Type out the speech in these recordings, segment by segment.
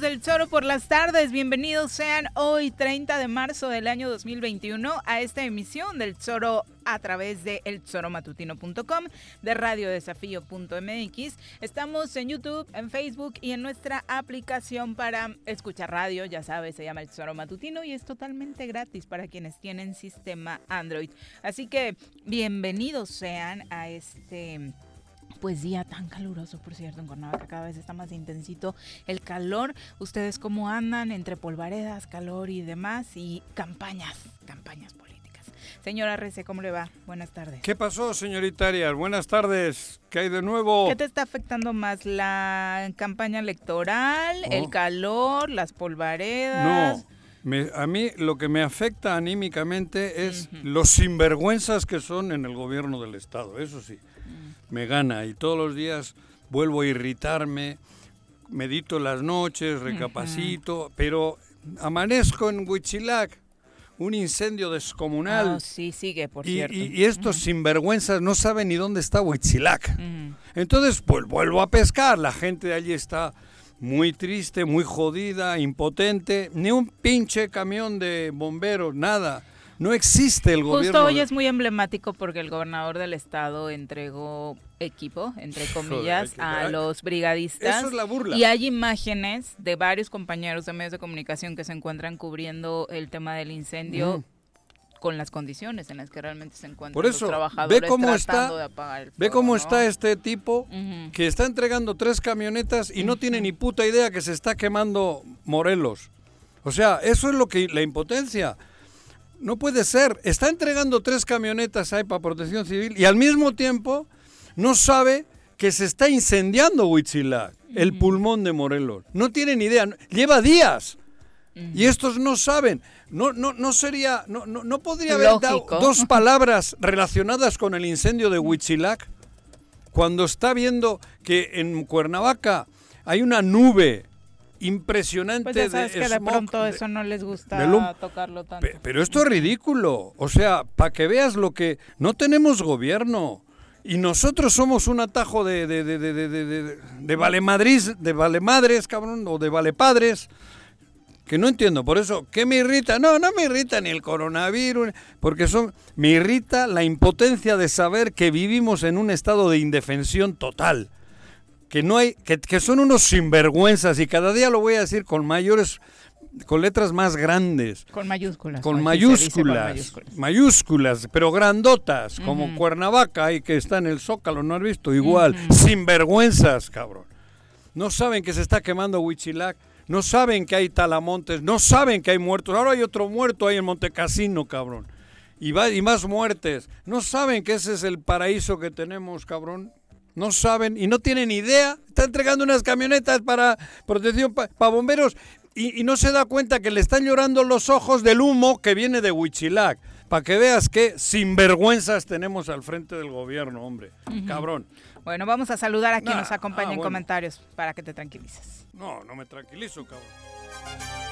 del Choro por las tardes. Bienvenidos sean hoy 30 de marzo del año 2021 a esta emisión del Choro a través de elchoromatutino.com, de radiodesafío.mx. Estamos en YouTube, en Facebook y en nuestra aplicación para escuchar radio, ya sabes, se llama El Choro Matutino y es totalmente gratis para quienes tienen sistema Android. Así que bienvenidos sean a este pues día tan caluroso, por cierto, en Cuernavaca cada vez está más intensito el calor. ¿Ustedes cómo andan entre polvaredas, calor y demás? Y campañas, campañas políticas. Señora Rece, ¿cómo le va? Buenas tardes. ¿Qué pasó, señorita Arias? Buenas tardes. ¿Qué hay de nuevo? ¿Qué te está afectando más? ¿La campaña electoral, el calor, las polvaredas? No. a mí lo que me afecta anímicamente es los sinvergüenzas que son en el gobierno del Estado, eso sí me gana y todos los días vuelvo a irritarme, medito las noches, recapacito, pero amanezco en Huichilac, un incendio descomunal. Ah, sí, sigue, por y, cierto. Y, estos sinvergüenzas no saben ni dónde está Huichilac. Entonces, pues vuelvo a pescar. La gente de allí está muy triste, muy jodida, impotente. Ni un pinche camión de bomberos, nada. No existe el gobierno. Justo hoy es muy emblemático porque el gobernador del estado entregó equipo, entre comillas, a los brigadistas. Eso es la burla. Y hay imágenes de varios compañeros de medios de comunicación que se encuentran cubriendo el tema del incendio. Mm. con las condiciones en las que realmente se encuentran Por eso, los trabajadores ve cómo está, de apagar el Ve cómo está este tipo que está entregando tres camionetas y no tiene ni puta idea que se está quemando Morelos. O sea, eso es lo que la impotencia. No puede ser. Está entregando tres camionetas ahí para protección civil y al mismo tiempo no sabe que se está incendiando Huitzilac, el pulmón de Morelos. No tienen idea. Lleva días. Y estos no saben. No, no, no sería, no, no, no podría haber dado dos palabras relacionadas con el incendio de Huitzilac cuando está viendo que en Cuernavaca hay una nube impresionante pues de que de pronto eso no les gusta tocarlo tanto. Pero esto es ridículo. O sea, para que veas lo que... No tenemos gobierno. Y nosotros somos un atajo de, de, de, de, de, de vale de cabrón, o de vale padres, que no entiendo. Por eso, ¿qué me irrita? No, no me irrita ni el coronavirus, porque son, me irrita la impotencia de saber que vivimos en un estado de indefensión total que no hay, que, son unos sinvergüenzas y cada día lo voy a decir con mayores, con letras más grandes. Con mayúsculas. Con mayúsculas, mayúsculas, pero grandotas, como Cuernavaca y que está en el Zócalo, ¿no has visto? Igual, sinvergüenzas, cabrón. No saben que se está quemando Huichilac, no saben que hay talamontes, no saben que hay muertos. Ahora hay otro muerto ahí en Montecasino, cabrón. Y, va, y más muertes. No saben que ese es el paraíso que tenemos, cabrón no saben y no tienen idea. Está entregando unas camionetas para protección para bomberos y, no se da cuenta que le están llorando los ojos del humo que viene de Huichilac. Para que veas que sinvergüenzas tenemos al frente del gobierno, hombre. Cabrón. Bueno, vamos a saludar a quien Nah, nos acompaña ah, en bueno. comentarios para que te tranquilices. No, no me tranquilizo, cabrón.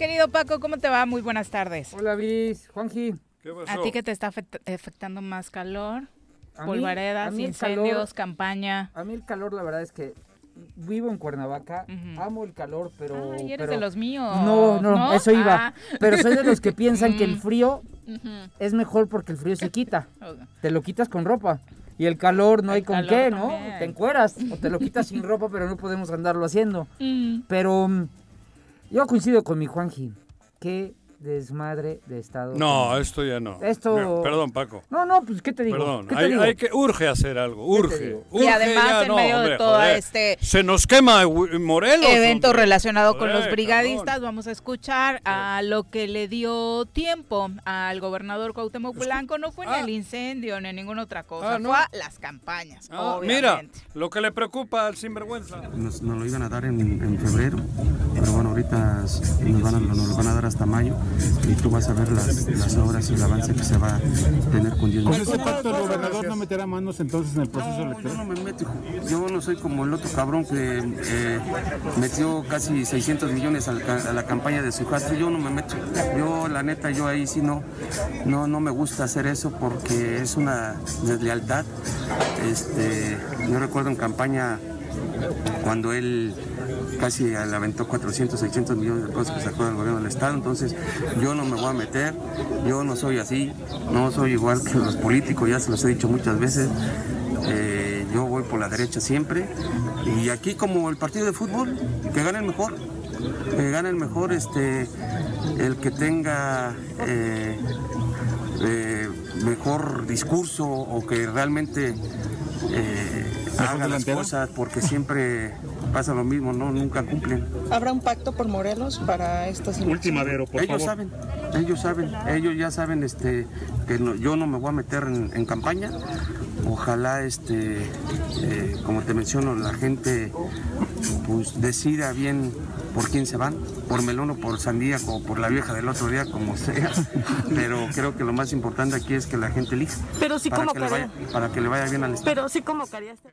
Querido Paco, ¿cómo te va? Muy buenas tardes. Hola, Bis, Juanji. ¿Qué pasó? ¿A ti que te está afect- afectando más calor? A mí- Polvaredas, mí el incendios, calor- campaña. A mí el calor, la verdad es que vivo en Cuernavaca, amo el calor, pero... Ay, eres pero- de los míos. No, no, eso iba. Ah. Pero soy de los que piensan que el Mm. frío es mejor porque el frío se quita. Te lo quitas con ropa. Y el calor no El hay con qué, ¿no? Te encueras o te lo quitas sin ropa, pero no podemos andarlo haciendo. Mm. Pero mm, yo coincido con mi Juanji. Qué desmadre de estado. No, esto ya no. Esto- Perdón, Paco. No, no, pues ¿qué te digo? Perdón. ¿Qué te Hay, digo? hay que, urge hacer algo. Urge. digo? Y urge además, ya, en no, medio de todo joder. este Se nos quema Morelos. evento hombre. relacionado con los brigadistas. cabrón. Vamos a escuchar a lo que le dio tiempo al gobernador Cuauhtémoc Blanco. No fue ni Ah. al incendio ni ninguna otra cosa. Ah, ¿no? Fue a las campañas, Ah, mira, lo que le preocupa al sinvergüenza. Nos, nos lo iban a dar en, en febrero, pero bueno, ahorita nos van, a, nos lo van a dar hasta mayo y tú vas a ver las, las obras y el avance que se va a tener con 10 Con meses. ese pacto el gobernador no meterá manos entonces en el proceso Yo electoral. no me meto, yo no soy como el otro cabrón que eh, metió casi 600 millones al ca- a la campaña de su hijastro, yo no me meto. Yo la neta, yo ahí sí no, no, no me gusta hacer eso porque es una deslealtad. Este, yo recuerdo en campaña cuando él casi le aventó 400, 600 millones de pesos que sacó del gobierno del Estado. Entonces, yo no me voy a meter, yo no soy así, no soy igual que los políticos, ya se los he dicho muchas veces. Eh, yo voy por la derecha siempre. Y aquí, como el partido de fútbol, que gane el mejor, que gane el mejor, este, el que tenga. eh, eh, mejor discurso o que realmente haga las cosas porque siempre pasa lo mismo, no nunca cumplen. ¿Habrá un pacto por Morelos para estas elecciones? Última, Vero, por ellos favor. saben, ellos saben, ellos ya saben este que no- yo no me voy a meter en, en campaña. Ojalá este eh, como te menciono la gente pues decida bien por quién se van, por melón o por sandía o por la vieja del otro día, como sea. Pero creo que lo más importante aquí es que la gente elija. Pero sí para como que le vaya, para que le vaya bien al Estado. Pero sí convocaría este-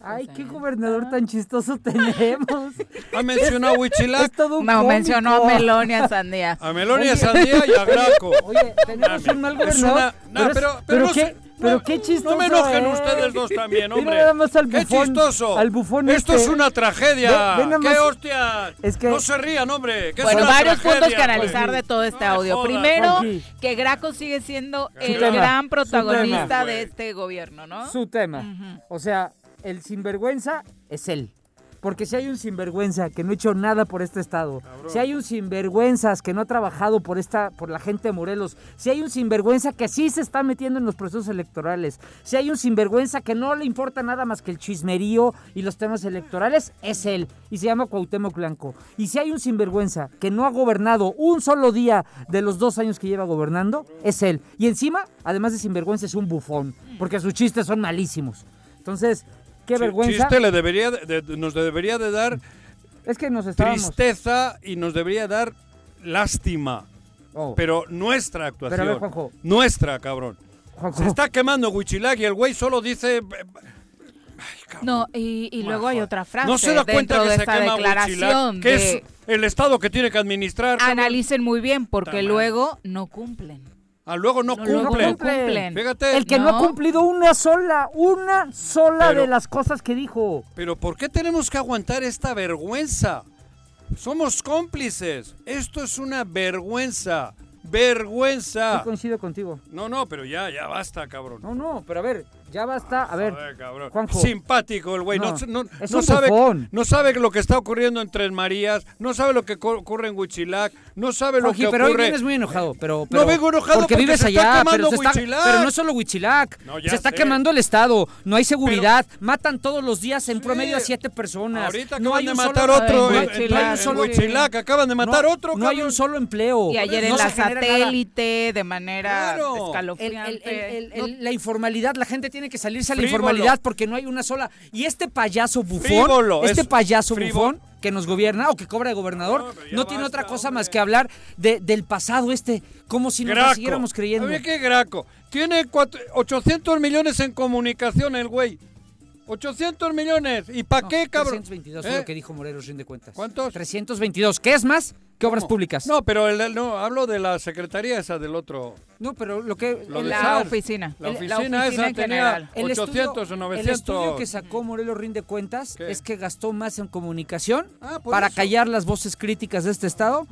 Ay, qué gobernador tan chistoso tenemos. Ha mencionado a Es Huichilac, todo un No, mencionó a cómico. Melón y a Sandía. a Melonia Sandía y a Graco. Oye, tenemos un mal Es gobernador. una- pero- pero no qué, pero no- qué chistoso. No me enojen es. ustedes dos también, Mira hombre. nada más al Qué chistoso. al bufón Esto este. es una tragedia. Ve- ve nada ¡Qué hostia! Es que- No se rían, hombre. Bueno, una varios tragedia, puntos que analizar de todo este No audio. jodas, Primero, que Graco sigue siendo el tema, gran protagonista tema. de este gobierno, ¿no? Su tema. O sea, el sinvergüenza es él. Porque si hay un sinvergüenza que no ha hecho nada por este estado, si hay un sinvergüenzas que no ha trabajado por esta, por la gente de Morelos, si hay un sinvergüenza que sí se está metiendo en los procesos electorales, si hay un sinvergüenza que no le importa nada más que el chismerío y los temas electorales, es él. Y se llama Cuauhtémoc Blanco. Y si hay un sinvergüenza que no ha gobernado un solo día de los dos años que lleva gobernando, es él. Y encima, además de sinvergüenza, es un bufón, porque sus chistes son malísimos. Entonces, qué Chi- vergüenza. Chiste le debería de- de- nos debería de dar Es que nos estábamos. tristeza y nos debería dar lástima. Oh, Pero nuestra actuación. Pero a ver, Juanjo. Nuestra, cabrón. Juanjo, Se está quemando Huichilac y el güey solo dice... No, y, y luego hay otra frase No se da cuenta que de se esta quema declaración Huichilac, que de es el Estado que tiene que administrar. cabrón. analicen muy bien porque luego no cumplen. Ah, luego no, No, luego cumple. no cumplen. Fíjate. el que no. ha cumplido una sola, una sola Pero- de las cosas que dijo. Pero ¿por qué tenemos que aguantar esta vergüenza? Somos cómplices. Esto es una vergüenza. Yo Vergüenza. coincido contigo. No, no, pero ya, ya basta, cabrón. No, no, pero a ver, Ya basta. A ver, Joder. Juanjo. Simpático el güey. No, No, no, es no un sabe, bufón. no sabe lo que está ocurriendo en Tres Marías, no sabe lo que ocurre en Huichilac, no sabe lo que pero hoy ocurre. vienes muy enojado. Pero, No pero- vengo enojado porque, porque vives se está allá. quemando pero, se está- Huichilac. pero no solo Huichilac. No, se está sé. quemando el Estado. No hay seguridad. Matan todos los días en promedio a siete personas. Ahorita no acaban hay de un matar solo- otro en Huichilac, Huichilac, acaban de matar no, otro. No hay un solo empleo. Y ayer No en la satélite, de manera escalofriante. la informalidad, la gente tiene que salirse a la Frívolo. informalidad porque no hay una sola. Y este payaso bufón, Frívolo, este es payaso bufón que nos gobierna o que cobra de gobernador, No, tiene basta, otra cosa hombre. más que hablar de- del pasado este, como si nos siguiéramos creyendo. Qué graco. Tiene cuatro- 800 millones en comunicación el güey. 800 millones. ¿Y para No, qué, cabrón? 322 ¿Eh? fue lo que dijo Morelos rinde cuentas. ¿Cuántos? 322. ¿Qué es más que obras públicas? No, pero el- el- no, hablo de la secretaría esa del otro. No, pero lo que... Lo el- la SAR. oficina. La El- oficina, esa en tenía. El 800 estudio, o El 900. estudio que sacó Morelos rinde cuentas ¿Qué? es que gastó más en comunicación Ah, para eso. callar las voces críticas de este estado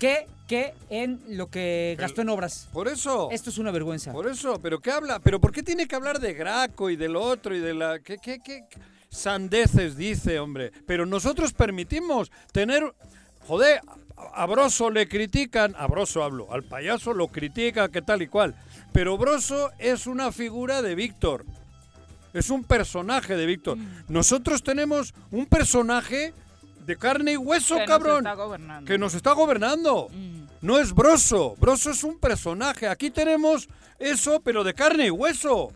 que, que en lo que gastó en obras. Por eso. Esto es una vergüenza. Por eso, pero ¿qué habla? ¿Pero por qué tiene que hablar de Graco y del otro y de la... ¿Qué, qué, qué? Sandeces dice, hombre. Pero nosotros permitimos tener... Joder, a- Broso le critican, a Broso hablo, al payaso lo critican, que tal y cual. Pero Broso es una figura de Víctor. Es un personaje de Víctor. Mm. Nosotros tenemos un personaje de carne y hueso, Que nos cabrón. está gobernando. Que nos está gobernando. Mm. No es Broso. Broso es un personaje. Aquí tenemos eso, pero de carne y hueso.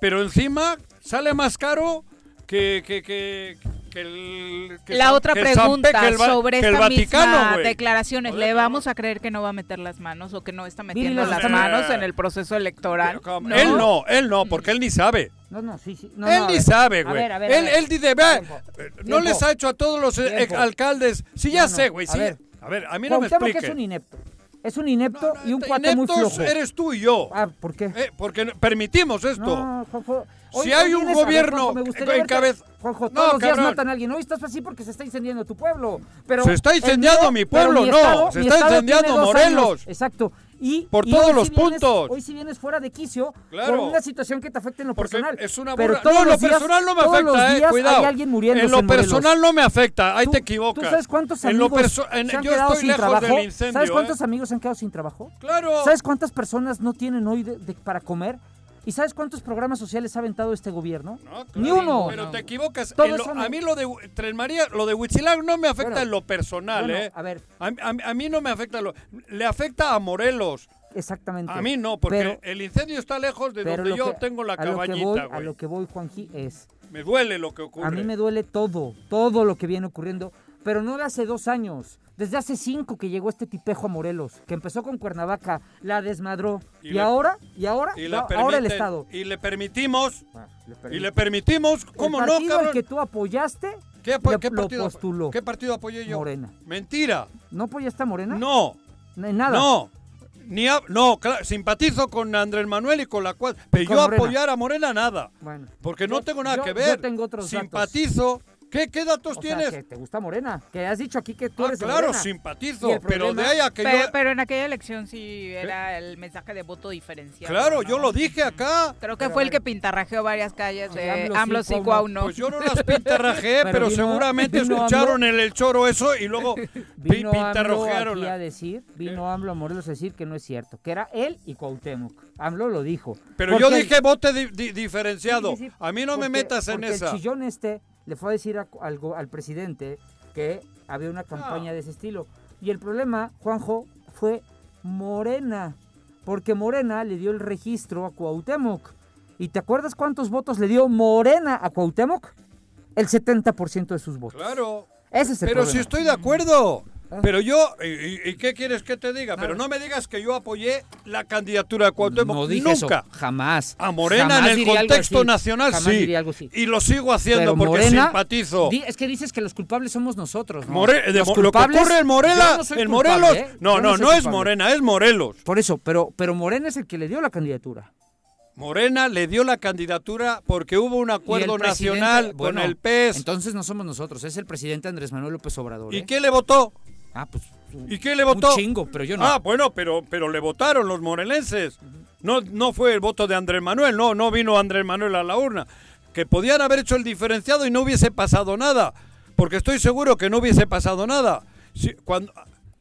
Pero encima sale más caro que, que, que, que el. que La San- otra que pregunta que el sobre que esta Vaticano, misma declaraciones, ¿le vamos a creer que no va a meter las manos o que no está metiendo las manos en el proceso electoral? Él no, él no, porque él ni sabe. No, no, sí, sí. No, él no, ni sabe, güey. ver, a ver, a Él, ver. él dice, ve, Tiempo. eh, no les ha hecho a todos los eh, alcaldes. Sí, ya sé, güey. a Sí. ver. A ver, a mí no me explique. es un inepto. Es un inepto y un cuate muy Ineptos flojo. eres tú y yo. Ah, ¿por qué? Eh, porque permitimos esto. No, Juanjo. Si hay un gobierno en cabeza- Juanjo, No, todos los días cabrón. matan a alguien. Hoy estás así porque se está incendiando tu pueblo. Pero Se está incendiando mi pueblo, mi no, se está estado incendiando Morelos. años. Exacto. Y, Por y todos los vienes- puntos. hoy sí vienes fuera de quicio Claro. por una situación que te afecta en lo Porque personal. es una pero todos No, lo los días- personal no me todos los afecta, eh. Cuidado. Hay alguien muriéndose en lo personal no me afecta. Ahí ¿Tú- te equivocas. ¿Tú sabes cuántos En lo amigos perso- en- se han yo quedado estoy sin lejos trabajo? del incendio. ¿Sabes eh. cuántos amigos se han quedado sin trabajo? Claro. ¿Sabes cuántas personas no tienen hoy de- de- para comer? ¿Y sabes cuántos programas sociales ha aventado este gobierno? No, claro, Ni uno. Pero te equivocas. Lo-. A mí lo de Tres María, lo de Huitzilac no me afecta Bueno, en lo personal, bueno, ¿eh? a ver. A, mí- a a mí no me afecta. Lo, le afecta a Morelos. Exactamente. A mí no, porque Pero- el incendio está lejos de donde yo que- tengo la a lo que voy- A lo que voy, Juanji, es... Me duele lo que ocurre. A mí me duele todo, todo lo que viene ocurriendo, pero no de hace dos años, desde hace cinco que llegó este tipejo a Morelos, que empezó con Cuernavaca, la desmadró, Y y, le- ahora, y ahora, y ahora el Estado. Y le permitimos. Ah, le Y le permitimos. ¿Cómo el no, partido al cabrón? que tú apoyaste, ¿Qué, le- qué lo partido, postuló. ¿Qué partido apoyé yo? Morena. Mentira. ¿No apoyaste a Morena? No. En nada. No. Ni a- no, claro, simpatizo con Andrés Manuel y con la cual. Pero Con yo Morena. apoyar a Morena nada. Bueno. Porque no Yo- tengo nada yo- que yo ver. tengo otros datos. ¿Qué, qué datos O sea, tienes? que te gusta Morena, que has dicho aquí que tú Ah, eres claro, Morena. simpatizo. Pero de ahí a que Pero, yo. pero en aquella elección sí era el mensaje de voto diferenciado. Claro, ¿no? yo lo dije acá. Creo que Pero fue el que pintarrajeó varias calles de AMLO sí, AMLO sí, Cuau no. Cuau no. Pues yo no las pintarrajeé, Pero pero, vino- seguramente vino escucharon AMLO- en el choro eso y luego Vino AMLO aquí a decir, vino AMLO a Morelos a decir que no es cierto, que era él y Cuauhtémoc. AMLO lo dijo. Pero Porque yo dije vote di- di- diferenciado. Sí, sí, sí. A mí no me metas en porque esa. El chillón este le fue a decir a- al, presidente que había una campaña de ese estilo. Y el problema, Juanjo, fue Morena. Porque Morena le dio el registro a Cuauhtémoc. ¿Y te acuerdas cuántos votos le dio Morena a Cuauhtémoc? El 70% de sus votos. Claro. Ese es el Pero problema. si estoy de acuerdo. Ah. Pero yo, ¿y, qué quieres que te diga? Pero no me digas que yo apoyé la candidatura de Cuauhtémoc. No dije Nunca. eso, jamás. A Morena Jamás en el contexto nacional, Jamás sí. diría algo así. Y lo sigo haciendo Pero porque Morena, simpatizo. di- es que dices que los culpables somos nosotros, ¿no? More- de Los lo que ocurre en Morela, no en Morelos. ¿eh? No, no, no es. Morena, es Morelos. Por eso, pero, pero Morena es el que le dio la candidatura. Morena le dio la candidatura porque hubo un acuerdo nacional con el PES. Entonces no somos nosotros, es el presidente Andrés Manuel López Obrador. ¿Y ¿eh? qué le votó? Ah, pues ¿Y qué le votó? un chingo, pero yo no. Ah, bueno, pero, pero le votaron los morelenses. No, no fue el voto de Andrés Manuel, no, no vino Andrés Manuel a la urna. Que podían haber hecho el diferenciado y no hubiese pasado nada. Porque estoy seguro que no hubiese pasado nada. Si- cuando,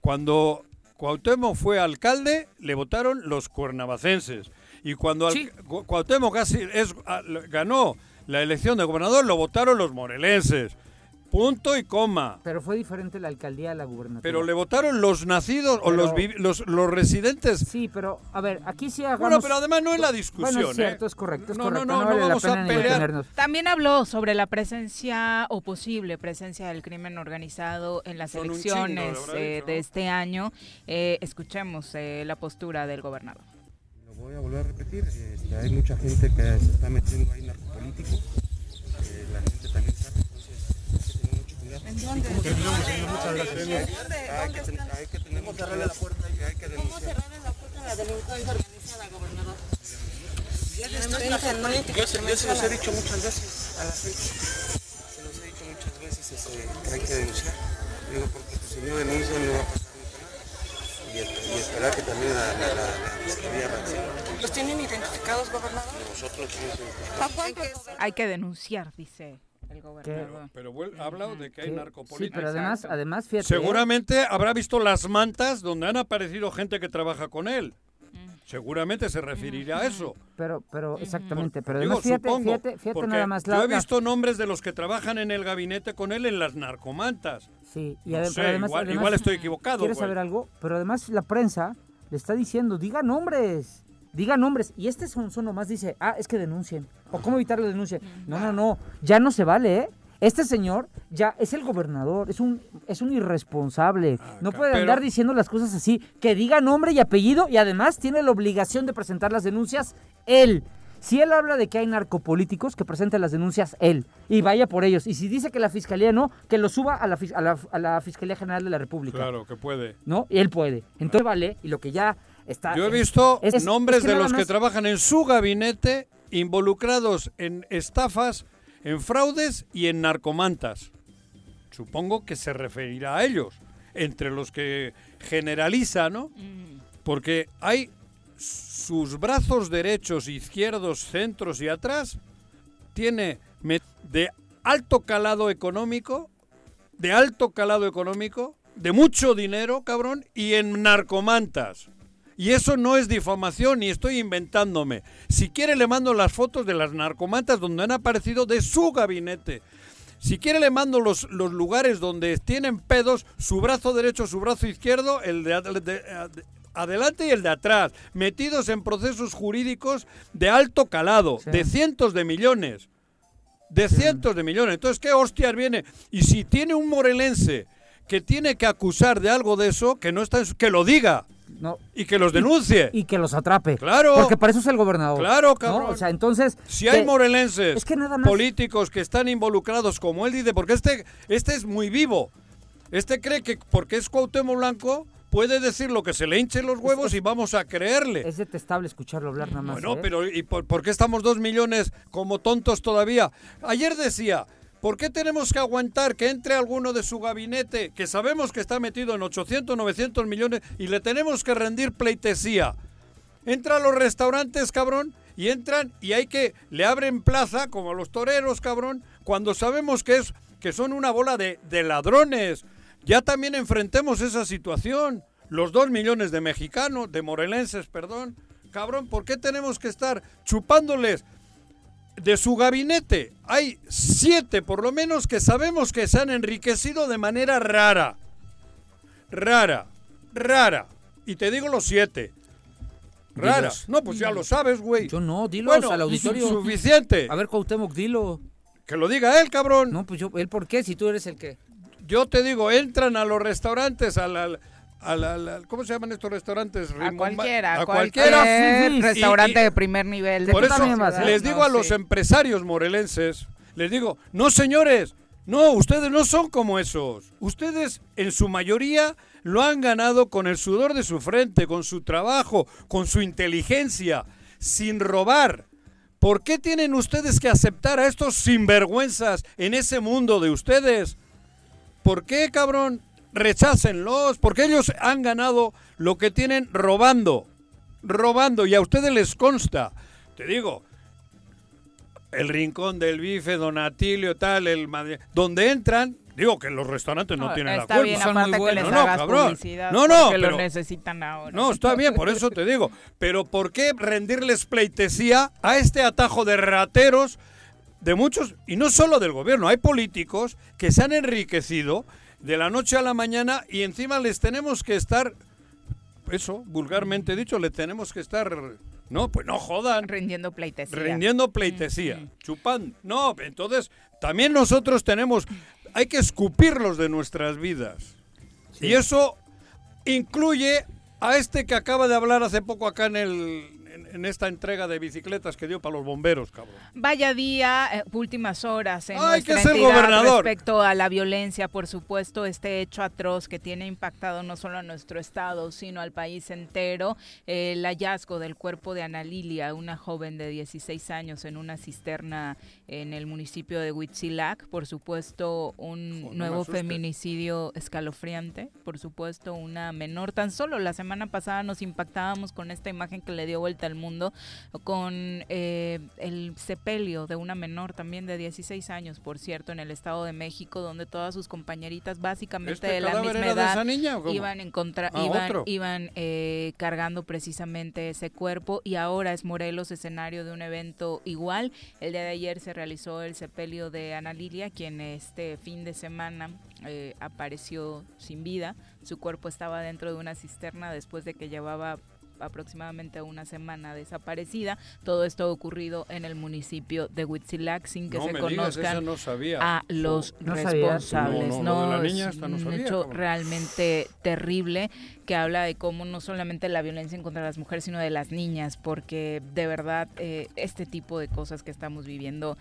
cuando Cuauhtémoc fue alcalde, le votaron los cuernavacenses. Y cuando Sí. Cu- Cuauhtémoc casi es, ganó la elección de gobernador, lo votaron los morelenses. Punto y coma. Pero fue diferente la alcaldía a la gubernatura. Pero le votaron los nacidos o los, los, los residentes. Sí, pero a ver, aquí sí hagamos... Bueno, pero además no es la discusión. Bueno, es cierto, ¿eh? es correcto, es No, no, correcto. no, no vale vamos la a pelear. También habló sobre la presencia o posible presencia del crimen organizado en las Son elecciones chingo, eh, de ¿no? este año. Eh, escuchemos eh, la postura del gobernador. Lo voy a volver a repetir, este, hay mucha gente que se está metiendo ahí narcopolítico, dónde? Muchas gracias. Hay que, mucho cuidado y hay que ¿Cómo cerrarle la puerta a la delincuencia organizada, gobernador? Yo se, yo se los he dicho muchas veces a la gente, se los he dicho muchas veces que hay que denunciar. Digo, porque pues, si no denuncian no va a pasar nada. Y, y esperar que también la, la, la, la fiscalía reaccione. ¿Los tienen identificados, gobernador? Nosotros somos ¿A cuántos? Hay que denunciar, dice el gobernador. Pero vuel- ha hablado de que hay narcopolítica. Sí, pero además, Exacto. además, fíjate... ¿eh? Seguramente habrá visto las mantas donde han aparecido gente que trabaja con él. Seguramente se referirá a eso. Pero, pero, exactamente. Pero Digo, además, fíjate, supongo, fíjate, nada más. Yo la- he la- visto nombres de los que trabajan en el gabinete con él en las narcomantas. Sí, y No ade- sé, pero además, igual, además- igual estoy equivocado. ¿Quieres saber algo? Pero además la prensa le está diciendo, diga nombres, diga nombres. Y este son, son nomás dice, ah, es que denuncien. O cómo evitar la denuncia. No, no, no, ya no se vale, ¿eh? Este señor ya es el gobernador, es un, es un irresponsable. no puede Ah, pero- andar diciendo las cosas así. Que diga nombre y apellido y además tiene la obligación de presentar las denuncias él. Si él habla de que hay narcopolíticos, que presente las denuncias él y vaya por ellos. Y si dice que la fiscalía no, que lo suba a la, fis- a la, a la Fiscalía General de la República. Claro, que puede. ¿no? Y él puede. Entonces vale, y lo que ya está... Yo he visto es- es nombres que de los que trabajan en su gabinete involucrados en estafas, en fraudes y en narcomantas. Supongo que se referirá a ellos, entre los que generaliza, ¿no? Porque hay sus brazos derechos, izquierdos, centros y atrás, tiene de alto calado económico, de alto calado económico, de mucho dinero, cabrón, y en narcomantas. Y eso no es difamación ni estoy inventándome. Si quiere le mando las fotos de las narcomantas donde han aparecido de su gabinete. Si quiere le mando los, los lugares donde tienen pedos, su brazo derecho, su brazo izquierdo, el de, ad- de- ad- adelante y el de atrás, metidos en procesos jurídicos de alto calado, Sí. de cientos de millones. De cientos de millones. Entonces, ¿qué hostias viene? Y si tiene un morelense que tiene que acusar de algo de eso, que no está en su- que lo diga No, y que los denuncie. y que los atrape. Claro. Porque para eso es el gobernador. Claro, ¿no? cabrón. O sea, entonces... Si hay que- morelenses es que nada más- políticos que están involucrados, como él dice, porque este, este es muy vivo. Este cree que porque es Cuauhtémoc Blanco puede decir lo que se le hinche los huevos y vamos a creerle. Es detestable escucharlo hablar nada más. Bueno, ¿eh? pero ¿y por, por qué estamos dos millones como tontos todavía? Ayer decía, ¿por qué tenemos que aguantar que entre alguno de su gabinete, que sabemos que está metido en 800, 900 millones, y le tenemos que rendir pleitesía? Entra a los restaurantes, cabrón, y entran y hay que, le abren plaza, como a los toreros, cabrón, cuando sabemos que, es, que son una bola de, de ladrones. Ya también enfrentemos esa situación. Los dos millones de mexicanos, de morelenses, perdón. Cabrón, ¿por qué tenemos que estar chupándoles de su gabinete? Hay siete, por lo menos, que sabemos que se han enriquecido de manera rara. Rara, rara. Y te digo los siete. Rara. Dilos. No, pues ya lo sabes, güey. Yo no, dilos Bueno, al auditorio. su- suficiente. A ver, Cuauhtémoc, dilo. Que lo diga él, cabrón. No, pues yo, ¿él por qué? Si tú eres el que... Yo te digo, entran a los restaurantes, a la, a la- ¿cómo se llaman estos restaurantes? A cualquiera, A cualquiera. cualquier restaurante Y- y- de primer nivel. de Por eso ciudad. les digo No, a los sí. empresarios morelenses, les digo, no señores, no, ustedes no son como esos. Ustedes en su mayoría lo han ganado con el sudor de su frente, con su trabajo, con su inteligencia, sin robar. ¿Por qué tienen ustedes que aceptar a estos sinvergüenzas en ese mundo de ustedes? ¿Por qué, cabrón? Rechácenlos, porque ellos han ganado lo que tienen robando. robando y a ustedes les consta. Te digo, el rincón del bife, Donatilio, tal, el Madrid, donde entran, digo que los restaurantes no, tienen la está culpa. bien, Son muy que les. No, no, cabrón. No, no, pero- lo necesitan ahora. No, está bien, por eso te digo. Pero ¿por qué rendirles pleitesía a este atajo de rateros de muchos, y no solo del gobierno, hay políticos que se han enriquecido de la noche a la mañana y encima les tenemos que estar, eso, vulgarmente dicho, le tenemos que estar, no, pues no jodan. Rindiendo pleitesía. Rindiendo pleitesía, chupando. No, entonces también nosotros tenemos, hay que escupirlos de nuestras vidas. Y eso incluye a este que acaba de hablar hace poco acá en el en, en esta entrega de bicicletas que dio para los bomberos, cabrón. Vaya día, eh, últimas horas en Ay, que nuestra entidad gobernador. respecto a la violencia, por supuesto, este hecho atroz que tiene impactado no solo a nuestro estado, sino al país entero. Eh, el hallazgo del cuerpo de Ana Lilia, una joven de 16 años en una cisterna en el municipio de Huitzilac, por supuesto, un nuevo feminicidio escalofriante, por supuesto, una menor. Tan solo la semana pasada nos impactábamos con esta imagen que le dio vuelta mundo, con eh, el sepelio de una menor también de 16 años, por cierto, en el Estado de México, donde todas sus compañeritas, básicamente ¿Este de la misma edad, esa niña iban en contra, Ah, iban, iban eh, cargando precisamente ese cuerpo y ahora es Morelos escenario de un evento igual. El día de ayer se realizó el sepelio de Ana Lilia, quien este fin de semana eh, apareció sin vida. Su cuerpo estaba dentro de una cisterna después de que llevaba aproximadamente una semana desaparecida. Todo esto ha ocurrido en el municipio de Huitzilac sin que no se me conozcan eso no sabía. a los responsables. No, No, no, lo de la es niña esta no un sabía, hecho realmente terrible que habla de cómo no solamente la violencia en contra de las mujeres, sino de las niñas, porque de verdad eh, este tipo de cosas que estamos viviendo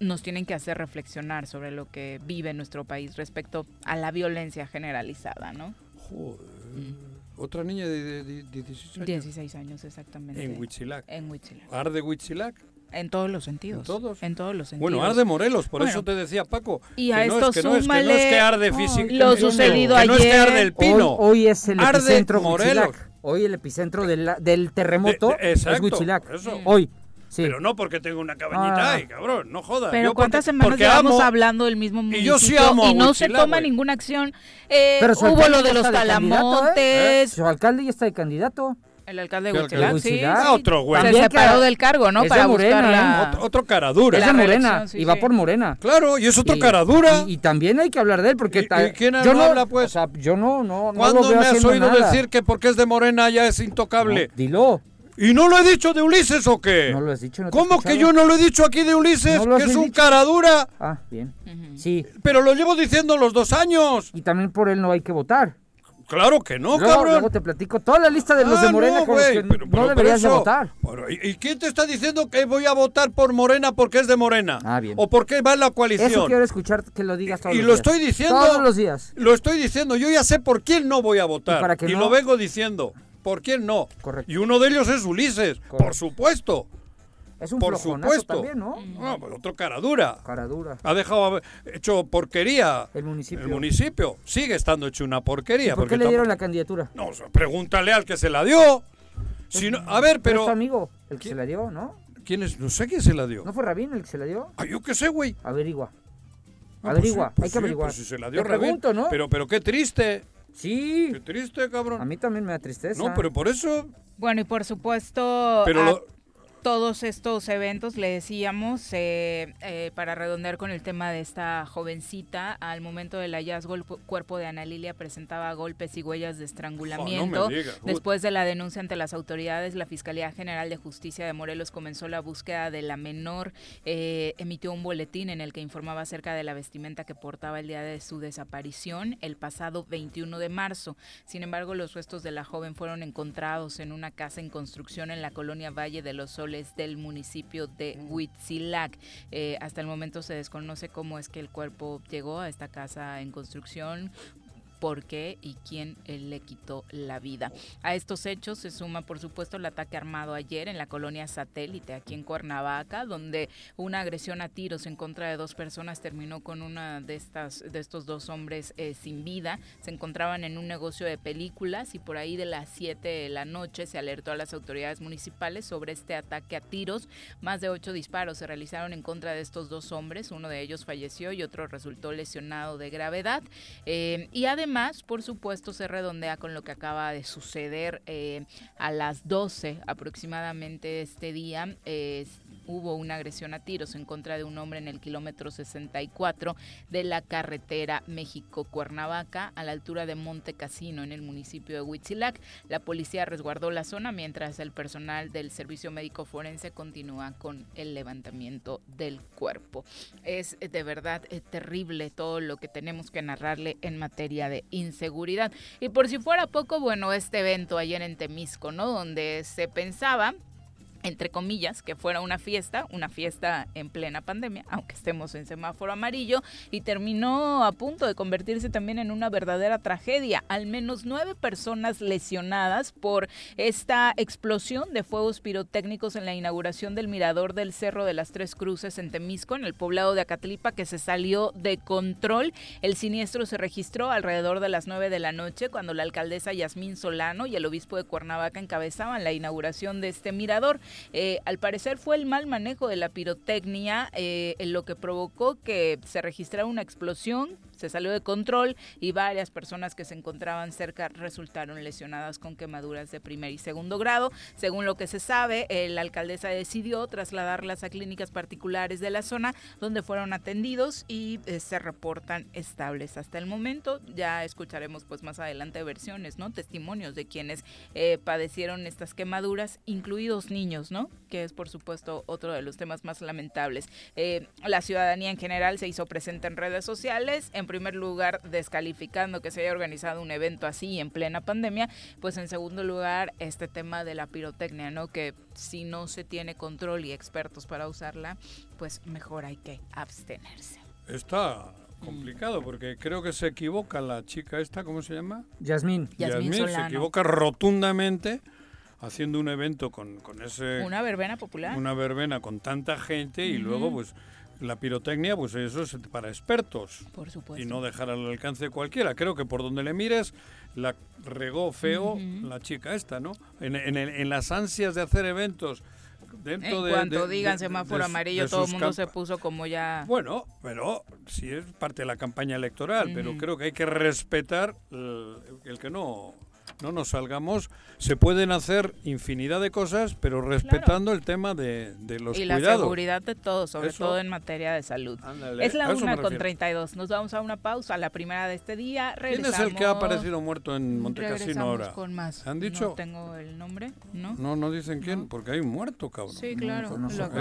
nos tienen que hacer reflexionar sobre lo que vive nuestro país respecto a la violencia generalizada, ¿no? Joder. Otra niña de, de- de 16 años. 16 años exactamente. En Huitzilac. En Huitzilac. ¿Arde Huitzilac? En todos los sentidos. ¿En todos? En todos los sentidos. Bueno, arde Morelos, por Bueno. eso te decía Paco. Y a que no esto es, que no es, que no es súmale que arde físicamente. lo sucedido que no es que ayer. arde el pino. Hoy, hoy es el Arde epicentro Morelos. Huitzilac. Hoy el epicentro del, del terremoto De- de- exacto, es Huitzilac. eso. Hoy. Sí. Pero no porque tengo una cabañita Ah. ahí, cabrón, no jodas. Pero Yo ¿cuántas porque- semanas porque llevamos amo- hablando del mismo Y municipio? yo sí amo y no se toma ninguna acción. Eh, Pero su hubo lo de los de candidato, ¿eh? talamontes. Su alcalde ya está de candidato. El alcalde de. Huitzilac. Ah, otro güey. Se También separó que- del cargo, ¿no? es de Para Morena, buscar la... Otro, otro cara dura. Es La de Morena sí, y va sí. por Morena. Claro, y es otro Y- cara dura. Y, y también hay que hablar de él porque ¿Y- y quién yo no habla, pues? O sea, yo no, no, no ¿Cuándo lo veo me has oído nada. decir que porque es de Morena ya es intocable? No, dilo. ¿Y no lo he dicho de Ulises o qué? No lo has dicho. no ¿Cómo que yo no lo he dicho aquí de Ulises? No lo que es un dicho. cara dura. Ah, bien. Sí. Pero lo llevo diciendo los dos años. Y también por él no hay que votar. Claro que no, luego, cabrón. luego te platico toda la lista de los Ah, de Morena no, con los güey, que pero- no pero deberías de eso- votar. Bueno, ¿y, y quién te está diciendo que voy a votar por Morena porque es de Morena? Ah, bien. ¿O porque va en la coalición? Eso quiero escuchar que lo digas todos y los lo días. estoy diciendo. Todos los días. Lo estoy diciendo. Yo ya sé por quién no voy a votar. Y para que no- lo vengo diciendo. ¿Por quién no? Correcto. Y uno de ellos es Ulises. Por supuesto. Es un por supuesto. también, ¿no? No, pero otro cara dura. Cara dura. Ha dejado hecho porquería. El municipio. El municipio. Sigue estando hecho una porquería. ¿Y ¿Por qué le dieron la candidatura? No, pregúntale al que se la dio. Si no- a ver, Pero es amigo el que ¿Quién? se la dio, ¿no? ¿Quién es? No sé quién se la dio. ¿No fue Rabín el que se la dio? Ah, yo qué sé, güey. Averigua. Ah, pues Averigua, sí, pues hay que sí, averiguar. pues si se la dio Rabín. pregunto, ¿no? Pero, pero qué triste. Sí. Qué triste, cabrón. A mí también me da tristeza. No, pero por eso. Bueno, y por supuesto, Pero a lo- todos estos eventos, le decíamos, eh, eh, para redondear con el tema de esta jovencita, al momento del hallazgo el cu- cuerpo de Ana Lilia presentaba golpes y huellas de estrangulamiento. Oh. Después de la denuncia ante las autoridades, la Fiscalía General de Justicia de Morelos comenzó la búsqueda de la menor, eh, emitió un boletín en el que informaba acerca de la vestimenta que portaba el día de su desaparición, el pasado 21 de marzo. Sin embargo, los restos de la joven fueron encontrados en una casa en construcción en la colonia Valle de los Del municipio de Huitzilac. Eh, hasta el momento se desconoce cómo es que el cuerpo llegó a esta casa en construcción. Por qué y quién le quitó la vida. A estos hechos se suma, por supuesto, el ataque armado ayer en la colonia Satélite, aquí en Cuernavaca, donde una agresión a tiros en contra de dos personas terminó con una de estas de estos dos hombres eh, sin vida. Se encontraban en un negocio de películas y por ahí de las 7 de la noche se alertó a las autoridades municipales sobre este ataque a tiros. Más de ocho disparos se realizaron en contra de estos dos hombres. Uno de ellos falleció y otro resultó lesionado de gravedad. Eh, y además, por supuesto, se redondea con lo que acaba de suceder eh, a las 12 aproximadamente este día. Eh, hubo una agresión a tiros en contra de un hombre en el kilómetro 64 de la carretera México-Cuernavaca a la altura de Monte Casino en el municipio de Huitzilac. La policía resguardó la zona mientras el personal del servicio médico forense continúa con el levantamiento del cuerpo. Es de verdad eh, terrible todo lo que tenemos que narrarle en materia de inseguridad. Y por si fuera poco, bueno, este evento ayer en Temisco, ¿no? Donde se pensaba entre comillas, que fuera una fiesta, una fiesta en plena pandemia, aunque estemos en semáforo amarillo, y terminó a punto de convertirse también en una verdadera tragedia. Al menos nueve personas lesionadas por esta explosión de fuegos pirotécnicos en la inauguración del mirador del Cerro de las Tres Cruces en Temisco, en el poblado de Acatlipa, que se salió de control. El siniestro se registró alrededor de las nueve de la noche, cuando la alcaldesa Yasmín Solano y el obispo de Cuernavaca encabezaban la inauguración de este mirador. Eh, al parecer fue el mal manejo de la pirotecnia eh, lo que provocó que se registrara una explosión se salió de control y varias personas que se encontraban cerca resultaron lesionadas con quemaduras de primer y segundo grado. Según lo que se sabe, la alcaldesa decidió trasladarlas a clínicas particulares de la zona donde fueron atendidos y eh, se reportan estables hasta el momento. Ya escucharemos pues más adelante versiones, ¿no? Testimonios de quienes eh, padecieron estas quemaduras, incluidos niños, ¿no? Que es por supuesto otro de los temas más lamentables. Eh, la ciudadanía en general se hizo presente en redes sociales, en primer lugar descalificando que se haya organizado un evento así en plena pandemia, pues en segundo lugar este tema de la pirotecnia, ¿no? Que si no se tiene control y expertos para usarla, pues mejor hay que abstenerse. Está complicado porque creo que se equivoca la chica esta, ¿cómo se llama? Yasmín. Yasmín, se equivoca rotundamente haciendo un evento con, con ese... Una verbena popular. Una verbena con tanta gente y luego pues la pirotecnia, pues eso es para expertos. Por supuesto. Y no dejar al alcance de cualquiera. Creo que por donde le mires, la regó feo la chica esta, ¿no? En, en, las ansias de hacer eventos. Dentro en cuanto digan semáforo amarillo, todo el mundo se puso como ya... Bueno, pero sí es parte de la campaña electoral, pero creo que hay que respetar el que no no nos salgamos. Se pueden hacer infinidad de cosas, pero respetando el tema de, de los y cuidados. Y la seguridad de todos, sobre todo en materia de salud. es la una con 32. Nos vamos a una pausa, la primera de este día. ¿Quién es el que ha aparecido muerto en Montecasino ahora? con más. ¿Han dicho? No tengo el nombre, ¿no? No, no dicen quién, porque hay un muerto, cabrón. Sí, claro.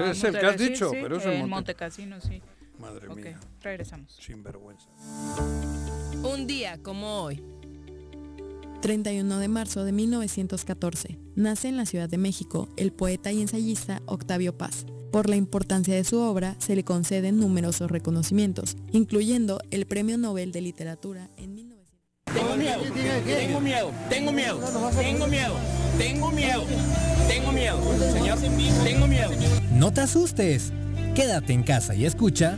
es el que has dicho, pero es en Montecasino, sí. Madre mía. regresamos. Sin vergüenza. Un día como hoy. 31 de marzo de 1914, nace en la Ciudad de México el poeta y ensayista Octavio Paz. Por la importancia de su obra, se le conceden numerosos reconocimientos, incluyendo el Premio Nobel de Literatura en 1900. Tengo miedo, tengo miedo, tengo miedo, tengo miedo, tengo miedo, tengo miedo, señor, tengo miedo. No te asustes, quédate en casa y escucha.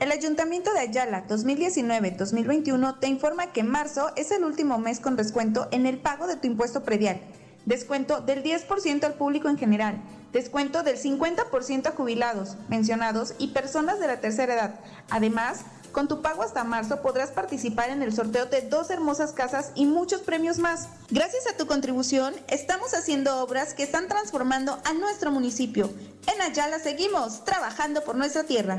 El Ayuntamiento de Ayala 2019-2021 te informa que marzo es el último mes con descuento en el pago de tu impuesto predial. Descuento del 10% al público en general. Descuento del 50% a jubilados, mencionados y personas de la tercera edad. Además, con tu pago hasta marzo podrás participar en el sorteo de dos hermosas casas y muchos premios más. Gracias a tu contribución, estamos haciendo obras que están transformando a nuestro municipio. En Ayala seguimos trabajando por nuestra tierra.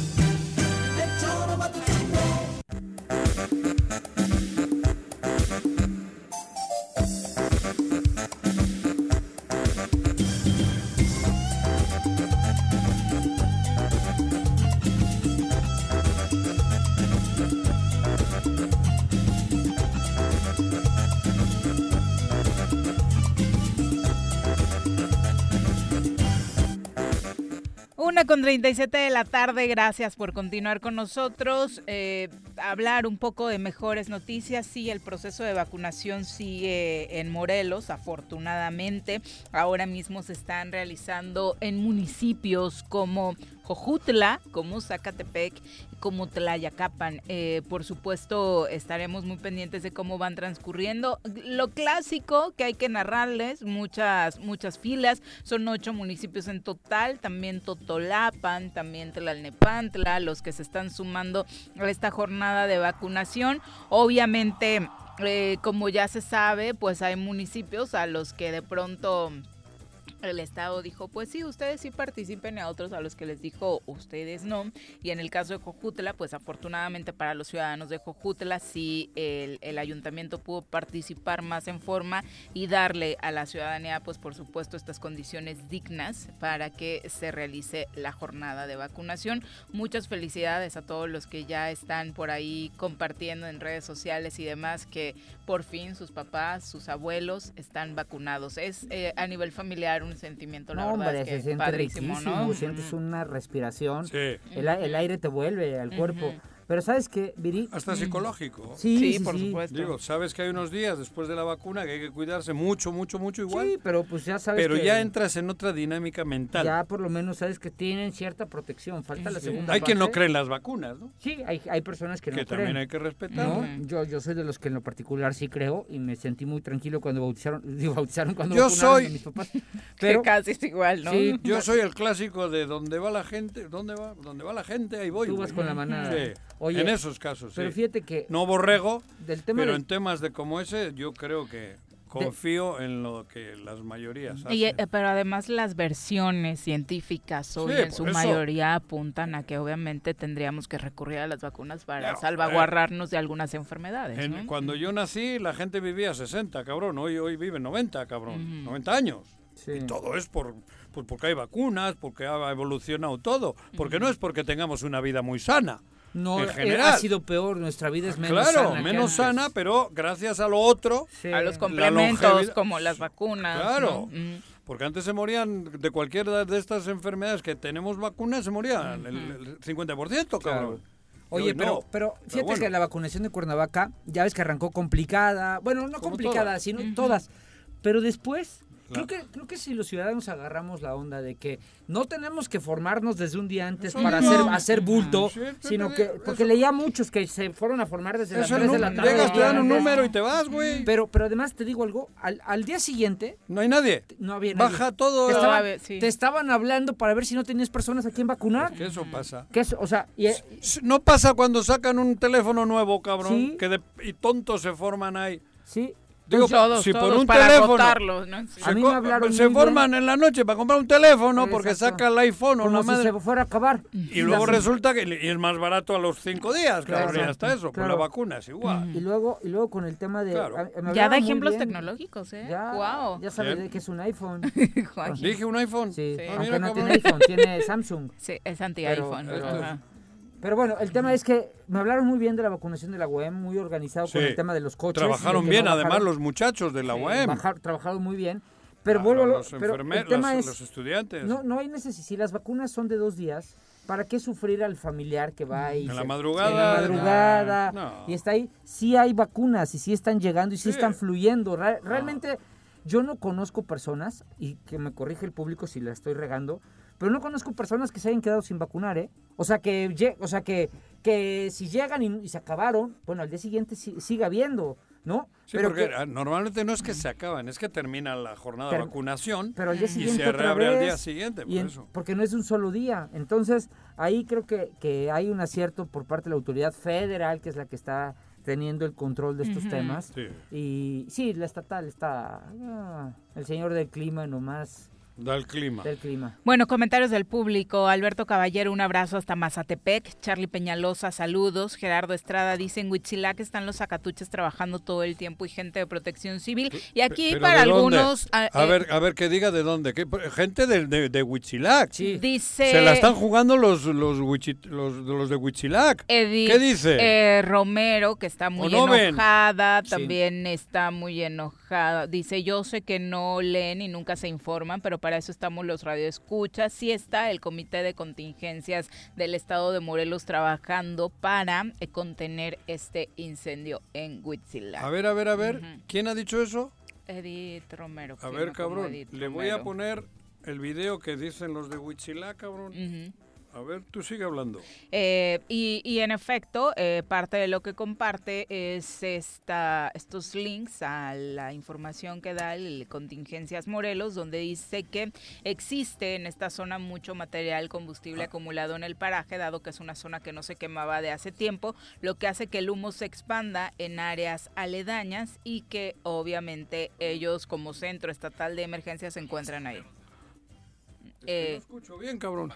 Una con 37 de la tarde, gracias por continuar con nosotros. Eh, hablar un poco de mejores noticias. Sí, el proceso de vacunación sigue en Morelos, afortunadamente. Ahora mismo se están realizando en municipios como Jojutla, como Zacatepec, como Tlayacapan. Eh, por supuesto, estaremos muy pendientes de cómo van transcurriendo. Lo clásico que hay que narrarles, muchas, muchas filas, son ocho municipios en total, también Totolapan, también Tlalnepantla, los que se están sumando a esta jornada de vacunación. Obviamente, eh, como ya se sabe, pues hay municipios a los que de pronto el Estado dijo, pues sí, ustedes sí participen, a otros a los que les dijo, ustedes no. Y en el caso de Jojutla, pues afortunadamente para los ciudadanos de Jojutla, sí el, el, ayuntamiento pudo participar más en forma y darle a la ciudadanía, pues por supuesto, estas condiciones dignas para que se realice la jornada de vacunación. Muchas felicidades a todos los que ya están por ahí compartiendo en redes sociales y demás que por fin sus papás, sus abuelos están vacunados. Es eh, a nivel familiar un sentimiento, la no, verdad hombre, es que se siente padrísimo, riquísimo, ¿no? sientes una respiración, Sí. el, el aire te vuelve al cuerpo. Pero ¿sabes qué, Viri? Hasta psicológico. Sí, sí, sí. Digo, sabes que hay unos días después de la vacuna que hay que cuidarse mucho, mucho, mucho igual. Sí, pero pues ya sabes Pero que ya entras en otra dinámica mental. ya por lo menos sabes que tienen cierta protección. Falta la Sí. segunda Hay quien no parte. cree en las vacunas, ¿no? Sí, hay, hay personas que, Que no también creen. hay que respetar. ¿no? Yo, yo soy de los que en lo particular sí creo y me sentí muy tranquilo cuando bautizaron, digo, bautizaron cuando Yo vacunaron soy- a mis papás. Que casi es igual, ¿no? Sí, Yo soy el clásico de donde va la gente, ¿dónde va? Donde va la gente, ahí voy. Tú güey. vas con la manada. Sí. Oye, en esos casos, pero sí. fíjate que No borrego, del tema pero de- en temas de como ese, yo creo que confío en lo que las mayorías hacen. Y, eh, pero además las versiones científicas hoy Sí, en su eso. mayoría apuntan a que obviamente tendríamos que recurrir a las vacunas para salvaguardarnos de algunas enfermedades. En- ¿no? Cuando yo nací, la gente vivía 60, cabrón. Hoy, hoy vive 90, cabrón. 90 años. Y todo es por, por- porque hay vacunas, porque ha evolucionado todo. Porque no es porque tengamos una vida muy sana. No, en eh, general. ha sido peor, nuestra vida es menos claro, sana que menos sana, pero gracias a lo otro. A los complementos como las vacunas. Claro. ¿no? Mm. Porque antes se morían de cualquiera de estas enfermedades que tenemos vacunas, se morían el, el 50%, cabrón. Y Oye, hoy pero, no. pero fíjate bueno. que la vacunación de Cuernavaca, ya ves que arrancó complicada. Bueno, no Como complicada, todas. sino todas. Pero después, Claro. creo, que, creo que si los ciudadanos agarramos la onda de que no tenemos que formarnos desde un día antes Eso para hacer, hacer bulto, Sí, sí, sino que, eso. porque leía muchos que se fueron a formar desde las Eso 3 de la tarde. llegas, te dan un número y te vas, güey. Pero, pero además te digo algo, al, al día siguiente... No hay nadie. No había nadie. Baja todo. Te estaban, ver, sí. te estaban hablando para ver si no tenías personas a quien vacunar. Que eso pasa. Que eso, o sea, y, No pasa cuando sacan un teléfono nuevo, cabrón. Sí. Que de- y tontos se forman ahí. Sí. Digo, Todos, si por todos, un para teléfono ¿no? Sí. se, A mí me hablaron se forman en la noche para comprar un teléfono porque Exacto. saca el iPhone o como la si madre. se fuera a acabar. Y luego resulta que y es más barato a los cinco días, Claro. cabrón, y hasta eso. Con Claro. la vacuna es igual. Y luego, y luego con el tema de... Claro. a- Ya da ejemplos bien. tecnológicos, ¿eh? Ya, wow. ya sabes Bien. que es un iPhone. Dije un iPhone. Sí, Ah, aunque no cabrón. tiene iPhone, tiene Samsung. Sí, es anti Pero- bueno, el tema es que me hablaron muy bien de la vacunación de la UEM, muy organizado con el tema de los coches. Trabajaron bien, no además, los muchachos de la Sí, UEM. bajar- trabajaron muy bien. Pero Ah, vuelvo los pero el enfermeros, tema los- es, los estudiantes. No, no hay necesidad. Si las vacunas son de dos días, ¿para qué sufrir al familiar que va y En la madrugada, en la madrugada no. y está ahí? Sí hay vacunas y sí están llegando y sí, Sí. están fluyendo. Re- realmente yo no conozco personas y que me corrige el público si la estoy regando. Pero no conozco personas que se hayan quedado sin vacunar, ¿eh? O sea, que, o sea, que, que si llegan y, y se acabaron, bueno, al día siguiente si- siga habiendo, ¿no? Sí, pero porque que- ah, normalmente no es que se acaban, es que termina la jornada Pero- de vacunación pero al día y siguiente se otra reabre al día siguiente, por y en- eso. porque no es un solo día. Entonces, ahí creo que, que hay un acierto por parte de la autoridad federal, que es la que está teniendo el control de estos temas. Sí. Y sí, la estatal está... ah, el señor del clima nomás... Clima. Del clima. Bueno, comentarios del público. Alberto Caballero, un abrazo hasta Mazatepec. Charlie Peñalosa, saludos. Gerardo Estrada dice, en Huitzilac están los zacatuches trabajando todo el tiempo y gente de protección civil. Y aquí Pero para algunos... ah, A eh, ver, a ver, que diga de dónde. ¿Qué? Gente de, de, de Huitzilac. Dice... Se la están jugando los, los, Huichi- los, los de Huitzilac. Edith, ¿Qué dice? eh, Romero, que está muy enojada, Sí. también está muy enojada. Dice, yo sé que no leen y nunca se informan, pero para eso estamos los radioescuchas. Sí está el Comité de Contingencias del Estado de Morelos trabajando para eh, contener este incendio en Huitzilac. A ver, a ver, a ver. ¿Quién ha dicho eso? Edith Romero. A ver, cabrón. Le voy a poner el video que dicen los de Huitzilac, cabrón. Ujú. A ver, tú sigue hablando. Eh, y, y en efecto, eh, parte de lo que comparte es esta, estos links a la información que da el Contingencias Morelos, donde dice que existe en esta zona mucho material combustible acumulado en el paraje, dado que es una zona que no se quemaba de hace tiempo, lo que hace que el humo se expanda en áreas aledañas y que obviamente ellos como centro estatal de emergencia se encuentran ahí. Eh, escucho bien, cabrón.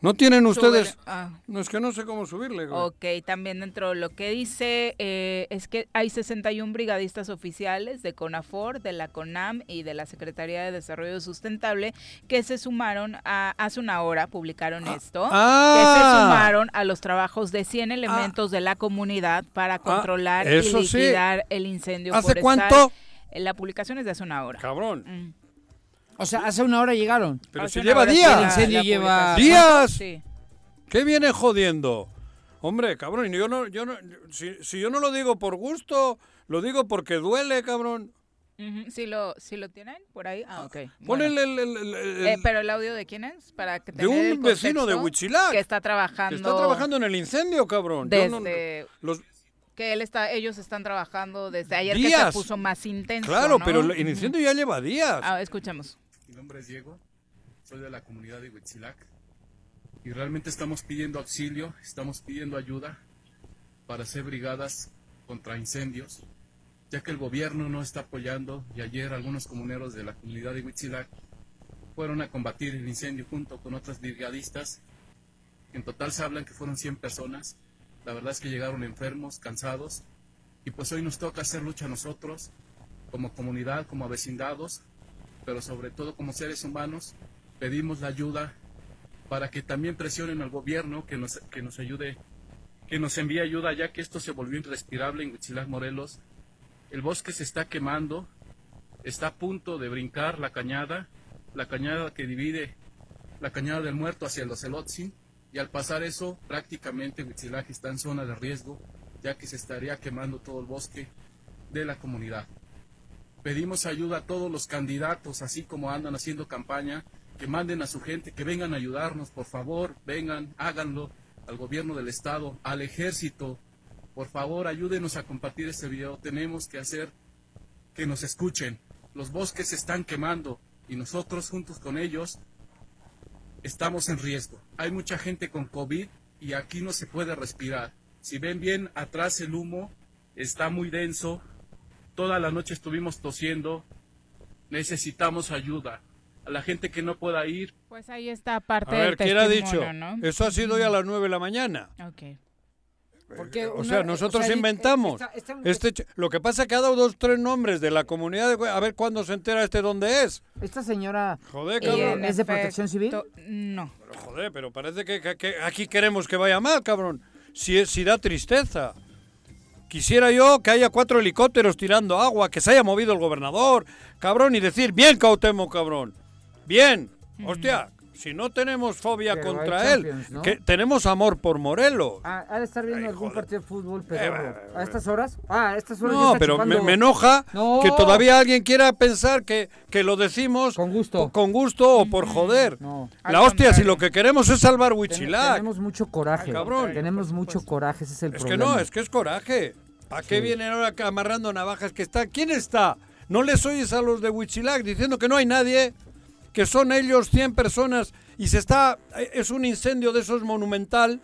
¿No tienen ustedes? Ah. No, es que no sé cómo subirle, güey. Ok, también dentro de lo que dice eh, es que hay 61 brigadistas oficiales de CONAFOR, de la CONAM y de la Secretaría de Desarrollo Sustentable que se sumaron a, hace una hora, publicaron esto, que se ah. sumaron a los trabajos de 100 elementos de la comunidad para controlar y Ah, sí. liquidar el incendio ¿Hace forestal. cuánto? Eh, La publicación es de hace una hora. Cabrón. Mm. O sea, hace una hora llegaron. Pero Hace si lleva días. El incendio la lleva-. ¡Días! Sí. ¿Qué viene jodiendo? Hombre, cabrón, yo no, yo no, si, si yo no lo digo por gusto, lo digo porque duele, cabrón. ¿Sí, lo, ¿Sí lo tienen por ahí? Ah, ok. Bueno. el, el- el- el- el- Eh, pero el audio de quién es para que de un el vecino de Huitzilac. que está trabajando que está trabajando en el incendio, cabrón. Yo no- desde los, que él está ellos están trabajando desde ayer que Días. se puso más intenso claro, ¿no? pero el incendio ya lleva días. Ah, escuchemos Mi nombre es Diego, soy de la comunidad de Huitzilac y realmente estamos pidiendo auxilio, estamos pidiendo ayuda para hacer brigadas contra incendios, ya que el gobierno no está apoyando y ayer algunos comuneros de la comunidad de Huitzilac fueron a combatir el incendio junto con otras brigadistas. En total se hablan que fueron 100 personas. La verdad es que llegaron enfermos, cansados y pues hoy nos toca hacer lucha a nosotros como comunidad, como vecindados, pero sobre todo como seres humanos. Pedimos la ayuda para que también presionen al gobierno que nos, que nos ayude, que nos envíe ayuda ya que esto se volvió irrespirable en Huitzilac, Morelos. El bosque se está quemando, está a punto de brincar la cañada, la cañada que divide la cañada del muerto hacia los Elotzin, y al pasar eso prácticamente Huitzilac está en zona de riesgo ya que se estaría quemando todo el bosque de la comunidad. Pedimos ayuda a todos los candidatos, así como andan haciendo campaña, que manden a su gente, que vengan a ayudarnos, por favor, vengan, háganlo al gobierno del estado, al ejército, por favor, ayúdenos a compartir este video. Tenemos que hacer que nos escuchen. Los bosques se están quemando y nosotros juntos con ellos estamos en riesgo. Hay mucha gente con COVID y aquí no se puede respirar. Si ven bien atrás el humo está muy denso. Toda la noche estuvimos tosiendo. Necesitamos ayuda. A la gente que no pueda ir. Pues ahí está parte A ver, del ¿quién ha testimonio, dicho? ¿no? Eso ha sido hoy a las 9 de la mañana. Ok. Porque o una- sea, nosotros o sea, inventamos. esta- esta- Este lo que pasa es que ha dado dos, tres nombres de la comunidad. De, a ver cuándo se entera este dónde es. Esta señora Joder, eh, cabrón. es de protección civil. No. Pero, joder, pero parece que, que- que aquí queremos que vaya mal, cabrón. Si, es- si da tristeza. Quisiera yo que haya cuatro helicópteros tirando agua, que se haya movido el gobernador, cabrón, y decir, bien, Cautemo, cabrón. Bien. Hostia, si no tenemos fobia Pero contra él, ¿no? que tenemos amor por Morelos. Ah, ha de estar viendo algún partido de fútbol pedorro. ¿A estas horas? Ah, a estas horas No, está pero me, enoja No. que todavía alguien quiera pensar que, que lo decimos con gusto, con gusto o por joder. Al La hostia, si lo que queremos es salvar Huichilac. Tenemos mucho coraje. Ah, cabrón. Tenemos mucho coraje, ese es el Es que problema. no, es que es coraje. ¿Para qué Sí. vienen ahora amarrando navajas que está? ¿Quién está? ¿No les oyes a los de Huichilac diciendo que no hay nadie? Que son ellos 100 personas y se está... Es un incendio de esos monumental.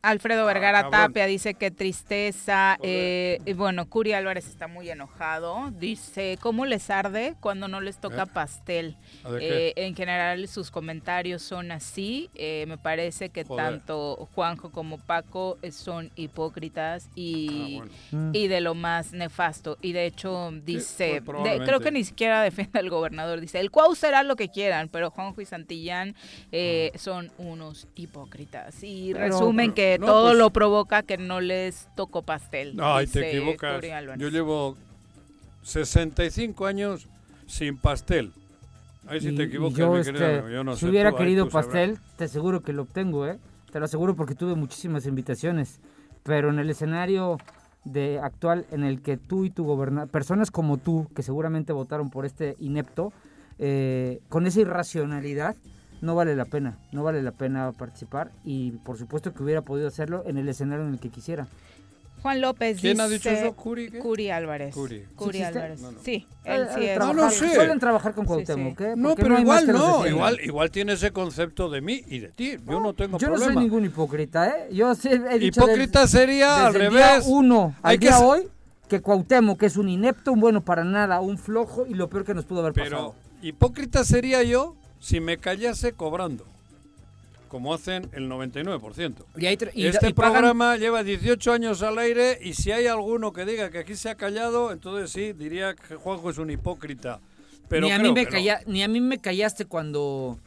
Alfredo Vergara Ah, cabrón. Tapia dice que tristeza. eh, y bueno, Curi Álvarez está muy enojado. Dice, ¿cómo les arde cuando no les toca ¿Eh? pastel? Eh, en general sus comentarios son así. Eh, me parece que Joder. tanto Juanjo como Paco son hipócritas y, Ah, bueno. y de lo más nefasto. Y de hecho dice, de- probablemente. creo que ni siquiera defiende al gobernador. Dice, el Cuau será lo que quieran, pero Juanjo y Santillán eh, son unos hipócritas. Y Pero- resumen que no, todo pues- lo provoca que no les tocó pastel. Ay, te dice equivocas. Yo llevo 65 años sin pastel. Ahí sí Y- te equivocas, yo, mi este, querido. Yo no si sé, hubiera tú, ahí querido tú sabrás. pastel, te aseguro que lo obtengo, ¿eh? Te lo aseguro porque tuve muchísimas invitaciones. Pero en el escenario de actual en el que tú y tu gobernador, personas como tú, que seguramente votaron por este inepto, eh, con esa irracionalidad, no vale la pena, no vale la pena participar y por supuesto que hubiera podido hacerlo en el escenario en el que quisiera. Juan López ¿Quién dice... ha dicho eso? ¿Curi? Curi Álvarez. Curi. ¿Sí? Álvarez. No, no. Sí, él sí eh, es. trabajar- Suelen trabajar con Sí, Cuauhtémoc, sí. ¿eh? No, pero igual no, igual, igual tiene ese concepto de mí y de ti. Yo no tengo Yo no problema. soy ningún hipócrita, ¿eh? Yo sí he dicho Hipócrita desde- sería al el día revés. uno al Hay que día hoy que Cuauhtémoc que es un inepto, un bueno para nada, un flojo y lo peor que nos pudo haber Pero pasado. hipócrita sería yo si me callase cobrando. Como hacen el 99%. Y tra- y- este y programa lleva 18 años al aire y si hay alguno que diga que aquí se ha callado, entonces sí, diría que Juanjo es un hipócrita. Pero ni a mí me que no. calla- ni a mí me callaste cuando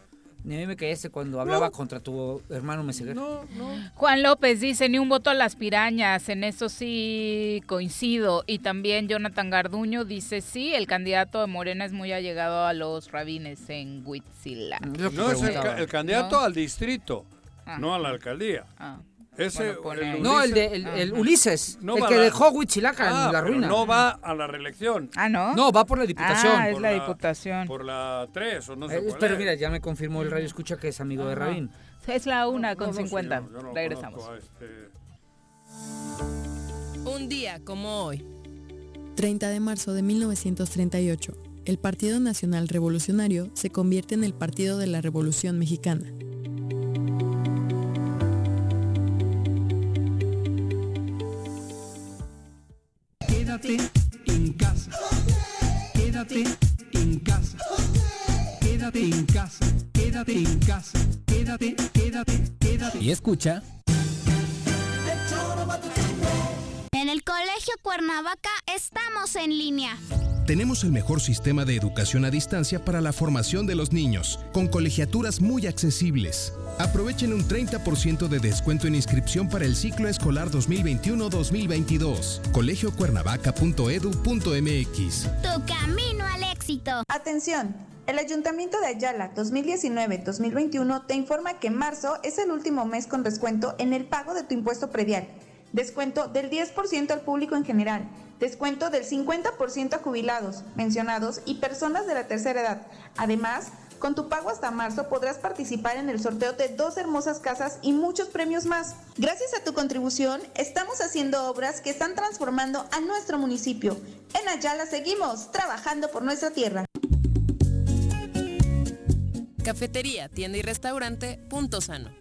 ni a mí me callaste cuando hablaba contra tu hermano Meseguer. No, no. Juan López dice, ni un voto a las pirañas, en eso sí coincido. Y también Jonathan Garduño dice, sí, el candidato de Morena es muy allegado a los rabines en Huitzilac. No es el, el candidato ¿No? al distrito, Ah. no a la alcaldía. Ah. Ese, Bueno. No, el de el, el Ulises, No el va que la- dejó Huitzilaca Ah, en la pero ruina. No va a la reelección. Ah, ¿no? No, va por la diputación. Ah, es Por la diputación. Por la 3 o no sé Eh, cuál pero es. mira, ya me confirmó el radio escucha que es amigo de. Rabín. Es la una con No, no sé, 50. yo no- yo no Regresamos. este- Un día como hoy. 30 de marzo de 1938, el Partido Nacional Revolucionario se convierte en el Partido de la Revolución Mexicana. Quédate en casa. Quédate en casa. Quédate en casa. Quédate en casa. Quédate, quédate, quédate. Y escucha. En el Colegio Cuernavaca estamos en línea. Tenemos el mejor sistema de educación a distancia para la formación de los niños, con colegiaturas muy accesibles. Aprovechen un 30% de descuento en inscripción para el ciclo escolar 2021-2022. colegiocuernavaca.edu.mx. Tu camino al éxito. Atención. El Ayuntamiento de Ayala 2019-2021 te informa que marzo es el último mes con descuento en el pago de tu impuesto predial. Descuento del 10% al público en general. Descuento del 50% a jubilados, pensionados y personas de la tercera edad. Además, con tu pago hasta marzo podrás participar en el sorteo de dos hermosas casas y muchos premios más. Gracias a tu contribución, estamos haciendo obras que están transformando a nuestro municipio. En Ayala seguimos trabajando por nuestra tierra. Cafetería, tienda y restaurante Punto Sano.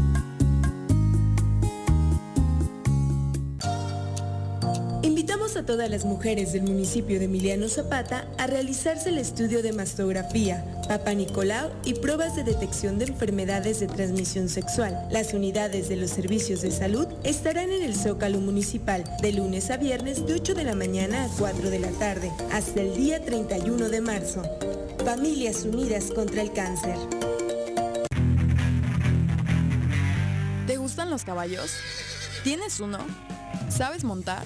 Invitamos a todas las mujeres del municipio de Emiliano Zapata a realizarse el estudio de mastografía, Papa Nicolau y pruebas de detección de enfermedades de transmisión sexual. Las unidades de los servicios de salud estarán en el Zócalo Municipal de lunes a viernes de 8 de la mañana a 4 de la tarde, hasta el día 31 de marzo. Familias Unidas contra el Cáncer. ¿Te gustan los caballos? ¿Tienes uno? ¿Sabes montar?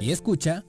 Y escucha...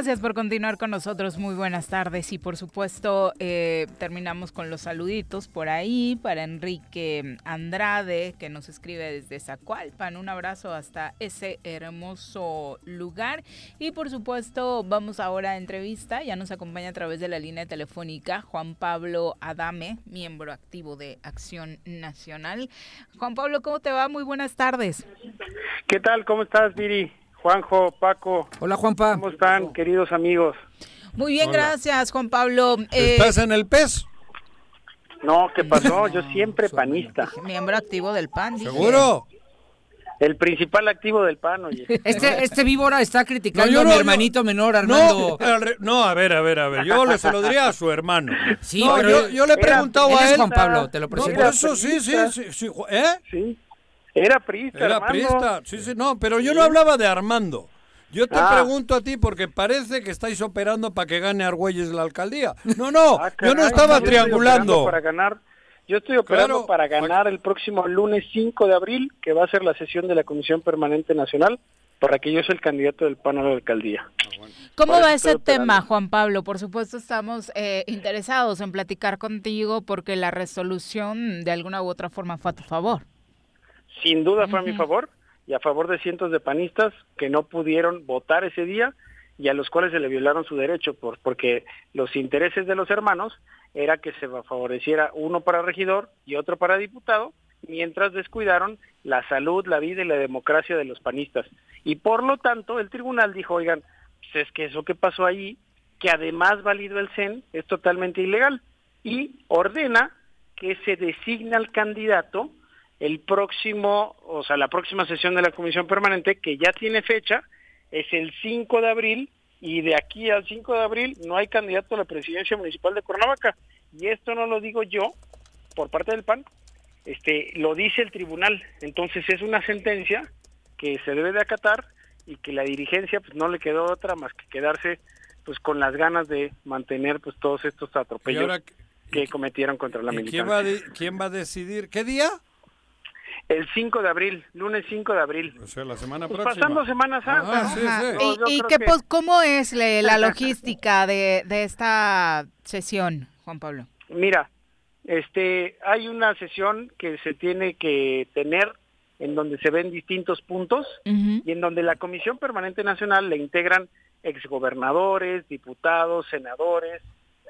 Gracias por continuar con nosotros. Muy buenas tardes. Y por supuesto, eh, terminamos con los saluditos por ahí para Enrique Andrade, que nos escribe desde Zacualpan. Un abrazo hasta ese hermoso lugar. Y por supuesto, vamos ahora a entrevista. Ya nos acompaña a través de la línea telefónica Juan Pablo Adame, miembro activo de Acción Nacional. Juan Pablo, ¿cómo te va? Muy buenas tardes. ¿Qué tal? ¿Cómo estás, Viri? Juanjo, Paco. Hola, Juanpa. ¿Cómo están, queridos amigos? Muy bien, gracias, Juan Pablo. Eh, ¿Estás en el PES? No, ¿qué pasó? Yo siempre panista. Miembro activo del PAN. ¿Seguro? El principal activo del PAN, oye. Este, este víbora está criticando a mi hermanito menor, Armando. No, a ver, a ver, a ver. Yo le se lo diría a su hermano. Sí, pero yo, le he preguntado a él. Juan Pablo, te lo presento. por eso sí, sí, sí, ¿Eh? Sí. Era prista, Era prista, sí, sí, no, pero yo no hablaba de Armando. Yo te Ah. pregunto a ti porque parece que estáis operando para que gane Argüelles la alcaldía. No, no, Ah, yo no estaba yo triangulando. Para ganar. Yo estoy operando Claro. para ganar el próximo lunes 5 de abril, que va a ser la sesión de la Comisión Permanente Nacional, para que yo sea el candidato del PAN a la alcaldía. ¿Cómo Por va ese operando. tema, Juan Pablo? Por supuesto, estamos eh, interesados en platicar contigo porque la resolución de alguna u otra forma fue a tu favor. Sin duda fue a mi favor y a favor de cientos de panistas que no pudieron votar ese día y a los cuales se le violaron su derecho, por, porque los intereses de los hermanos era que se favoreciera uno para regidor y otro para diputado, mientras descuidaron la salud, la vida y la democracia de los panistas. Y por lo tanto, el tribunal dijo, oigan, pues es que eso que pasó allí, que además válido el CEN, es totalmente ilegal. Y ordena que se designa al candidato el próximo, o sea, la próxima sesión de la Comisión Permanente, que ya tiene fecha, es el 5 de abril, y de aquí al 5 de abril no hay candidato a la presidencia municipal de Cuernavaca. Y esto no lo digo yo, por parte del PAN, este, lo dice el tribunal. Entonces es una sentencia que se debe de acatar y que la dirigencia pues no le quedó otra más que quedarse pues con las ganas de mantener pues todos estos atropellos ahora que cometieron contra la ¿Y militancia. quién va, de- quién va a decidir? ¿Qué día? El 5 de abril, lunes 5 de abril. O sea, la semana Pues próxima. pasando Semana Santa. Ah, sí, sí. Yo ¿Y, qué, que- cómo es la logística de, de esta sesión, Juan Pablo? Mira, este, hay una sesión que se tiene que tener en donde se ven distintos puntos y en donde la Comisión Permanente Nacional le integran exgobernadores, diputados, senadores,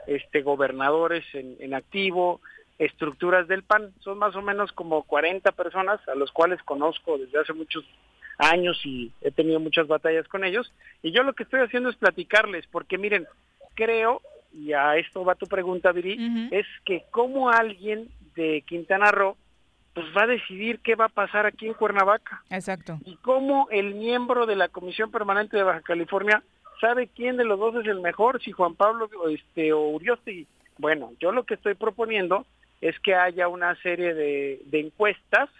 este, gobernadores en, en activo, estructuras del PAN. Son más o menos como 40 personas a los cuales conozco desde hace muchos años y he tenido muchas batallas con ellos. Y yo lo que estoy haciendo es platicarles, porque miren, creo, y a esto va tu pregunta, Viri, es que como alguien de Quintana Roo pues va a decidir qué va a pasar aquí en Cuernavaca. Exacto. Y cómo el miembro de la Comisión Permanente de Baja California sabe quién de los dos es el mejor, si Juan Pablo o, este, o Uriostegui. Bueno, yo lo que estoy proponiendo es que haya una serie de, encuestas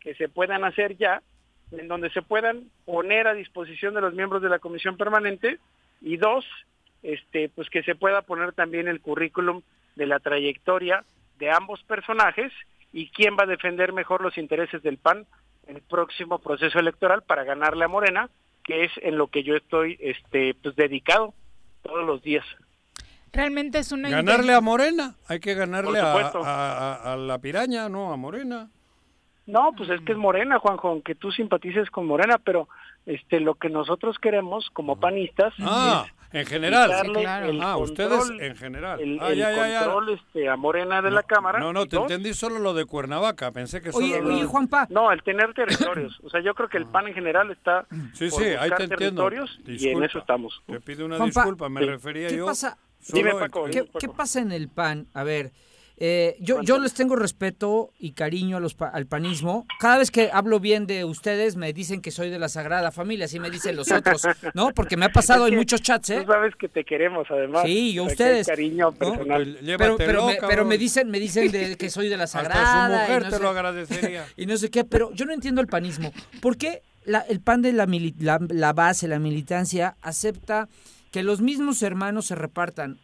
que se puedan hacer ya, en donde se puedan poner a disposición de los miembros de la Comisión Permanente y dos, este, pues que se pueda poner también el currículum de la trayectoria de ambos personajes y quién va a defender mejor los intereses del PAN en el próximo proceso electoral para ganarle a Morena, que es en lo que yo estoy este pues dedicado todos los días. Realmente es una Ganarle a Morena. Hay que ganarle a, a- a- la piraña, no a Morena. No, pues es que es Morena, Juanjo, aunque tú simpatices con Morena, pero este lo que nosotros queremos como panistas Ah, es en general. Sí, claro. el Ah, ustedes control- en general. el, Ah, el ya, ya, ya. control este, a Morena de la Cámara. No, no, te dos, entendí solo lo de Cuernavaca. Pensé que Oye, solo lo- oye, Juanpa. No, el tener territorios. O sea, yo creo que el PAN en general está Sí, por sí, ahí te entiendo. territorios y en Disculpa. eso estamos. Te pido una Juanpa, disculpa, me Sí. refería ¿Qué yo. pasa? Solo Dime, Paco, ¿Qué, qué pasa en el PAN? A ver, eh, yo, yo les tengo respeto y cariño a los, pa- al panismo. Cada vez que hablo bien de ustedes me dicen que soy de la Sagrada Familia, así me dicen los otros, ¿no? Porque me ha pasado en muchos chats, ¿eh? Tú sabes que te queremos, además. Sí, yo ustedes. cariño Pero, pero, me, pero dicen, me dicen de que soy de la Hasta Sagrada. su mujer y no te sé- lo agradecería. y no sé qué, pero yo no entiendo el panismo. ¿Por qué la- el PAN de la, mili- la, la base, la militancia, acepta que los mismos hermanos se repartan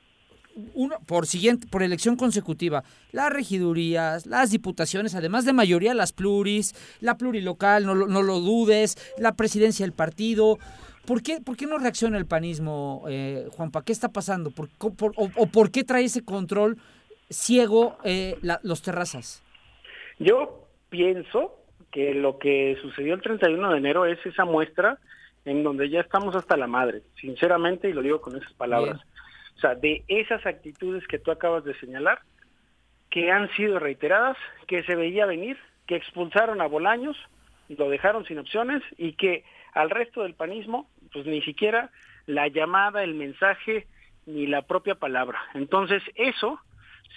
uno por siguiente por elección consecutiva las regidurías, las diputaciones, además de mayoría las pluris, la plurilocal, no, no lo dudes, la presidencia del partido. ¿Por qué, ¿Por qué no reacciona el panismo, eh, Juanpa? ¿Qué está pasando? ¿Por, por- o, o por qué trae ese control ciego eh, la- los terrazas? Yo pienso que lo que sucedió el 31 de enero es esa muestra en donde ya estamos hasta la madre, sinceramente, y lo digo con esas palabras. O sea, de esas actitudes que tú acabas de señalar, que han sido reiteradas, que se veía venir, que expulsaron a Bolaños, lo dejaron sin opciones y que al resto del panismo, pues ni siquiera la llamada, el mensaje, ni la propia palabra. Entonces, eso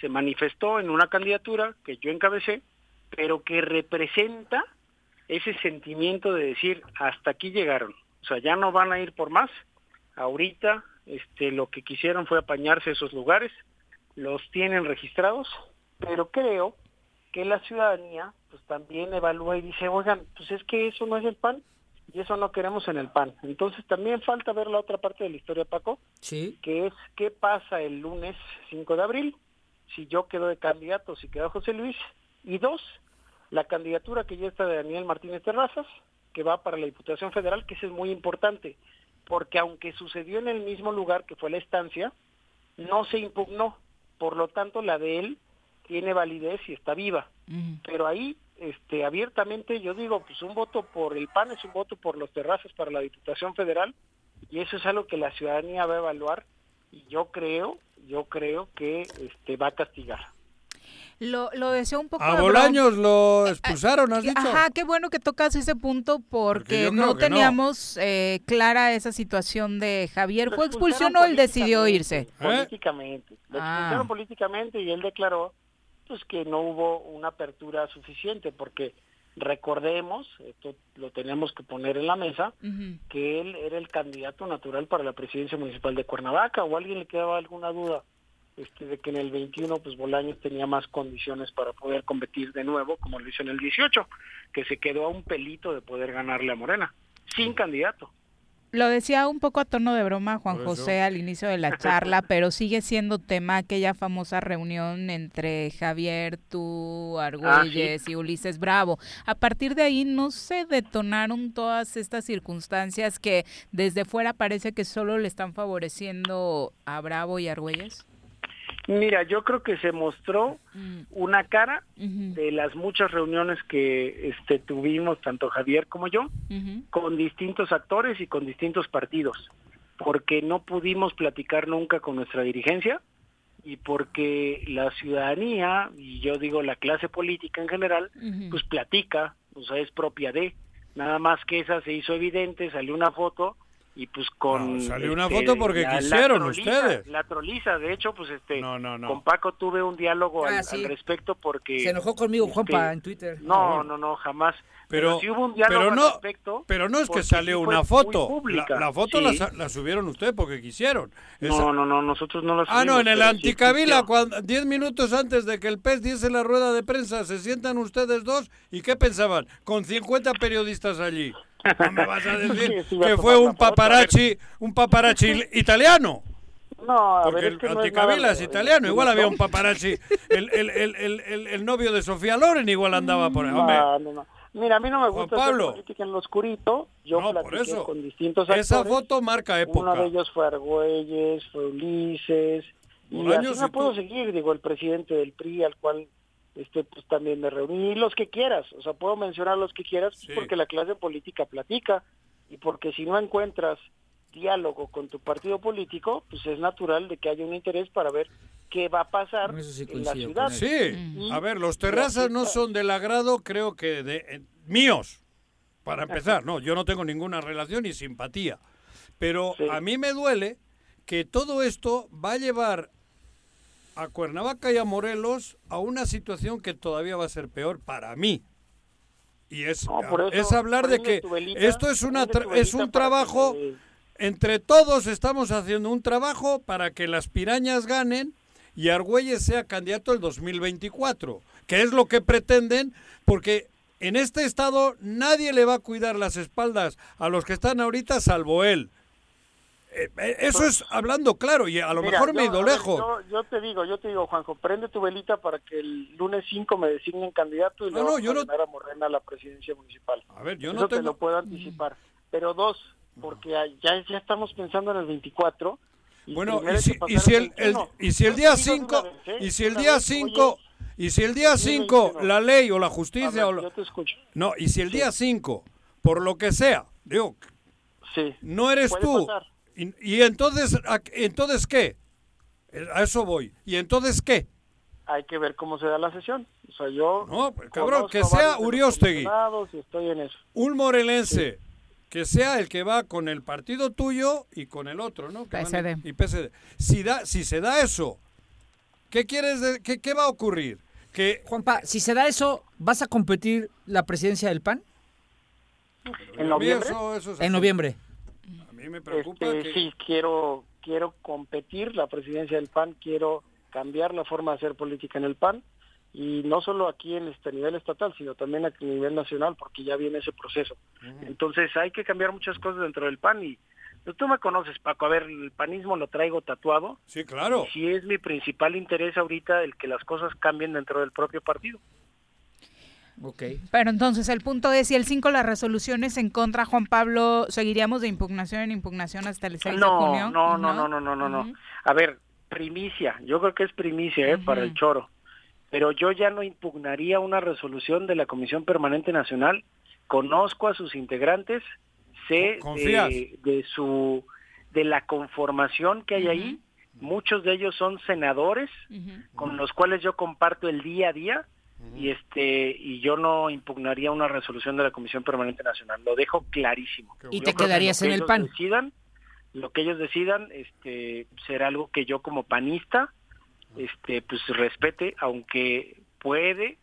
se manifestó en una candidatura que yo encabecé, pero que representa ese sentimiento de decir, hasta aquí llegaron. O sea, ya no van a ir por más. Ahorita este, lo que quisieron fue apañarse esos lugares, los tienen registrados, pero creo que la ciudadanía pues también evalúa y dice, oigan, pues es que eso no es el PAN y eso no queremos en el PAN. Entonces también falta ver la otra parte de la historia, Paco, Sí. que es qué pasa el lunes 5 de abril, si yo quedo de candidato, si queda José Luis, y dos, la candidatura que ya está de Daniel Martínez Terrazas, que va para la Diputación Federal, que eso es muy importante, porque aunque sucedió en el mismo lugar que fue la estancia, no se impugnó, por lo tanto la de él tiene validez y está viva. Pero ahí, este, abiertamente yo digo, pues un voto por el PAN es un voto por los terrazas para la Diputación Federal y eso es algo que la ciudadanía va a evaluar y yo creo, yo creo que este va a castigar. Lo, lo deseo un poco A Bolaños lo expulsaron, has dicho. Ajá, qué bueno que tocas ese punto porque no teníamos eh, clara esa situación de Javier. Lo ¿Fue expulsión o él decidió irse? Políticamente. Lo Ah. expulsaron políticamente y él declaró pues que no hubo una apertura suficiente porque recordemos, esto lo tenemos que poner en la mesa, que él era el candidato natural para la presidencia municipal de Cuernavaca o a alguien le quedaba alguna duda este, de que en el 21 pues Bolaños tenía más condiciones para poder competir de nuevo como lo hizo en el 18, que se quedó a un pelito de poder ganarle a Morena, sin candidato. Lo decía un poco a tono de broma Juan. José al inicio de la charla, pero sigue siendo tema aquella famosa reunión entre Javier, tú, Argüelles y Ulises Bravo. A partir de ahí no se detonaron todas estas circunstancias que desde fuera parece que solo le están favoreciendo a Bravo y Argüelles. Mira, yo creo que se mostró una cara de las muchas reuniones que este, tuvimos, tanto Javier como yo, con distintos actores y con distintos partidos, porque no pudimos platicar nunca con nuestra dirigencia y porque la ciudadanía, y yo digo la clase política en general, pues platica, o sea, es propia de, nada más que esa se hizo evidente, salió una foto y pues con... No, salió una este, foto porque la- la quisieron troliza, ustedes. La troliza, de hecho, pues este, no, no. con Paco tuve un diálogo al, Ah, sí. al respecto porque... Se enojó conmigo, este, Juanpa, en Twitter. No, no, no, jamás. Pero, sí hubo un diálogo pero al no, respecto. pero no es que salió sí una foto. La, pública. la foto Sí. la, sa- la subieron ustedes porque quisieron. Esa- No, no, no, nosotros no la Ah, no, subimos, en el pero sí Anticavila, existió. cuando 10 minutos antes de que el PES diese la rueda de prensa, se sientan ustedes dos y ¿qué pensaban? Con 50 periodistas allí. No me vas a decir Sí, a que fue un paparazzi, un paparazzi italiano. No, a Porque ver, es que no es Anticavila nada- es italiano, igual había un No, paparazzi. El, el, el, el, el- novio de Sofía Loren igual andaba por ahí. No, no, no. Mira, a mí no me gusta hacer Pablo. política en lo oscurito. Yo No, por platiqué eso. con distintos actores. esa foto marca Uno época. de ellos fue Argüelles, fue Ulises. Y así y puedo seguir, digo, el presidente del PRI, al cual este pues también me reuní. Y los que quieras, o sea, puedo mencionar los que quieras, porque la clase política platica. Y porque si no encuentras diálogo con tu partido político, pues es natural de que haya un interés para ver qué va a pasar en la ciudad. Sí, a ver, los terrazas no son del agrado, creo que de eh, míos. Para empezar, no, yo no tengo ninguna relación ni simpatía. Pero a mí me duele que todo esto va a llevar a Cuernavaca y a Morelos a una situación que todavía va a ser peor para mí. Y es, eso, es hablar de que velita, esto es, una es un que trabajo, entre todos estamos haciendo un trabajo para que las pirañas ganen y Argüelles sea candidato el 2024, que es lo que pretenden, porque en este estado nadie le va a cuidar las espaldas a los que están ahorita salvo él. Eh, eh, Eso es hablando claro y a lo Mira, mejor me he yo- lejos. Yo, yo te digo, yo te digo, Juanjo, prende tu velita para que el lunes 5 me designen candidato y No, le no, yo a no- a Morena a la presidencia municipal. A ver, yo Eso no te tengo... lo puedo anticipar. Pero dos, porque ya, ya estamos pensando en el 24. y Bueno, y si, y el, el- 21. y si el día te digo de 5 una vez, ¿eh? y si el día vez, 5 oye, y si el día dime, 5 dime, no. la ley o la justicia ver, o yo te escucho. no y si el día 5 por lo que sea digo Sí. no eres tú pasar. Y, y entonces ¿a- entonces qué Eh, a eso voy y entonces qué Hay que ver cómo se da la sesión. O sea, yo. No, pues, cabrón, que sea Uriostegui. comisionados Y estoy en eso. un morelense que sea el que va con el partido tuyo y con el otro, ¿no? Que van a- PSD. y PSD. Si, da, si se da eso, ¿qué quieres de- qué, qué va a ocurrir? Que Juanpa, si se da eso, ¿vas a competir la presidencia del PAN? ¿En noviembre? Eso- eso es En noviembre. Mí me preocupa Este, que- Sí, quiero, quiero competir la presidencia del PAN, quiero cambiar la forma de hacer política en el PAN y no solo aquí en este nivel estatal, sino también a nivel nacional, porque ya viene ese proceso. Entonces hay que cambiar muchas cosas dentro del PAN y pues, tú me conoces, Paco, a ver, el panismo lo traigo tatuado. Sí, claro. Y sí es mi principal interés ahorita el que las cosas cambien dentro del propio partido. Ok. Pero entonces el punto es, si el 5 las resoluciones en contra, Juan Pablo, ¿seguiríamos de impugnación en impugnación hasta el 6 de No, junio? no, no, no, no, no, no, no. A ver, primicia, yo creo que es primicia ¿eh? para el choro, pero yo ya no impugnaría una resolución de la Comisión Permanente Nacional, conozco a sus integrantes, sé de, de su de la conformación que hay ahí, muchos de ellos son senadores con los cuales yo comparto el día a día y este y yo no impugnaría una resolución de la Comisión Permanente Nacional, lo dejo clarísimo. ¿Y te quedarías que en el PAN? Decidan, lo que ellos decidan este será algo que yo como panista este pues respete aunque puede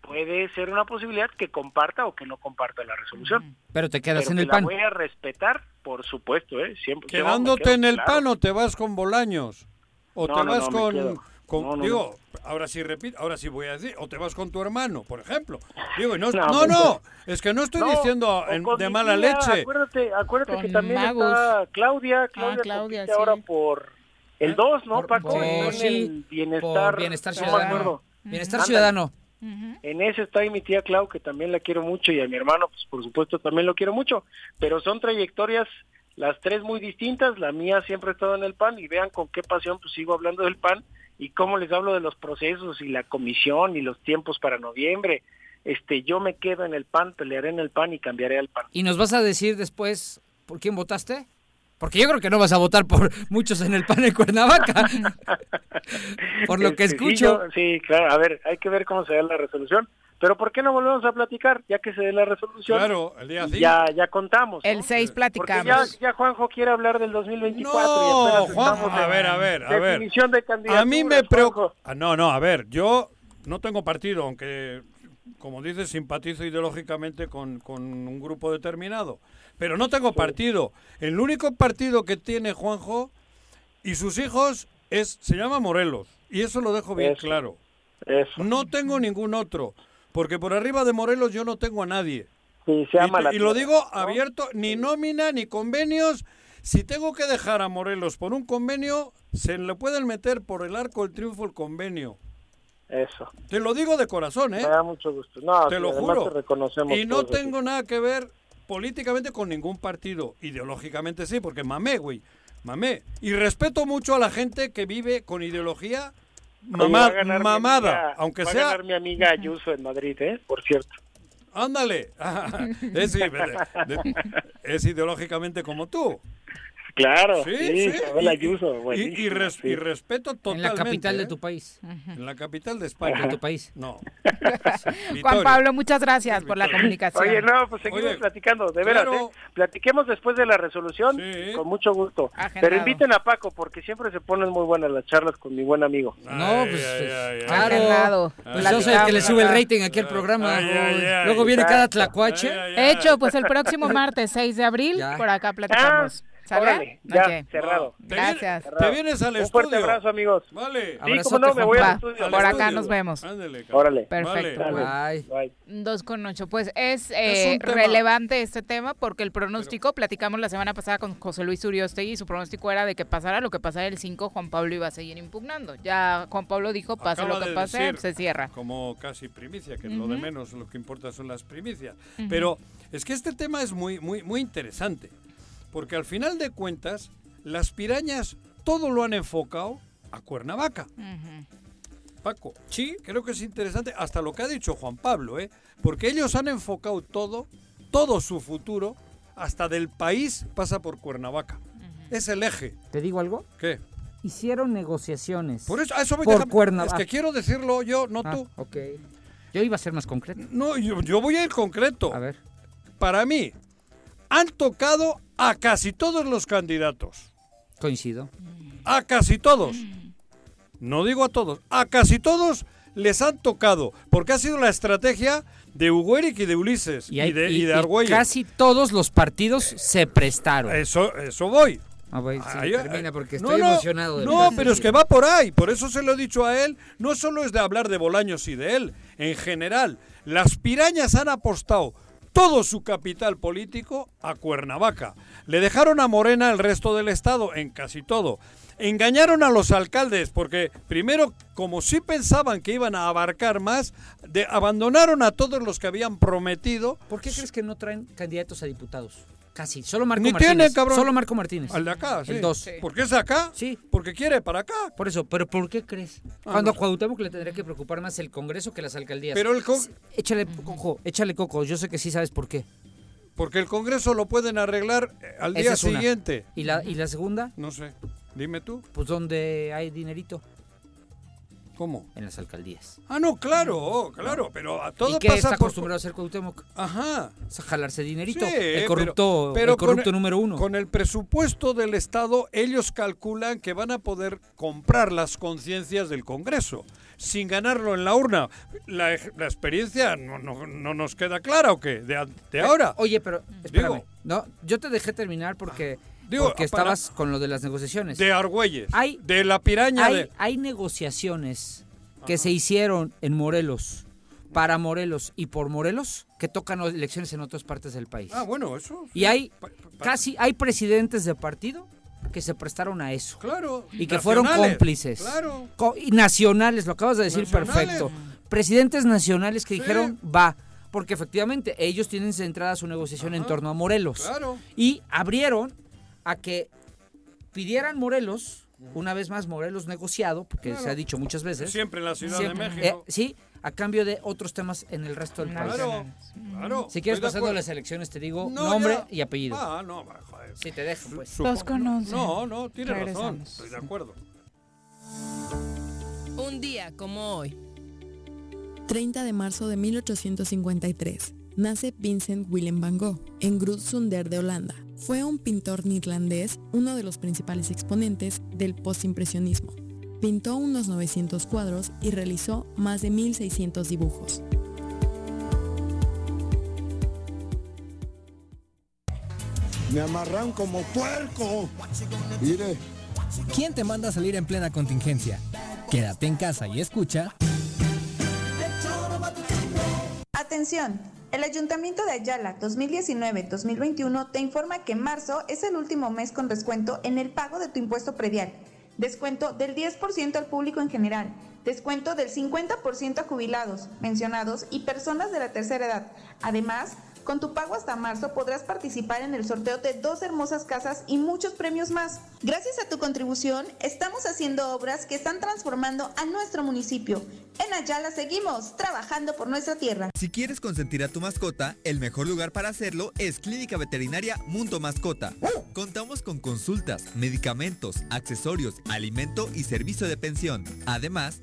puede ser una posibilidad que comparta o que no comparta la resolución Pero te quedas Pero en que el la PAN. voy a respetar por supuesto eh siempre quedándote quedo, en el claro. pan o te vas con Bolaños o No, te no, vas no, con, quedo. Con- No, no, digo ahora sí repito ahora sí voy a decir o te vas con tu hermano por ejemplo digo y no No, no pues, no, es que no estoy No, diciendo en- de mala tía, leche Acuérdate, acuérdate que también está Claudia, Claudia, Ah, Claudia, compite sí. ahora por el 2, ¿no, Paco? por- Está en sí, el bienestar, por bienestar ciudadano. Bienestar ciudadano. En ese está ahí mi tía Clau, que también la quiero mucho, y a mi hermano, pues por supuesto también lo quiero mucho. Pero son trayectorias, las tres muy distintas. La mía siempre ha estado en el PAN, y vean con qué pasión pues sigo hablando del PAN, y cómo les hablo de los procesos, y la comisión, y los tiempos para noviembre. Este, yo me quedo en el PAN, pelearé en el PAN y cambiaré al PAN. ¿Y nos vas a decir después por quién votaste? Porque yo creo que no vas a votar por muchos en el PAN en Cuernavaca. por lo que Este, sí, escucho. yo- Sí, claro, a ver, hay que ver cómo se da la resolución. Pero ¿por qué no volvemos a platicar? Ya que se dé la resolución. Claro, el día y cinco. ya, ya contamos. ¿no? El 6 Porque ya, platicamos. ya Juanjo quiere hablar del 2024 No, y apenas Juan, estamos a ver, a ver, a ver. definición de A mí me preocupa. Juanjo. Ah, no, no, a ver, yo no tengo partido, aunque, como dices, simpatizo ideológicamente con, con un grupo determinado. Pero no tengo partido. El único partido que tiene Juanjo y sus hijos es se llama Morelos. Y eso lo dejo bien Eso. claro. Eso. No tengo ningún otro. Porque por arriba de Morelos yo no tengo a nadie. Sí, se Y, ama te- la y lo digo ¿no? abierto, ni nómina, ni convenios. Si tengo que dejar a Morelos por un convenio, se le pueden meter por el arco del triunfo el convenio. Eso. Te lo digo de corazón, ¿eh? Me da mucho gusto. No, Te lo juro. te reconocemos Y no aquí. tengo nada que ver políticamente con ningún partido. Ideológicamente sí, porque mamé, güey. Mamé. Y respeto mucho a la gente que vive con ideología mamá- va mamada. amiga- aunque va sea... a ganar mi amiga Ayuso en Madrid, ¿eh? Por cierto. Ándale. es, es ideológicamente como tú. Claro, Sí, sí, sí. Isabel Y- Ayuso, Y, buenísima, y res- sí. y respeto En totalmente. la capital de ¿eh? tu país. En la capital de España. De tu país. No. Juan. Pablo, muchas gracias por la comunicación. Oye, no, pues seguimos Oye, platicando, de veras, claro. ¿eh? Platiquemos después de la resolución, con mucho gusto. Agendado. Pero inviten a Paco, porque siempre se ponen muy buenas las charlas con mi buen amigo. No, pues, claro. Agendado. Pues yo soy el que le sube el rating aquí al programa. Ay, ay, ay. Luego viene cada tlacuache. Hecho, pues el próximo martes 6 de abril, Ya. por acá platicamos. ¿Sale? órale, ya, Ok. cerrado. Te vienes- Gracias. Te vienes al Un estudio. fuerte abrazo, amigos. Vale. Sí, Abrazote, como no, me voy al estudio. por acá nos vemos. Ándale, cabrón. Órale. Perfecto. Vale. Ay. Bye. Dos con ocho. Pues es, Es eh, un tema- relevante este tema porque el pronóstico, platicamos la semana pasada con José Luis Uriostegui y su pronóstico era de que pasara lo que pasara el 5, Juan Pablo iba a seguir impugnando. Ya Juan Pablo dijo, pase Acaba lo que de pase, decir, se cierra. Como casi primicia, que lo de menos lo que importa son las primicias. Ujú. Pero es que este tema es muy, muy, muy interesante. Porque al final de cuentas, las pirañas todo lo han enfocado a Cuernavaca. Paco, sí, creo que es interesante hasta lo que ha dicho Juan Pablo, ¿eh? porque ellos han enfocado todo, todo su futuro, hasta del país pasa por Cuernavaca. Es el eje. ¿Te digo algo? ¿Qué? Hicieron negociaciones. Por eso, a eso voy por déjame- Cuernavaca. Es que quiero decirlo yo, no Ah, tú. Ok. Yo iba a ser más concreto. No, yo, yo voy a ir concreto. A ver. Para mí, han tocado a casi todos los candidatos. Coincido. A casi todos. No digo a todos. A casi todos les han tocado. Porque ha sido la estrategia de Hugo Eric y de Ulises. Y, hay- de, y- y de casi todos los partidos se prestaron. Eso, eso voy. Ah, voy, sí, Ahí- termina porque estoy no, emocionado. de No, pero es que va por ahí. Por eso se lo he dicho a él. No solo es de hablar de Bolaños y de él. En general, las pirañas han apostado todo su capital político a Cuernavaca. Le dejaron a Morena el resto del estado en casi todo. Engañaron a los alcaldes porque primero, como sí pensaban que iban a abarcar más, de, abandonaron a todos los que habían prometido. ¿Por qué crees que no traen candidatos a diputados? Casi. Solo Marco Ni Martínez. tiene, cabrón. Solo Marco Martínez. Al de acá, sí. El 2. ¿Por qué es de acá? Sí. Porque quiere para acá. Por eso, pero ¿por qué crees? Ah, Cuando no. a Cuauhtémoc le tendría que preocupar más el Congreso que las alcaldías. Pero el con- S- Échale coco, échale coco. Yo sé que sí sabes por qué. Porque el Congreso lo pueden arreglar eh, al Esa día siguiente. ¿Y la, ¿Y la segunda? No sé. Dime tú. Pues donde hay dinerito. ¿Cómo? En las alcaldías. Ah, no, claro, claro, pero a todo ¿Y qué pasa está por... acostumbrado a hacer Cuauhtémoc? Ajá. A jalarse dinerito. Sí, el corrupto, pero el corrupto con- número uno. Con el presupuesto del Estado, ellos calculan que van a poder comprar las conciencias del Congreso sin ganarlo en la urna. La, la experiencia no, no- no nos queda clara o qué, de, de ahora. Eh, Oye, pero espérame. Digo- no, yo te dejé terminar porque, Digo, porque para- estabas con lo de las negociaciones. De Argüelles, Hay- de la piraña hay, de... hay negociaciones que se hicieron en Morelos, para Morelos y por Morelos, que tocan elecciones en otras partes del país. Ah, bueno, eso... Y hay casi, hay presidentes de partido que se prestaron a eso. Claro. Y que fueron cómplices. Claro. Co- y nacionales, lo acabas de decir Nacionales. perfecto. Presidentes nacionales que dijeron, va, porque efectivamente ellos tienen centrada su negociación en torno a Morelos. Claro. Y abrieron a que pidieran Morelos, una vez más Morelos negociado, porque Claro. se ha dicho muchas veces. Siempre en la Ciudad Siempre. de México. Eh, sí, a cambio de otros temas en el resto del país. Claro, claro. Si quieres pasando las elecciones, te digo No, nombre ya. y apellido. Ah, no, joder. Si te dejo, pues. Supongo- conocen. No, no, tiene razón. Regresamos. Estoy de acuerdo. Un día como hoy. 30 de marzo de 1853. Nace Vincent Willem van Gogh en Groot-Zunder de Holanda. Fue un pintor neerlandés, uno de los principales exponentes del postimpresionismo. Pintó unos 900 cuadros y realizó más de 1600 dibujos. Me amarran como puerco. Mire, ¿Quién te manda a salir en plena contingencia? Quédate en casa y escucha. Atención, el Ayuntamiento de Ayala 2019-2021 te informa que marzo es el último mes con descuento en el pago de tu impuesto predial. Descuento del 10% al público en general. Descuento del 50% a jubilados, pensionados y personas de la tercera edad. Además, con tu pago hasta marzo podrás participar en el sorteo de dos hermosas casas y muchos premios más. Gracias a tu contribución, estamos haciendo obras que están transformando a nuestro municipio. En Ayala seguimos trabajando por nuestra tierra. Si quieres consentir a tu mascota, el mejor lugar para hacerlo es Clínica Veterinaria Mundo Mascota. Contamos con consultas, medicamentos, accesorios, alimento y servicio de pensión. Además,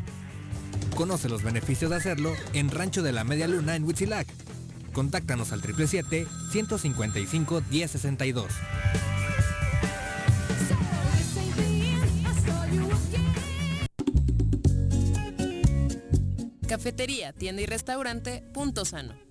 Conoce los beneficios de hacerlo en Rancho de la Media Luna en Huitzilac. Contáctanos al 777-155-1062. Cafetería, tienda y restaurante, punto sano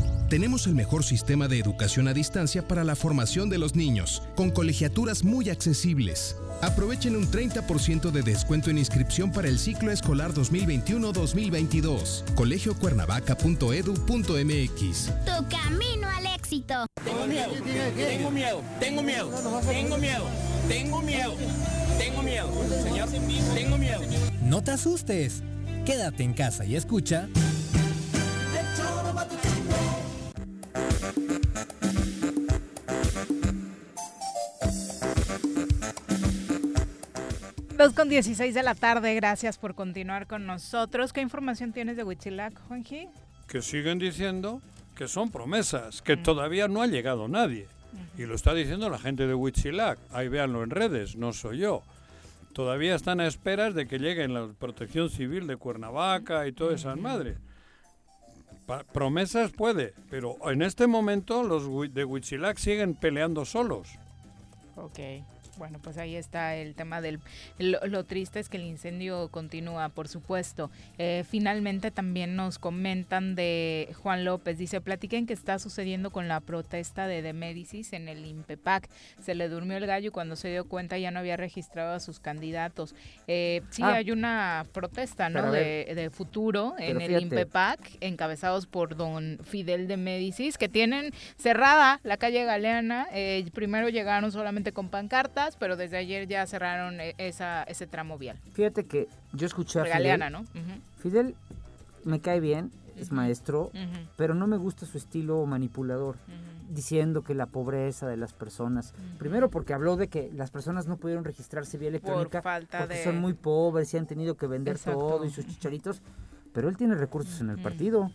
Tenemos el mejor sistema de educación a distancia para la formación de los niños, con colegiaturas muy accesibles. Aprovechen un 30% de descuento en inscripción para el ciclo escolar 2021-2022. colegiocuernavaca.edu.mx. Tu camino al éxito. Tengo miedo, tengo miedo, tengo miedo, tengo miedo, tengo miedo, tengo miedo, señor, tengo miedo. No te asustes. Quédate en casa y escucha. Dos con 16 de la tarde, gracias por continuar con nosotros. ¿Qué información tienes de Huitzilac, Juanji? Que siguen diciendo que son promesas, que todavía no ha llegado nadie. Y lo está diciendo la gente de Huitzilac. Ahí véanlo en redes, no soy yo. Todavía están a esperas de que lleguen la protección civil de Cuernavaca y todas esas madres. Promesas puede, pero en este momento los de Huitzilac siguen peleando solos. Ok. Bueno, pues ahí está el tema del... Lo, lo triste es que el incendio continúa, por supuesto. Eh, finalmente también nos comentan de Juan López, dice, platiquen qué está sucediendo con la protesta de De Médicis en el INPEPAC. Se le durmió el gallo y cuando se dio cuenta ya no había registrado a sus candidatos. Eh, sí, Ah. hay una protesta, ¿no? De, futuro en el. INPEPAC, encabezados por don Fidel de Médicis, que tienen cerrada la calle Galeana. Eh, primero llegaron solamente con pancartas, pero desde ayer ya cerraron eh, esa, ese tramo vial. Fíjate que yo escuché a Fidel. ¿no? Fidel me cae bien, es maestro, pero no me gusta su estilo manipulador, diciendo que la pobreza de las personas. Primero porque habló de que las personas no pudieron registrarse vía electrónica falta porque de- son muy pobres y han tenido que vender Exacto. todo y sus chicharitos, pero él tiene recursos en el partido.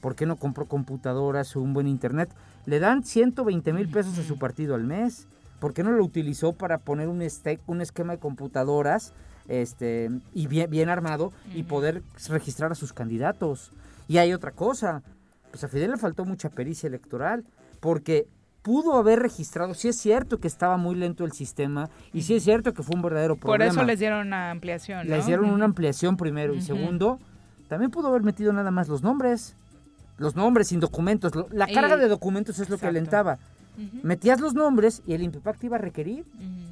¿Por qué no compró computadoras o un buen internet? Le dan 120 mil pesos a su partido al mes. ¿Por qué no lo utilizó para poner un, este- un esquema de computadoras este, y bien, bien armado y poder registrar a sus candidatos? Y hay otra cosa, pues a Fidel le faltó mucha pericia electoral, porque pudo haber registrado, sí es cierto que estaba muy lento el sistema y sí es cierto que fue un verdadero Por problema. eso les dieron una ampliación. Le ¿no? hicieron Ujú. una ampliación primero y segundo, también pudo haber metido nada más los nombres. Los nombres sin documentos. La Y- carga de documentos es lo que Exacto. Metías los nombres y el INPEPAC te iba a requerir.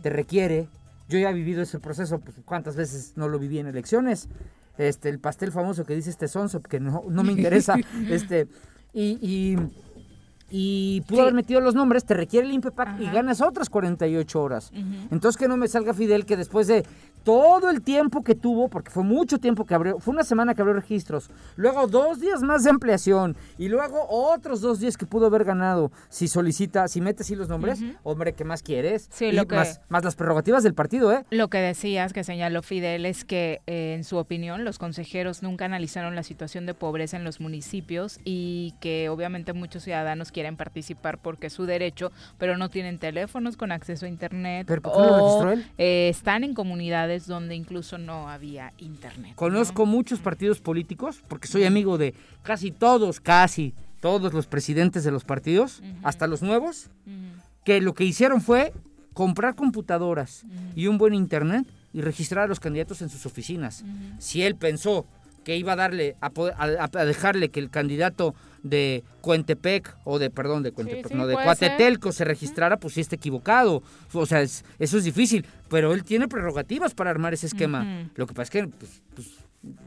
Te requiere. Yo ya he vivido ese proceso, pues cuántas veces no lo viví en elecciones. Este, el pastel famoso que dice este sonso, que no, no me interesa. este, y, y, y pudo haber metido los nombres, te requiere el INPEPAC y ganas otras 48 horas. Entonces que no me salga Fidel que después de todo el tiempo que tuvo, porque fue mucho tiempo que abrió, fue una semana que abrió registros, luego dos días más de ampliación y luego otros dos días que pudo haber ganado si solicita, si mete así los nombres, hombre, ¿qué más quieres? Sí, Y lo que- más, más las prerrogativas del partido, ¿eh? Lo que decías, que señaló Fidel, es que eh, en su opinión los consejeros nunca analizaron la situación de pobreza en los municipios y que obviamente muchos ciudadanos quieren participar porque es su derecho, pero no tienen teléfonos con acceso a internet ¿Pero por qué lo registró él? eh, están en comunidades donde incluso no había internet. Conozco muchos partidos políticos, porque soy amigo de casi todos, casi todos los presidentes de los partidos, hasta los nuevos, que lo que hicieron fue comprar computadoras y un buen internet y registrar a los candidatos en sus oficinas. Si él pensó que iba a darle a, a, dejarle que el candidato de Cuentepec o de perdón de Cuentepec, no de Cuatetelco se registrara, pues sí está equivocado. O sea, eso es difícil, pero él tiene prerrogativas para armar ese esquema. Lo que pasa es que pues, pues,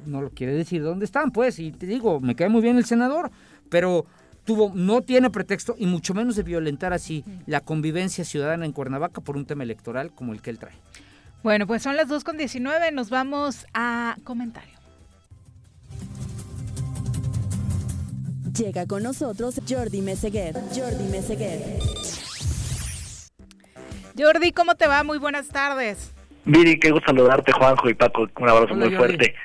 no lo quiere decir dónde están, pues, y te digo, me cae muy bien el senador, pero tuvo no tiene pretexto y mucho menos de violentar así la convivencia ciudadana en Cuernavaca por un tema electoral como el que él trae. Bueno, pues son las 2.19, nos vamos a comentario. Llega con nosotros Jordi Meseguer. Jordi Meseguer. Jordi, ¿cómo te va? Muy buenas tardes. Viri, qué gusto saludarte, Juanjo y Paco. Un abrazo muy fuerte.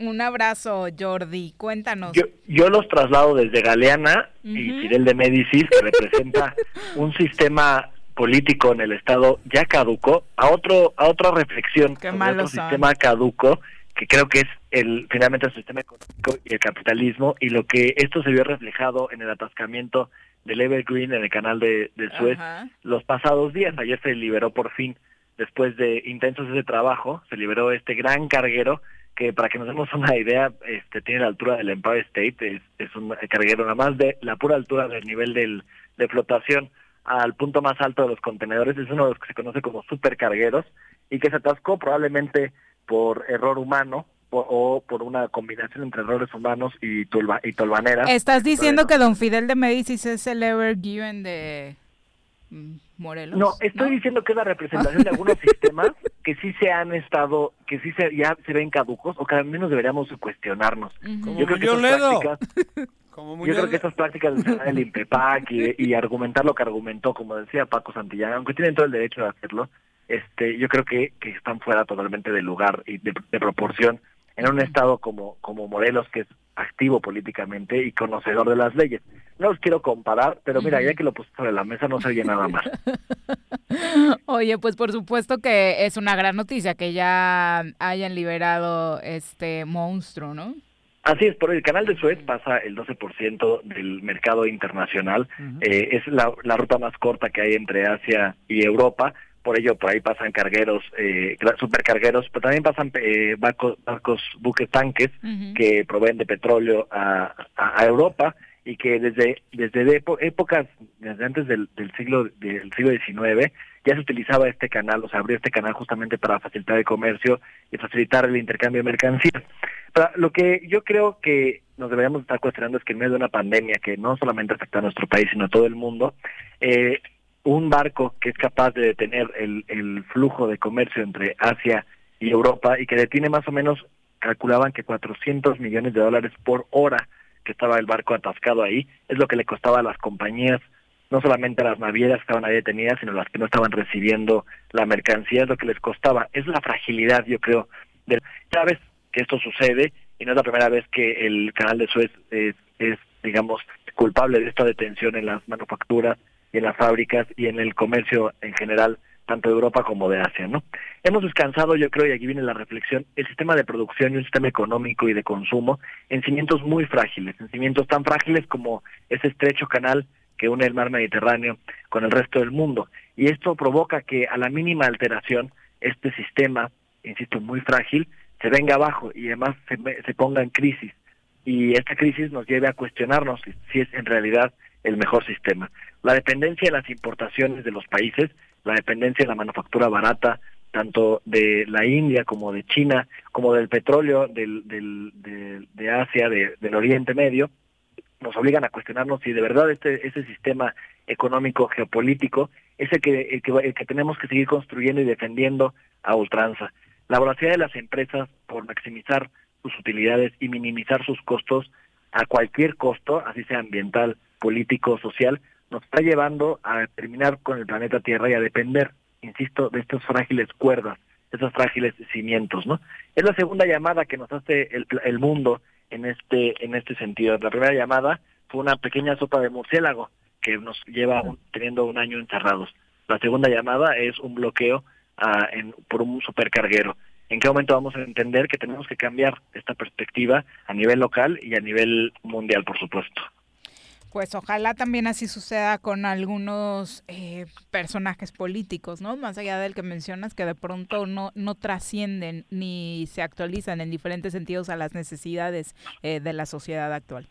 Un abrazo, Jordi. Cuéntanos. Yo, yo los traslado desde Galeana y Fidel de Médicis, que representa un sistema político en el Estado ya caduco, a otro a otra reflexión Qué otro sistema caduco que creo que es el finalmente el sistema económico y el capitalismo y lo que esto se vio reflejado en el atascamiento del Evergreen en el canal de, de Suez los pasados días. Ayer se liberó por fin, después de intensos de trabajo, se liberó este gran carguero que para que nos demos una idea, este tiene la altura del Empire State, es, es un carguero nada más de la pura altura del nivel del, de flotación al punto más alto de los contenedores, es uno de los que se conoce como supercargueros y que se atascó probablemente por error humano o, por una combinación entre errores humanos y, tulba, y tolvaneras. ¿Estás diciendo que don Fidel de Médicis es el Evergiven de mm, Morelos? No, estoy diciendo que es la representación de algunos sistemas que sí se han estado, que sí se, ya se ven caducos o que al menos deberíamos cuestionarnos. Yo creo que esas prácticas, yo creo que esas prácticas del INPEPAC y, y argumentar lo que argumentó, como decía Paco Santillán, aunque tienen todo el derecho de hacerlo, este, yo creo que, que están fuera totalmente de lugar y de, proporción en un estado como, como Morelos, que es activo políticamente y conocedor de las leyes. No los quiero comparar, pero mira, ya que lo puse sobre la mesa no se oye nada más. Oye, pues por supuesto que es una gran noticia que ya hayan liberado este monstruo, ¿no? Así es, por el canal de Suez pasa el 12% del mercado internacional. eh, es la, la ruta más corta que hay entre Asia y Europa por ello por ahí pasan cargueros, eh, supercargueros, pero también pasan eh, barcos, barcos buques tanques que proveen de petróleo a, a, Europa y que desde desde épocas desde antes del, del siglo del siglo XIX ya se utilizaba este canal, o sea, abrió este canal justamente para facilitar el comercio y facilitar el intercambio de mercancías. Pero lo que yo creo que nos deberíamos estar cuestionando es que en medio de una pandemia que no solamente afecta a nuestro país, sino a todo el mundo, eh, un barco que es capaz de detener el, el flujo de comercio entre Asia y Europa y que detiene más o menos, calculaban que 400 millones de dólares por hora que estaba el barco atascado ahí, es lo que le costaba a las compañías, no solamente a las navieras que estaban ahí detenidas, sino las que no estaban recibiendo la mercancía, es lo que les costaba. Es la fragilidad, yo creo, de cada vez que esto sucede, y no es la primera vez que el canal de Suez es, es digamos, culpable de esta detención en las manufacturas, y en las fábricas y en el comercio en general, tanto de Europa como de Asia, ¿no? Hemos descansado, yo creo, y aquí viene la reflexión, el sistema de producción y un sistema económico y de consumo en cimientos muy frágiles, en cimientos tan frágiles como ese estrecho canal que une el mar Mediterráneo con el resto del mundo. Y esto provoca que a la mínima alteración, este sistema, insisto, muy frágil, se venga abajo y además se, se ponga en crisis. Y esta crisis nos lleve a cuestionarnos si es en realidad el mejor sistema. La dependencia de las importaciones de los países, la dependencia de la manufactura barata, tanto de la India como de China, como del petróleo del, del, de, Asia, del Oriente Medio, nos obligan a cuestionarnos si de verdad este ese sistema económico geopolítico es el que, el que, el que tenemos que seguir construyendo y defendiendo a ultranza. La voracidad de las empresas por maximizar sus utilidades y minimizar sus costos a cualquier costo, así sea ambiental, político, social, nos está llevando a terminar con el planeta Tierra y a depender, insisto, de estas frágiles cuerdas, de esos frágiles cimientos, ¿no? Es la segunda llamada que nos hace el, el mundo en este en este sentido. La primera llamada fue una pequeña sopa de murciélago que nos lleva teniendo un año encerrados. La segunda llamada es un bloqueo en, por un supercarguero. ¿En qué momento vamos a entender que tenemos que cambiar esta perspectiva a nivel local y a nivel mundial, por supuesto? Pues ojalá también así suceda con algunos eh, personajes políticos, ¿no? Más allá del que mencionas, que de pronto no, no trascienden ni se actualizan en diferentes sentidos a las necesidades eh, de la sociedad actual.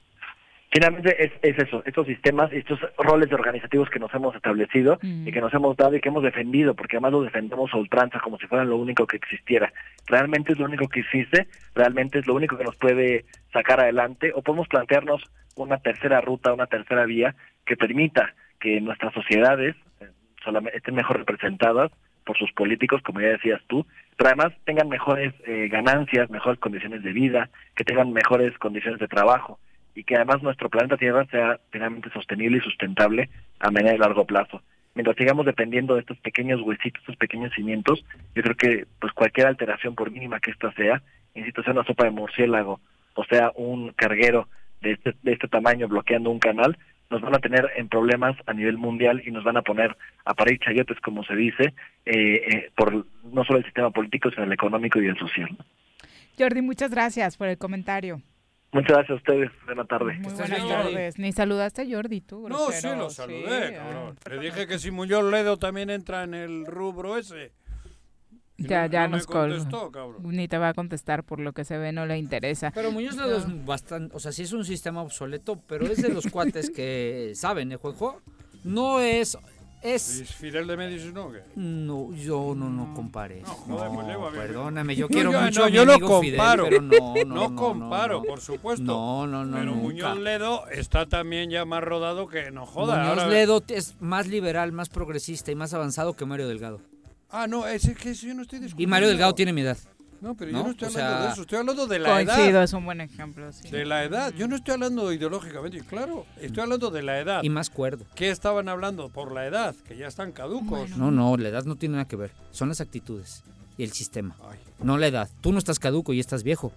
Finalmente es, es eso, estos sistemas, estos roles organizativos que nos hemos establecido y que nos hemos dado y que hemos defendido, porque además los defendemos a ultranza como si fueran lo único que existiera. Realmente es lo único que existe, realmente es lo único que nos puede sacar adelante, o podemos plantearnos una tercera ruta, una tercera vía que permita que nuestras sociedades eh, solamente estén mejor representadas por sus políticos, como ya decías tú, pero además tengan mejores eh, ganancias, mejores condiciones de vida, que tengan mejores condiciones de trabajo y que además nuestro planeta Tierra sea finalmente sostenible y sustentable a mediano y largo plazo. Mientras sigamos dependiendo de estos pequeños huesitos, estos pequeños cimientos, yo creo que pues cualquier alteración, por mínima que ésta sea, insisto, sea una sopa de murciélago o sea un carguero de este, de este tamaño bloqueando un canal, nos van a tener en problemas a nivel mundial y nos van a poner a parir chayotes, como se dice, eh, eh, por no solo el sistema político, sino el económico y el social. Jordi, muchas gracias por el comentario. Muchas gracias a ustedes. Buenas tardes. Muy buenas tardes. Ni saludaste a Jordi tú, No, sí, grosero. lo saludé, Sí, cabrón. Le dije que si Muñoz Ledo también entra en el rubro ese. Y Ya, no- ya no nos contestó, cabrón. Ni te va a contestar por lo que se ve, no le interesa. Pero Muñoz Ledo es bastante, o sea, sí es un sistema obsoleto, pero es de los cuates que saben, ¿eh, Juanjo? No es, es... ¿Y Fidel de Medici no? ¿qué? No, yo no, no compare. No, joder, pues perdóname, yo No, quiero yo- mucho no, a mi yo no amigo Fidel, comparo. pero no, no, No no, comparo, no. por supuesto. No, no, no, Pero nunca. Muñoz Ledo está también ya más rodado que no joda. Muñoz ahora- Ledo es más liberal, más progresista y más avanzado que Mario Delgado. Ah, no, es que eso yo no estoy Y discutiendo. Mario Delgado tiene mi edad. No, pero ¿no? yo no estoy O hablando sea, de eso, estoy hablando de la edad. Coincido, es un buen ejemplo. sí. De la edad. Yo no estoy hablando ideológicamente, claro. Estoy hablando de la edad. Y más cuerdo. ¿Qué estaban hablando? Por la edad, que ya están caducos. No, no, la edad no tiene nada que ver. Son las actitudes y el sistema. No la edad. Tú no estás caduco y estás viejo.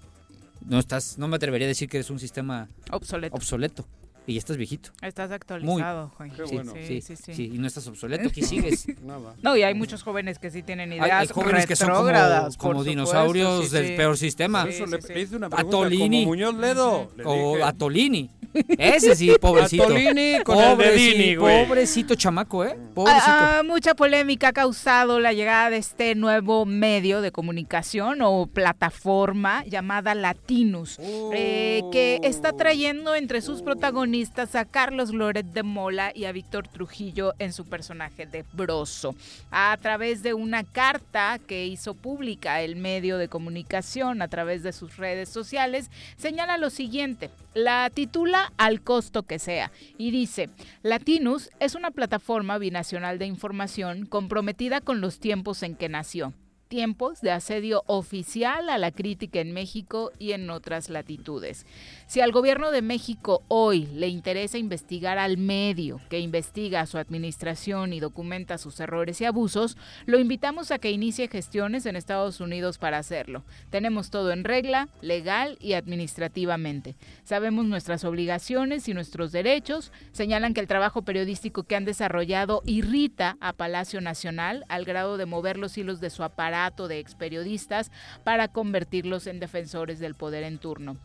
No estás, no me atrevería a decir que eres un sistema Obsoleto. obsoleto. Y ya estás viejito. Estás Muy. actualizado, Juan. Sí, Sí, sí, sí, sí. sí, Y no estás obsoleto, aquí sigues. Nada. No, y hay muchos jóvenes que sí tienen ideas hay jóvenes que son como, como dinosaurios supuesto, del peor sistema. Eso le, le hice una A pregunta Tolini. como Muñoz Ledo. Le O dije- a Tolini. Ese sí, pobrecito. A Tolini con el Pobreci- dedini, güey. Pobrecito chamaco, ¿eh? Pobrecito. Ah, ah, mucha polémica ha causado la llegada de este nuevo medio de comunicación o plataforma llamada Latinus, eh, que está trayendo entre sus protagonistas a Carlos Loret de Mola y a Víctor Trujillo en su personaje de Broso. A través de una carta que hizo pública el medio de comunicación a través de sus redes sociales, señala lo siguiente. La titula Al costo que sea y dice, Latinus es una plataforma binacional de información comprometida con los tiempos en que nació. Tiempos de asedio oficial a la crítica en México y en otras latitudes. Si al gobierno de México hoy le interesa investigar al medio que investiga su administración y documenta sus errores y abusos, lo invitamos a que inicie gestiones en Estados Unidos para hacerlo. Tenemos todo en regla, legal y administrativamente. Sabemos nuestras obligaciones y nuestros derechos. Señalan que el trabajo periodístico que han desarrollado irrita a Palacio Nacional al grado de mover los hilos de su aparato de experiodistas para convertirlos en defensores del poder en turno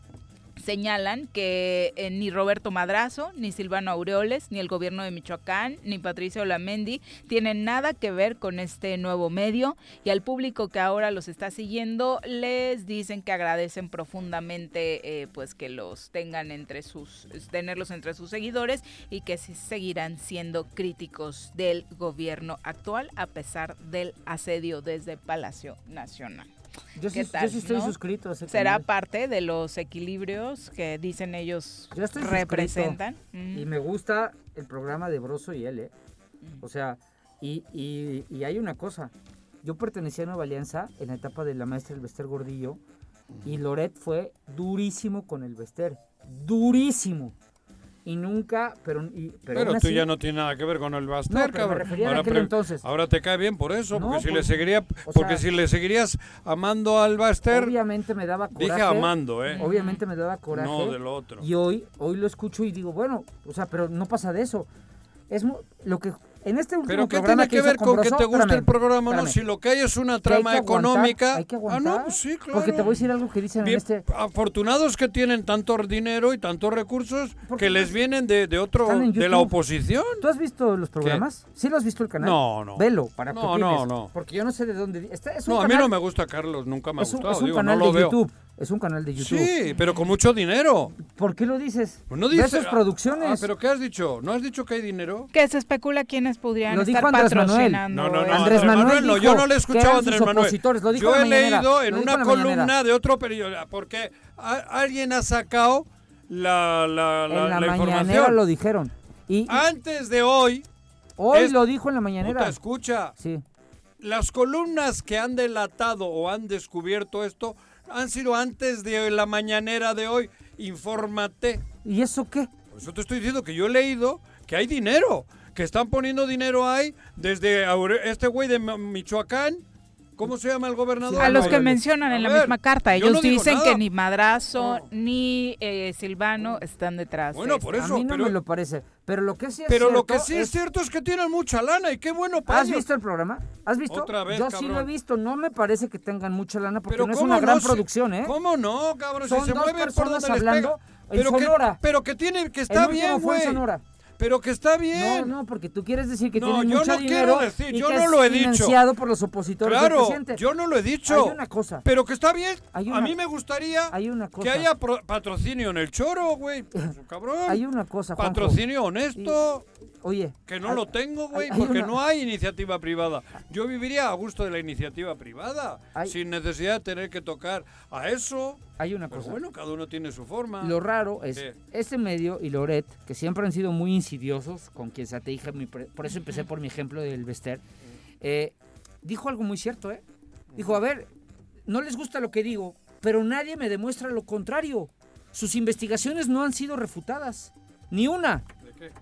señalan que eh, ni Roberto Madrazo, ni Silvano Aureoles, ni el gobierno de Michoacán, ni Patricia Olamendi tienen nada que ver con este nuevo medio y al público que ahora los está siguiendo les dicen que agradecen profundamente eh, pues que los tengan entre sus tenerlos entre sus seguidores y que seguirán siendo críticos del gobierno actual a pesar del asedio desde Palacio Nacional. Yo ¿Qué sí, yo tal, sí estoy no? suscrito a ese ¿Será canal. parte de los equilibrios que dicen ellos Yo estoy suscrito. representan? Y me gusta el programa de Broso y él, ¿eh? O sea, y, y- y hay una cosa. Yo pertenecía a Nueva Alianza en la etapa de la maestra del Bester Gordillo y Loret fue durísimo con el Bester. Durísimo. Y nunca, pero... y- pero, tú así- ya no tienes nada que ver con el No, me cabrón. ahora, entonces. ahora te cae bien por eso, No, porque si le seguiría, porque sea- si le seguirías amando al Baster, Obviamente me daba coraje. Dije amando, ¿eh? Obviamente me daba coraje. No, de lo otro. Y hoy, hoy lo escucho y digo, bueno, o sea, pero no pasa de eso. Es lo que en este último Pero ¿qué programa tiene que ver con que Broso- te guste espérame, el programa? No, si lo que hay es una Que hay trama que aguantar, económica. hay que ah, aguantar, no, pues sí, claro. Porque te voy a decir algo que dicen Bien, en este... afortunados que tienen tanto dinero y tantos recursos que les no- vienen de, de otro de la oposición. ¿Tú has visto los programas? ¿Sí lo has visto el canal? No, no. Velo, para que No, no, no. Porque yo no sé de dónde... Está, es un No, a mí canal- no me gusta Carlos, nunca me ha es un, gustado, es un digo, canal no lo de veo. YouTube. Es un canal de YouTube. Sí, pero con mucho dinero. ¿Por qué lo dices? Pues no dice- sus producciones. Ah, pero ¿qué has dicho? ¿No has dicho que hay dinero? Que se especula quiénes podrían Lo estar dijo Andrés Manuel. patrocinando. No, no, no. Andrés Manuel no, dijo yo no le he escuchado a Andrés Manuel. lo dijo Yo he leído en una mañanera. columna de otro periódico, porque a- alguien ha sacado la, la, la, en la, la mañanera información. lo dijeron. Y, y Antes de hoy, hoy es- lo dijo en la mañanera. puta, escucha, Sí. las columnas que han delatado o han descubierto esto han sido antes de la mañanera de hoy. Infórmate. ¿Y eso qué? Por eso te estoy diciendo que yo he leído que hay dinero, que están poniendo dinero ahí desde este güey de Michoacán. ¿Cómo se llama el gobernador? A los que mencionan en la misma carta, ellos no dicen nada. que ni Madrazo ni eh, Silvano están detrás. Bueno, de por eso, a mí no pero- me lo parece. Pero lo que sí es Pero lo cierto que sí es, cierto es que tienen mucha lana y qué bueno para ¿Has ellos. visto el programa? ¿Has visto? Otra vez, Yo sí lo he cabrón. visto. No me parece que tengan mucha lana porque Pero no es ¿cómo una gran producción, ¿eh? ¿Cómo no, cabrón? Son si se dos mueven por personas donde les hablando pega. en Pero que, Sonora. pero que tiene, que está bien, güey. Pero que está bien. No, no, porque tú quieres decir que No, tienen yo mucho no dinero quiero decir, y yo que no es lo he dicho. financiado por los opositores del Claro, presidente. yo no lo he dicho. Hay una cosa. Pero que está bien. Hay A una- mí me gustaría Hay una que cosa. haya pro- patrocinio en el choro, güey. Cabrón. Hay una cosa, Juanjo. Patrocinio honesto. Oye. Que no hay- lo tengo, güey, porque una- no hay iniciativa privada. Yo viviría a gusto de la iniciativa privada, Hay- sin necesidad de tener que tocar a eso. Hay una Pero cosa. bueno, cada uno tiene su forma. Lo raro es ¿Qué? este medio y Loret, que siempre han sido muy insidiosos con quien se te dije, por eso empecé por mi ejemplo del Bester, eh, dijo algo muy cierto, ¿eh? Dijo, a ver, no les gusta lo que digo, pero nadie me demuestra lo contrario. Sus investigaciones no han sido refutadas, ni una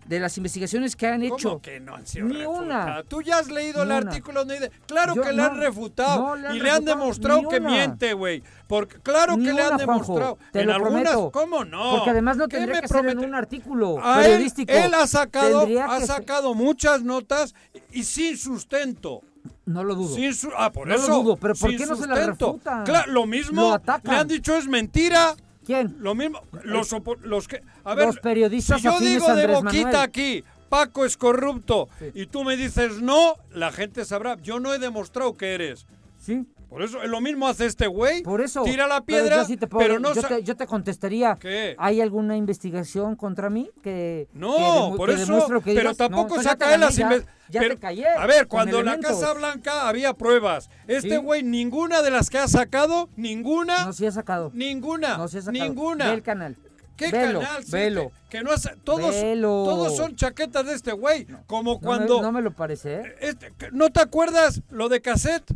¿De las investigaciones que han hecho. ¿Cómo que no han sido Ni una. Tú ya has leído el una. artículo Claro Yo que le no- han refutado no le han y le han demostrado que miente, güey. Porque claro Ni que le han Juanjo, demostrado. te en lo algunas, prometo. ¿cómo no? Porque además no ¿Qué tendría que ser en promete? un artículo A él, periodístico. él ha sacado, ha ser- sacado muchas notas y sin sustento. No lo dudo. Sin su- ah, por No lo eso. dudo, pero ¿por qué no se la refutan? Claro, lo mismo Lo le han dicho es mentira. ¿Quién? Lo mismo, los, los que... A ver, Los periodistas si yo digo de Andrés boquita Manuel. aquí, Paco es corrupto, y tú me dices no, la gente sabrá. Yo no he demostrado que eres. Sí. Por eso, lo mismo hace este güey. Por eso. Tira la pero piedra, yo sí te puedo- pero no... yo, te, yo te contestaría. ¿Qué? ¿Hay alguna investigación contra mí que No, que por que eso, que pero digas? tampoco No, saca él las gané, ya- pero- te callé. A ver, cuando en la elementos. Casa Blanca había pruebas. Este Sí. güey, ninguna de las que ha sacado, ninguna, No, sí ha sacado. ninguna, No, sí ha sacado. ninguna. Ve el canal. ¿Qué Velo, canal? Velo. Que, que no hace, todos, Velo. todos son chaquetas de este güey. Como No me- cuando... No me, lo parece, ¿eh? este- ¿No te acuerdas lo de cassette?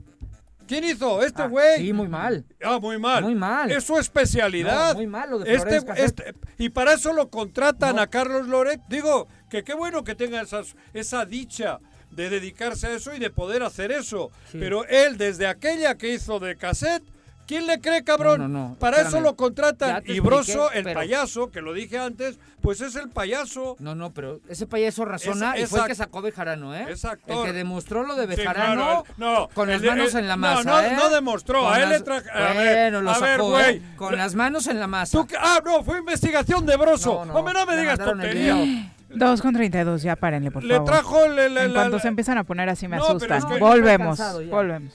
¿Quién hizo? Este Ah, güey. sí, muy mal. Ah, muy mal. Muy mal. Es su especialidad. No, muy mal lo de este, este- Y para eso lo contratan No. a Carlos Loret. Digo, que qué bueno que tenga esas, esa dicha de dedicarse a eso y de poder hacer eso. Sí. Pero él, desde aquella que hizo de cassette, ¿quién le cree, cabrón? No, no, no, Para eso lo contratan. Y Broso, el pero- payaso, que lo dije antes, pues es el payaso. No, no, pero ese payaso razona Es- y fue el que sacó Bejarano, ¿eh? es actor. El que demostró lo de Sí, Bejarano claro, él- no, con las el de- manos el- en la no, masa, no, ¿eh? no demostró, Con a él le las- traje- a ver, Bueno, lo a ver, sacó, güey. ¿eh? Con las manos en la masa. ¿Tú qué? Ah, no, fue investigación de Broso. No, no, Hombre, no me le digas el video. 2 con 32, ya párenle, por Le favor. trajo le- le- En cuanto se empiezan a poner así me No, asustan. volvemos, volvemos.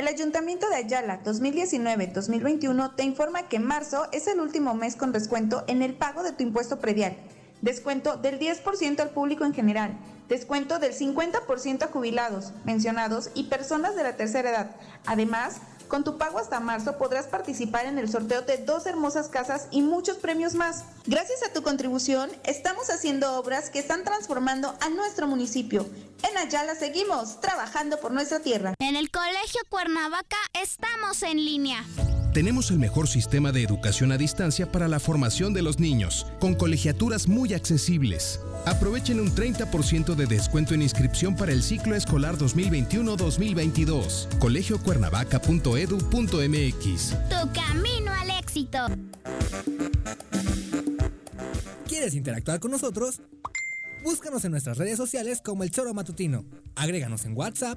el Ayuntamiento de Ayala 2019-2021 te informa que marzo es el último mes con descuento en el pago de tu impuesto predial. Descuento del 10% al público en general. Descuento del 50% a jubilados, pensionados y personas de la tercera edad. Además, con tu pago hasta marzo podrás participar en el sorteo de dos hermosas casas y muchos premios más. Gracias a tu contribución, estamos haciendo obras que están transformando a nuestro municipio. En Ayala seguimos trabajando por nuestra tierra. En el Colegio Cuernavaca estamos en línea. Tenemos el mejor sistema de educación a distancia para la formación de los niños, con colegiaturas muy accesibles. Aprovechen un 30% de descuento en inscripción para el ciclo escolar 2021-2022. colegiocuernavaca.edu.mx. Tu camino al éxito. ¿Quieres interactuar con nosotros? Búscanos en nuestras redes sociales como El Choro Matutino. Agréganos en WhatsApp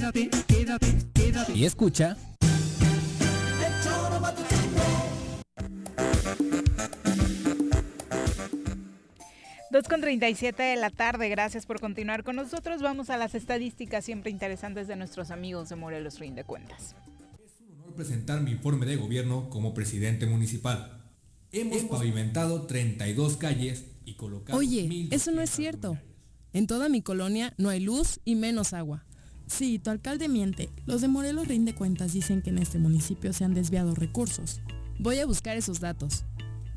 Quédate, quédate, quédate. Y escucha... Dos con 37 de la tarde, gracias por continuar con nosotros. Vamos a las estadísticas siempre interesantes de nuestros amigos de Morelos Fin de Cuentas. presentar mi informe de gobierno como presidente municipal. Hemos pavimentado 32 calles y colocado... Oye, eso no es cierto. En toda mi colonia no hay luz y menos agua. Sí, tu alcalde miente. Los de Morelos Rinde Cuentas dicen que en este municipio se han desviado recursos. Voy a buscar esos datos.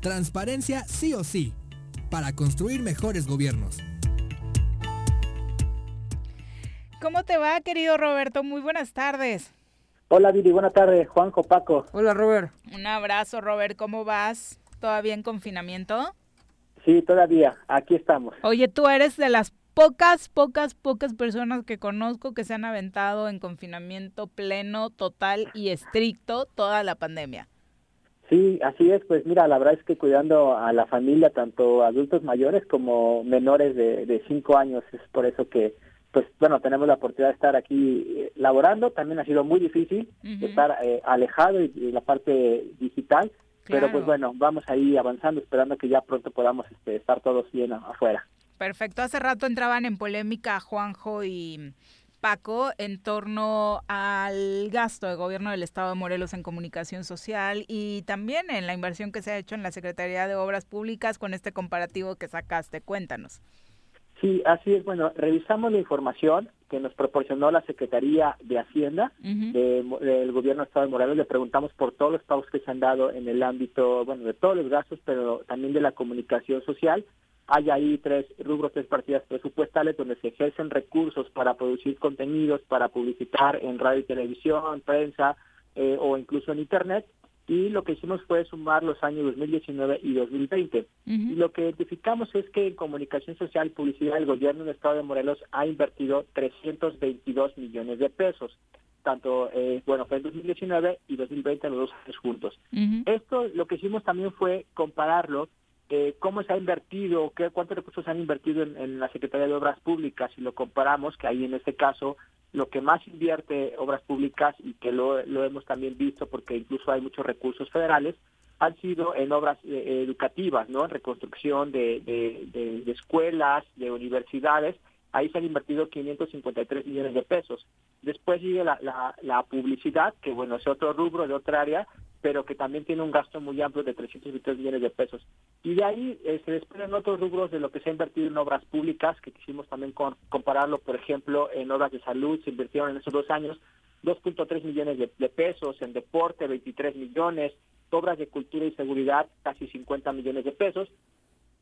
Transparencia sí o sí, para construir mejores gobiernos. ¿Cómo te va, querido Roberto? Muy buenas tardes. Hola, Viri, buenas tardes. Juanjo, Paco. Hola, Robert. Un abrazo, Robert. ¿Cómo vas? ¿Todavía en confinamiento? Sí, todavía. Aquí estamos. Oye, tú eres de las pocas, pocas, pocas personas que conozco que se han aventado en confinamiento pleno, total y estricto toda la pandemia. Sí, así es. Pues mira, la verdad es que cuidando a la familia, tanto adultos mayores como menores de, de cinco años, es por eso que, pues bueno, tenemos la oportunidad de estar aquí eh, laborando. También ha sido muy difícil estar eh, alejado y, y la parte digital. Pero pues bueno, vamos ahí avanzando, esperando que ya pronto podamos este, estar todos bien afuera. Perfecto. Hace rato entraban en polémica Juanjo y Paco en torno al gasto de gobierno del Estado de Morelos en comunicación social y también en la inversión que se ha hecho en la Secretaría de Obras Públicas con este comparativo que sacaste. Cuéntanos. Sí, así es. Bueno, revisamos la información que nos proporcionó la Secretaría de Hacienda del Gobierno del Estado de Morelos. Le preguntamos por todos los pagos que se han dado en el ámbito, bueno, de todos los gastos, pero también de la comunicación social. Hay ahí tres rubros, tres partidas presupuestales donde se ejercen recursos para producir contenidos, para publicitar en radio y televisión, prensa eh, o incluso en Internet y lo que hicimos fue sumar los años 2019 y 2020. Y lo que identificamos es que en comunicación social y publicidad el gobierno del estado de Morelos ha invertido 322 millones de pesos, tanto, eh, bueno, fue en 2019 y 2020 los dos años juntos. Esto lo que hicimos también fue compararlo eh, cómo se ha invertido, qué, cuántos recursos se han invertido en, la Secretaría de Obras Públicas, si lo comparamos, que ahí en este caso lo que más invierte obras públicas y que lo, hemos también visto porque incluso hay muchos recursos federales, han sido en obras eh, educativas, ¿no? En reconstrucción de, de, escuelas, de universidades. Ahí se han invertido 553 millones de pesos. Después sigue la, la, la publicidad, que bueno, es otro rubro de otra área, pero que también tiene un gasto muy amplio de 323 millones de pesos. Y de ahí eh, se desprenden otros rubros de lo que se ha invertido en obras públicas, que quisimos también compararlo, por ejemplo, en obras de salud, se invirtieron en esos dos años 2.3 millones de, pesos, en deporte 23 millones, obras de cultura y seguridad casi 50 millones de pesos.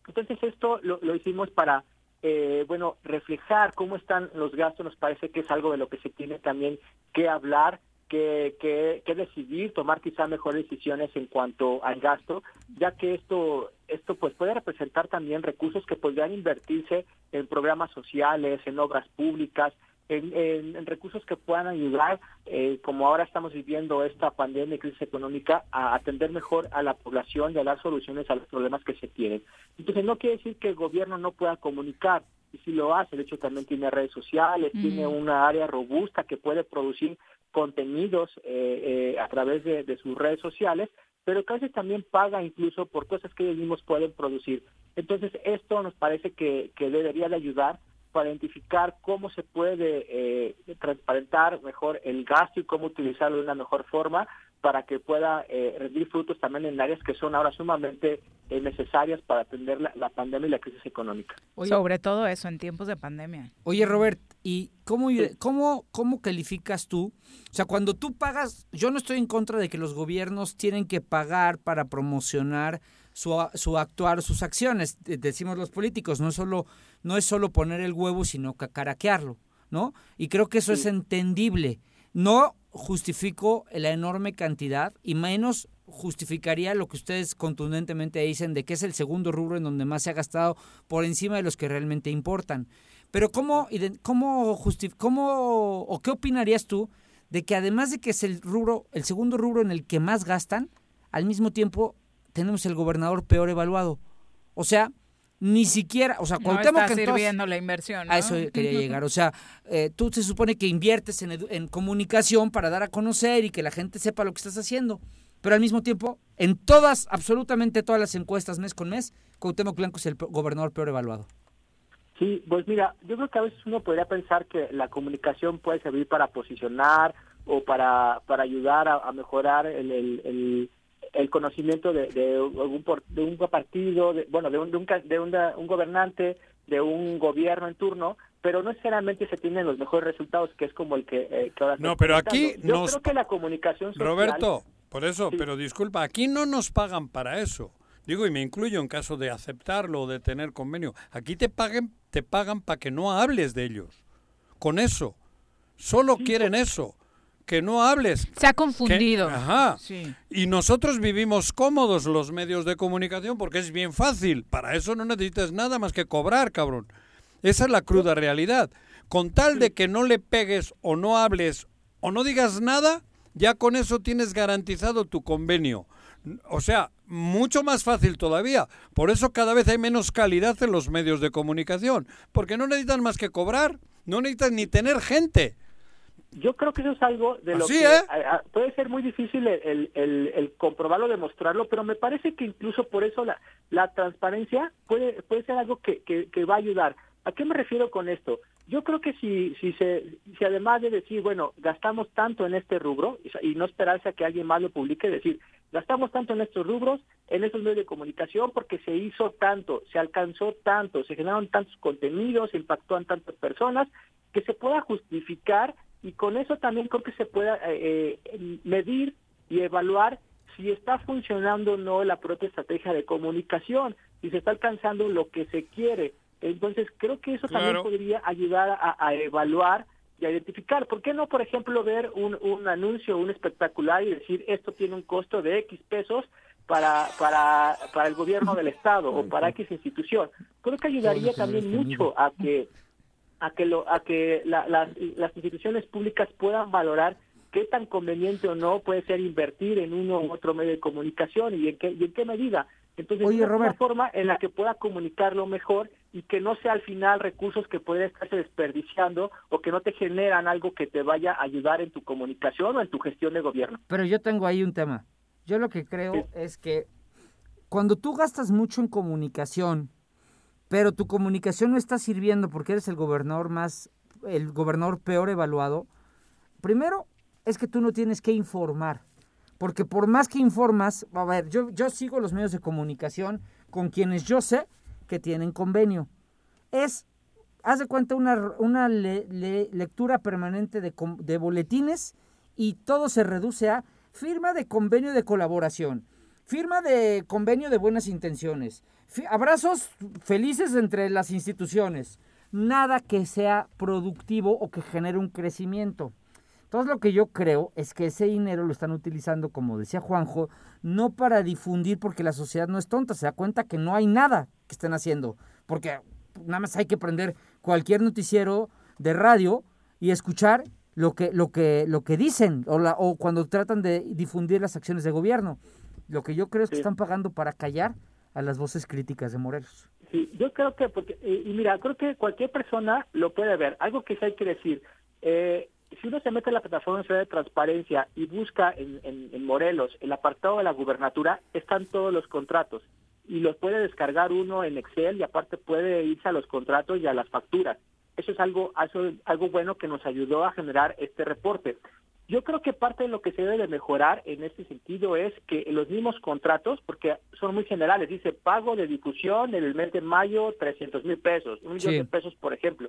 Entonces esto lo, lo hicimos para, eh, bueno, reflejar cómo están los gastos, nos parece que es algo de lo que se tiene también que hablar que, que, decidir, tomar quizá mejores decisiones en cuanto al gasto, ya que esto, esto pues puede representar también recursos que podrían invertirse en programas sociales, en obras públicas, en, recursos que puedan ayudar, eh, como ahora estamos viviendo esta pandemia y crisis económica, a atender mejor a la población y a dar soluciones a los problemas que se tienen. Entonces no quiere decir que el gobierno no pueda comunicar, y si lo hace, de hecho también tiene redes sociales, tiene una área robusta que puede producir contenidos eh, eh, a través de, sus redes sociales, pero casi también paga incluso por cosas que ellos mismos pueden producir. Entonces, esto nos parece que, que debería de ayudar para identificar cómo se puede eh, transparentar mejor el gasto y cómo utilizarlo de una mejor forma para que pueda eh, rendir frutos también en áreas que son ahora sumamente eh, necesarias para atender la, pandemia y la crisis económica. Sobre todo eso, en tiempos de pandemia. Oye, Robert, ¿y cómo, cómo, cómo calificas tú? O sea, cuando tú pagas, yo no estoy en contra de que los gobiernos tienen que pagar para promocionar su, su actuar, sus acciones, decimos los políticos, no es solo, no es solo poner el huevo, sino cacaraquearlo, ¿no? Y creo que eso es entendible. No justifico la enorme cantidad y menos justificaría lo que ustedes contundentemente dicen de que es el segundo rubro en donde más se ha gastado por encima de los que realmente importan. Pero ¿cómo, cómo, cómo o qué opinarías tú de que además de que es el rubro, el segundo rubro en el que más gastan, al mismo tiempo tenemos el gobernador peor evaluado? O sea, ni siquiera, o sea, Cuauhtémoc no está sirviendo la inversión. A eso quería llegar, o sea, eh, tú se supone que inviertes en, en, comunicación para dar a conocer y que la gente sepa lo que estás haciendo, pero al mismo tiempo, en todas, absolutamente todas las encuestas mes con mes, Cuauhtémoc Blanco es el gobernador peor evaluado. Sí, pues mira, yo creo que a veces uno podría pensar que la comunicación puede servir para posicionar o para, para ayudar a, mejorar el, el el conocimiento de, de, un, de un partido, de, bueno, de, un, de, un, de un gobernante, de un gobierno en turno, pero no necesariamente se tienen los mejores resultados, que es como el que, eh, ahora No, pero aquí Yo creo que la comunicación social... Roberto, por eso, pero disculpa, aquí no nos pagan para eso. Digo, y me incluyo en caso de aceptarlo o de tener convenio. Aquí te paguen, te pagan para que no hables de ellos. Con eso. Solo quieren eso que no hables. Se ha confundido. ajá. Y nosotros vivimos cómodos los medios de comunicación porque es bien fácil. Para eso no necesitas nada más que cobrar, cabrón. Esa es la cruda realidad. Con tal de que no le pegues o no hables o no digas nada, ya con eso tienes garantizado tu convenio. O sea, mucho más fácil todavía. Por eso cada vez hay menos calidad en los medios de comunicación. Porque no necesitan más que cobrar. No necesitan ni tener gente. Yo creo que eso es algo de lo que ¿eh? puede ser muy difícil el, el, el, comprobarlo, demostrarlo, pero me parece que incluso por eso la, la transparencia puede, puede ser algo que, que, va a ayudar. ¿A qué me refiero con esto? Yo creo que si, si, se, si además de decir, bueno, gastamos tanto en este rubro y no esperarse a que alguien más lo publique, decir, Gastamos tanto en estos rubros, en estos medios de comunicación, porque se hizo tanto, se alcanzó tanto, se generaron tantos contenidos, se impactó en tantas personas, que se pueda justificar y con eso también creo que se pueda eh, eh, medir y evaluar si está funcionando o no la propia estrategia de comunicación, si se está alcanzando lo que se quiere. Entonces creo que eso también podría ayudar a, evaluar y a identificar. ¿Por qué no, por ejemplo, ver un, un anuncio, un espectacular y decir esto tiene un costo de X pesos para, para, para el gobierno del Estado o para X institución? Creo que ayudaría también mucho a que a que lo, a que las, las instituciones públicas puedan valorar qué tan conveniente o no puede ser invertir en uno u otro medio de comunicación y en qué, y en qué medida. Entonces, es una forma en la que pueda comunicarlo mejor y que no sea al final recursos que pueden estarse desperdiciando o que no te generan algo que te vaya a ayudar en tu comunicación o en tu gestión de gobierno. Pero yo tengo ahí un tema. Yo lo que creo es que cuando tú gastas mucho en comunicación, pero tu comunicación no está sirviendo porque eres el gobernador más, el gobernador peor evaluado, primero es que tú no tienes que informar. Porque por más que informas, a ver, yo, yo sigo los medios de comunicación con quienes yo sé que tienen convenio. Es, haz de cuenta, una, una lectura permanente de, de boletines y todo se reduce a firma de convenio de colaboración, firma de convenio de buenas intenciones, abrazos felices entre las instituciones, nada que sea productivo o que genere un crecimiento. Entonces lo que yo creo es que ese dinero lo están utilizando, como decía Juanjo, no para difundir porque la sociedad no es tonta, se da cuenta que no hay nada que estén haciendo, porque nada más hay que prender cualquier noticiero de radio y escuchar lo que, lo que, lo que dicen o, la, o cuando tratan de difundir las acciones de gobierno. Lo que yo creo es que están pagando para callar a las voces críticas de Morelos. Sí, yo creo que, porque, y mira, creo que cualquier persona lo puede ver. Algo que sí hay que decir, eh, si uno se mete en la plataforma de transparencia y busca en, en, Morelos el apartado de la gubernatura, están todos los contratos y los puede descargar uno en Excel y aparte puede irse a los contratos y a las facturas. Eso es algo, algo bueno que nos ayudó a generar este reporte. Yo creo que parte de lo que se debe de mejorar en este sentido es que los mismos contratos, porque son muy generales, dice pago de difusión en el mes de mayo 300 mil pesos, un millón de pesos por ejemplo,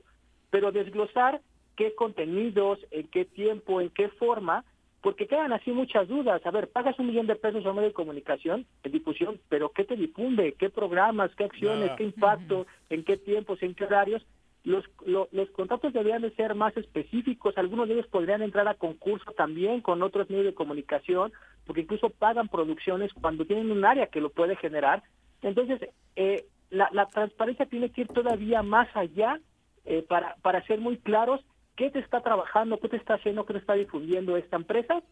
pero desglosar qué contenidos, en qué tiempo, en qué forma, porque quedan así muchas dudas. A ver, pagas un millón de pesos a un medio de comunicación, en difusión, pero ¿qué te difunde? ¿Qué programas? ¿Qué acciones? ¿Qué impacto? ¿En qué tiempos? ¿En qué horarios? Los, los contratos deberían de ser más específicos, algunos de ellos podrían entrar a concurso también con otros medios de comunicación, porque incluso pagan producciones cuando tienen un área que lo puede generar. Entonces, eh, la, la transparencia tiene que ir todavía más allá eh, para, para ser muy claros qué te está trabajando, qué te está haciendo, qué te está difundiendo esta empresa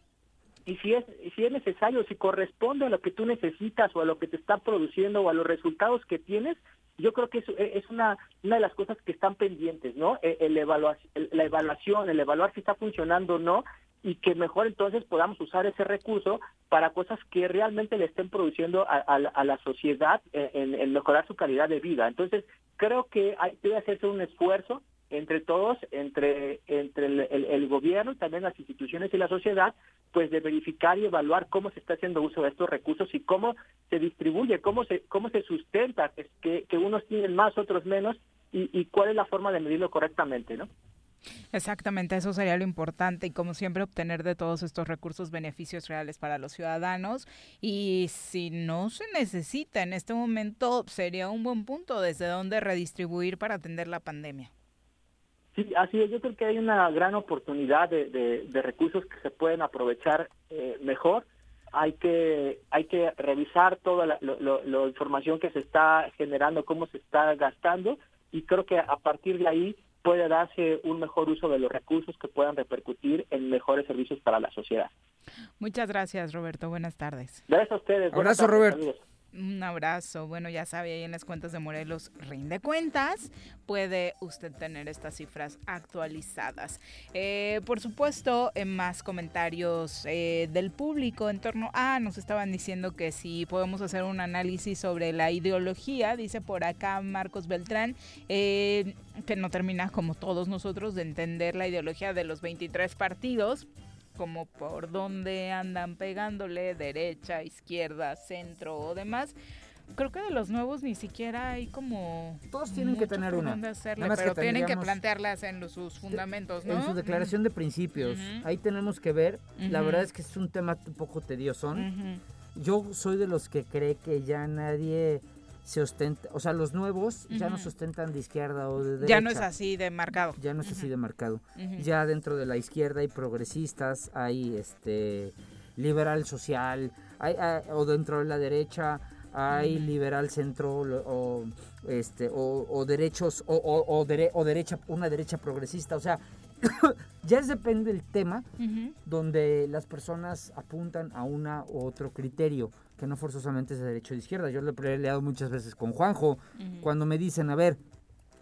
y si es si es necesario, si corresponde a lo que tú necesitas o a lo que te está produciendo o a los resultados que tienes, yo creo que es, es una una de las cosas que están pendientes, ¿no? E, el, la evaluación, el evaluar si está funcionando o no y que mejor entonces podamos usar ese recurso para cosas que realmente le estén produciendo a, la sociedad en, en, mejorar su calidad de vida. Entonces, creo que hay, debe hacerse un esfuerzo entre todos, entre, entre el, gobierno y también las instituciones y la sociedad, pues de verificar y evaluar cómo se está haciendo uso de estos recursos y cómo se distribuye, cómo se, cómo se sustenta, que, que unos tienen más, otros menos, y, y cuál es la forma de medirlo correctamente, ¿no? Exactamente, eso sería lo importante y como siempre obtener de todos estos recursos beneficios reales para los ciudadanos y si no se necesita en este momento sería un buen punto desde donde redistribuir para atender la pandemia. Sí, así es. Yo creo que hay una gran oportunidad de, recursos que se pueden aprovechar eh, mejor. Hay que hay que revisar toda la, información que se está generando, cómo se está gastando y creo que a partir de ahí puede darse un mejor uso de los recursos que puedan repercutir en mejores servicios para la sociedad. Muchas gracias, Roberto. Buenas tardes. Gracias a ustedes. Abrazo, Roberto. Un abrazo. Bueno, ya sabe, ahí en las cuentas de Morelos rinde cuentas. Puede usted tener estas cifras actualizadas. Eh, por supuesto, en más comentarios eh, del público en torno a, nos estaban diciendo que si podemos hacer un análisis sobre la ideología, dice por acá Marcos Beltrán, eh, que no termina como todos nosotros de entender la ideología de los 23 partidos como por dónde andan pegándole, derecha, izquierda, centro o demás. Creo que de los nuevos ni siquiera hay como... Todos tienen que tener una. hacerle, más que pero tienen que plantearlas en los- sus fundamentos, ¿no? En su declaración de principios. Ahí tenemos que ver. La verdad es que es un tema un poco tedioso. Yo soy de los que cree que ya nadie se ostenta, o sea, los nuevos ya no se ostentan de izquierda o de derecha. Ya no es así de marcado. Ya no es así de marcado. Ya dentro de la izquierda hay progresistas, hay este liberal social, hay, hay- o dentro de la derecha hay liberal centro o este o, o derechos o, o- o dere- o derecha una derecha progresista, o sea, ya es depende del tema donde las personas apuntan a una u otro criterio, que no forzosamente es de derecha o de izquierda. Yo lo he peleado muchas veces con Juanjo, cuando me dicen, a ver,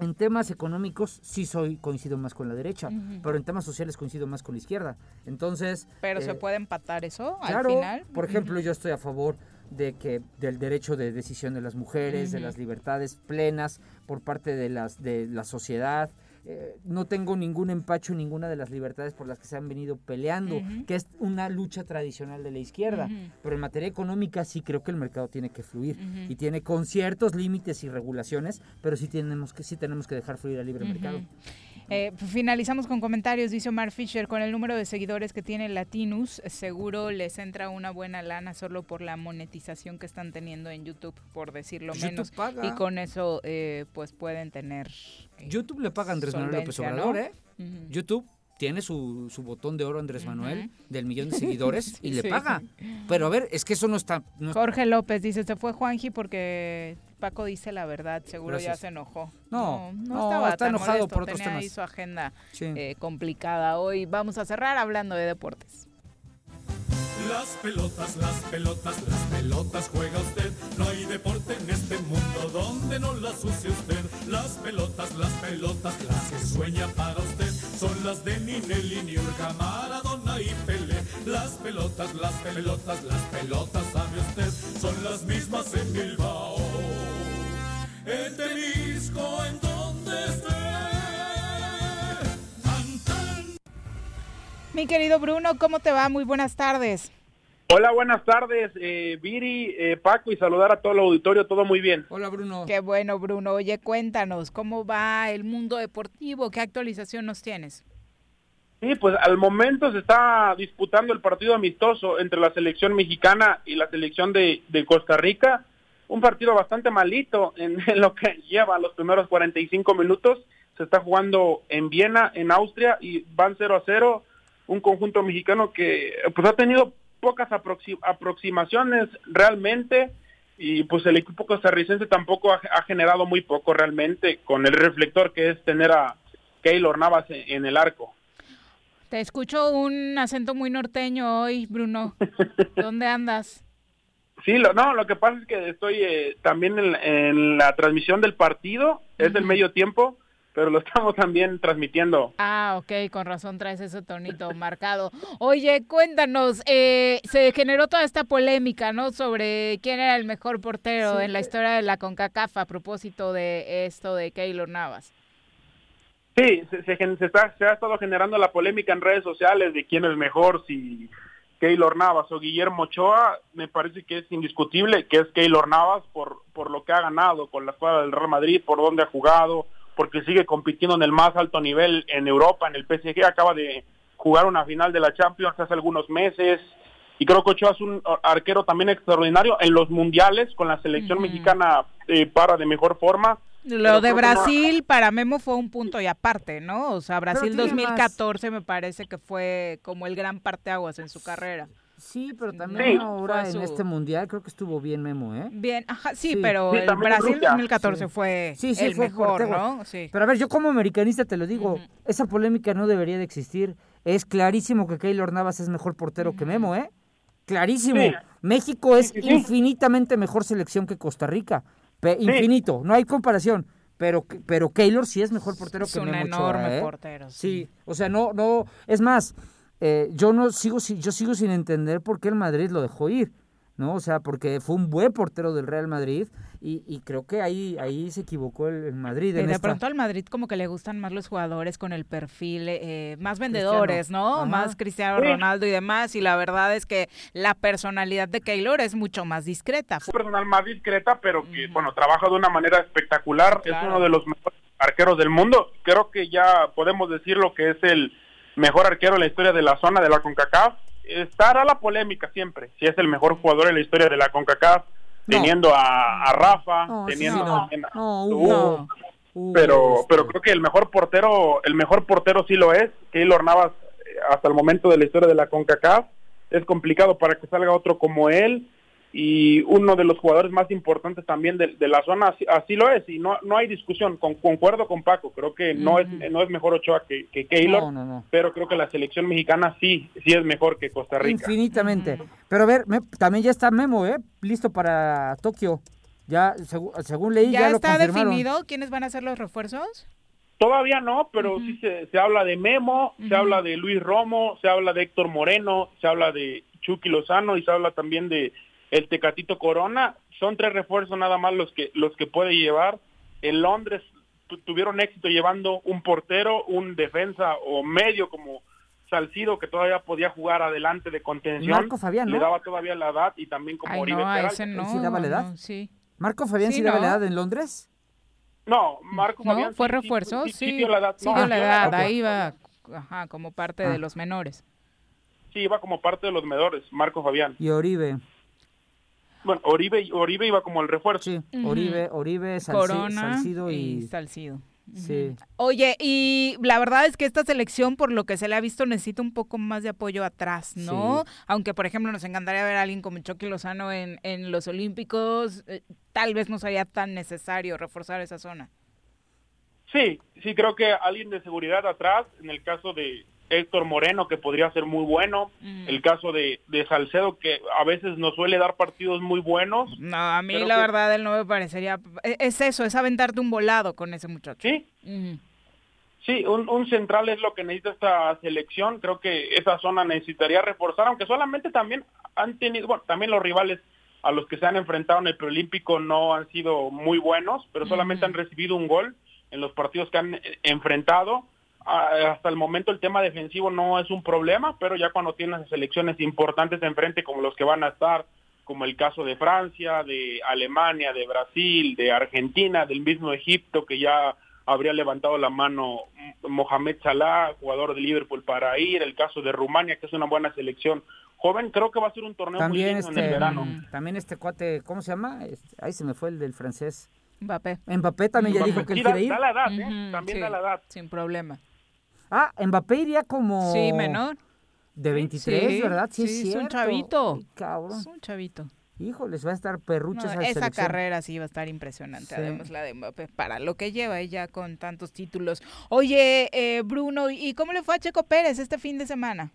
en temas económicos sí soy coincido más con la derecha, pero en temas sociales coincido más con la izquierda. Entonces, Pero se eh, puede empatar eso claro, al final. por ejemplo, yo estoy a favor de que del derecho de decisión de las mujeres, de las libertades plenas por parte de las de la sociedad. Eh, no tengo ningún empacho en ninguna de las libertades por las que se han venido peleando, que es una lucha tradicional de la izquierda. Pero en materia económica sí creo que el mercado tiene que fluir y tiene con ciertos límites y regulaciones, pero sí tenemos que sí tenemos que dejar fluir al libre mercado. Eh, finalizamos con comentarios, dice Omar Fisher, con el número de seguidores que tiene Latinus, seguro les entra una buena lana solo por la monetización que están teniendo en YouTube, por decirlo YouTube menos. paga. Y con eso, eh, pues pueden tener... eh, YouTube le paga a Andrés Manuel López Obrador, ¿no? ¿eh? YouTube tiene su, su botón de oro Andrés Manuel Ujú. del millón de seguidores y le Sí. paga. Pero a ver, es que eso no está... no- Jorge López dice, se fue Juanji porque Paco dice la verdad, seguro Gracias. ya se enojó. No, no, no, estaba está tan enojado molesto, por otros tenía ahí temas. su agenda Sí. eh, complicada. Hoy vamos a cerrar hablando de deportes. Las pelotas, las pelotas, las pelotas juega usted. No hay deporte en este mundo donde no las use usted. Las pelotas, las pelotas, las que sueña para usted. Son las de Ninelli, Niurka, Maradona y Pelé. Las pelotas, las pelotas, las pelotas, sabe usted. Son las mismas en Bilbao. En Temisco, en donde esté. Mi querido Bruno, ¿cómo te va? Muy buenas tardes. Hola, buenas tardes, eh, Viri, eh, Paco, y saludar a todo el auditorio, todo muy bien. Hola, Bruno. Qué bueno, Bruno. Oye, cuéntanos, ¿cómo va el mundo deportivo? ¿Qué actualización nos tienes? Sí, pues al momento se está disputando el partido amistoso entre la selección mexicana y la selección de, de Costa Rica. Un partido bastante malito en, en lo que lleva los primeros 45 minutos. Se está jugando en Viena, en Austria, y van 0 a 0. Un conjunto mexicano que pues ha tenido pocas aproxi- aproximaciones realmente y pues el equipo costarricense tampoco ha, ha generado muy poco realmente con el reflector que es tener a Keylor Navas en- en el arco. Te escucho un acento muy norteño hoy, Bruno. ¿Dónde andas? Sí, lo, no, lo que pasa es que estoy eh, también en, en la transmisión del partido, es el medio tiempo, pero lo estamos también transmitiendo. Ah, ok, con razón traes ese tonito marcado. Oye, cuéntanos, eh, se generó toda esta polémica, ¿no? Sobre quién era el mejor portero Sí. en la historia de la CONCACAF a propósito de esto de Keylor Navas. Sí, se, se se está, se ha estado generando la polémica en redes sociales de quién es mejor, si Keylor Navas o Guillermo Ochoa. Me parece que es indiscutible que es Keylor Navas por, por lo que ha ganado con la escuadra del Real Madrid, por dónde ha jugado, porque sigue compitiendo en el más alto nivel en Europa, en el PSG. Acaba de jugar una final de la Champions hace algunos meses. Y creo que Ochoa es un arquero también extraordinario en los mundiales, con la selección mexicana eh, para de mejor forma. Lo Pero de no- Brasil para Memo fue un punto y aparte, ¿no? O sea, Brasil tiene más. 2014 me parece que fue como el gran parteaguas en su carrera. Sí, pero también Sí. ahora en este mundial creo que estuvo bien Memo, ¿eh? Bien, ajá, sí, Sí. pero Sí, el Brasil Rusia. 2014 Sí. fue Sí, sí, el fue mejor. ¿no? Sí. Pero a ver, yo como americanista te lo digo, esa polémica no debería de existir. Es clarísimo que Keylor Navas es mejor portero que Memo, ¿eh? Clarísimo. Sí. México es Sí, sí, sí. infinitamente mejor selección que Costa Rica. Pe- Sí. Infinito, no hay comparación. Pero, pero Keylor sí es mejor portero Es que un Memo Ochoa, enorme ¿eh? portero, Sí, o sea, no, no, es más, eh, yo no sigo, si- yo sigo sin entender por qué el Madrid lo dejó ir. ¿no? O sea, porque fue un buen portero del Real Madrid y, y creo que ahí, ahí se equivocó el, el Madrid. Y en de esta- pronto al Madrid como que le gustan más los jugadores con el perfil eh, más vendedores, ¿no? Ajá. Más Cristiano. Ronaldo y demás. Y la verdad es que la personalidad de Keylor es mucho más discreta. un personal más discreta, pero que, bueno, trabaja de una manera espectacular. Es uno de los mejores arqueros del mundo. Creo que ya podemos decirlo que es el mejor arquero en la historia de la zona de la CONCACAF. Estará la polémica siempre, si es el mejor jugador en la historia de la CONCACAF, teniendo a, a Rafa, No, sí, teniendo no. también a No, pero pero creo que el mejor portero el mejor portero sí lo es Keylor Navas eh, hasta el momento de la historia de la Concacaf. Es complicado para que salga otro como él y uno de los jugadores más importantes también de, de la zona así, así lo es y no no hay discusión con, concuerdo con Paco creo que no es no es mejor Ochoa que, que Keylor No, no, no. pero creo que la selección mexicana sí sí es mejor que Costa Rica Infinitamente. Pero a ver, me- también ya está Memo, ¿eh? Listo para Tokio. Ya, segu- según leí, ya, ¿Ya lo está definido quiénes van a ser los refuerzos? Todavía no, pero sí se, se habla de Memo, se habla de Luis Romo, se habla de Héctor Moreno, se habla de Chucky Lozano y se habla también de el Tecatito Corona. Son tres refuerzos nada más los que los que puede llevar. En Londres tu- tuvieron éxito llevando un portero, un defensa o medio como Salcido que todavía podía jugar adelante de contención. Marco Fabián, Le ¿no? daba todavía la edad y también como Ay, Oribe no, ese no. ¿Sí daba la edad? no, sí. ¿Marco Fabián sí, Sí, daba ¿no? la edad en Londres? No, Marco ¿No? Fabián ¿Fue sí- refuerzo? sí, Sí, sí dio la edad. sí No, dio sí la edad. Ahí va ajá, como parte Ah. de los menores. Sí, iba como parte de los medores, Marco Fabián. Y Oribe. Bueno, Oribe, Oribe iba como el refuerzo. Sí. Oribe, Oribe, Salci- Corona Salcido y... y Salcido. Sí. Oye, y la verdad es que esta selección, por lo que se le ha visto, necesita un poco más de apoyo atrás, ¿no? Sí. Aunque, por ejemplo, nos encantaría ver a alguien como Chucky Lozano en, en los Olímpicos, eh, tal vez no sería tan necesario reforzar esa zona. Sí, sí, creo que alguien de seguridad atrás, en el caso de Héctor Moreno, que podría ser muy bueno, el caso de, de Salcedo, que a veces nos suele dar partidos muy buenos. No, a mí la que- verdad él no me parecería... e- Es eso, es aventarte un volado con ese muchacho. Sí, sí, un, un central es lo que necesita esta selección. Creo que esa zona necesitaría reforzar, aunque solamente también han tenido, bueno, también los rivales a los que se han enfrentado en el preolímpico no han sido muy buenos, pero solamente han recibido un gol en los partidos que han eh, enfrentado. Ah, Hasta el momento el tema defensivo no es un problema, pero ya cuando tienes selecciones importantes enfrente como los que van a estar, como el caso de Francia, de Alemania, de Brasil, de Argentina, del mismo Egipto que ya habría levantado la mano Mohamed Salah, jugador de Liverpool para ir, el caso de Rumania que es una buena selección joven, creo que va a ser un torneo muy También lindo en el este, verano. mm, también este cuate, ¿cómo se llama? Este, ahí se me fue el del francés. Mbappé. Mbappé también ya Mbappé. dijo que él quiere ir. da la edad, ¿eh? También sí, da la edad. Sin problema. Ah, Mbappé iría como... Sí, menor. De 23, Sí, ¿verdad? Sí, sí, es es un chavito. Ay, cabrón. Es un chavito. Híjoles, va a estar perrucha No, esa, esa selección. carrera sí va a estar impresionante, Sí. además la de Mbappé, para lo que lleva ella con tantos títulos. Oye, eh, Bruno, ¿y cómo le fue a Checo Pérez este fin de semana?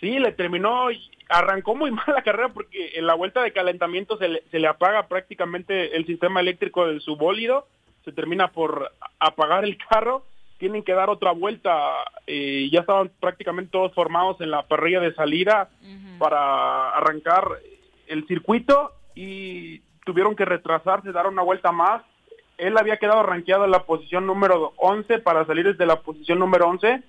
Sí, le terminó, y arrancó muy mal la carrera porque en la vuelta de calentamiento se le, se le apaga prácticamente el sistema eléctrico de su bólido, se termina por apagar el carro, tienen que dar otra vuelta, eh, ya estaban prácticamente todos formados en la parrilla de salida para arrancar el circuito y tuvieron que retrasarse, dar una vuelta más. Él había quedado rankeado en la posición número 11 para salir desde la posición número 11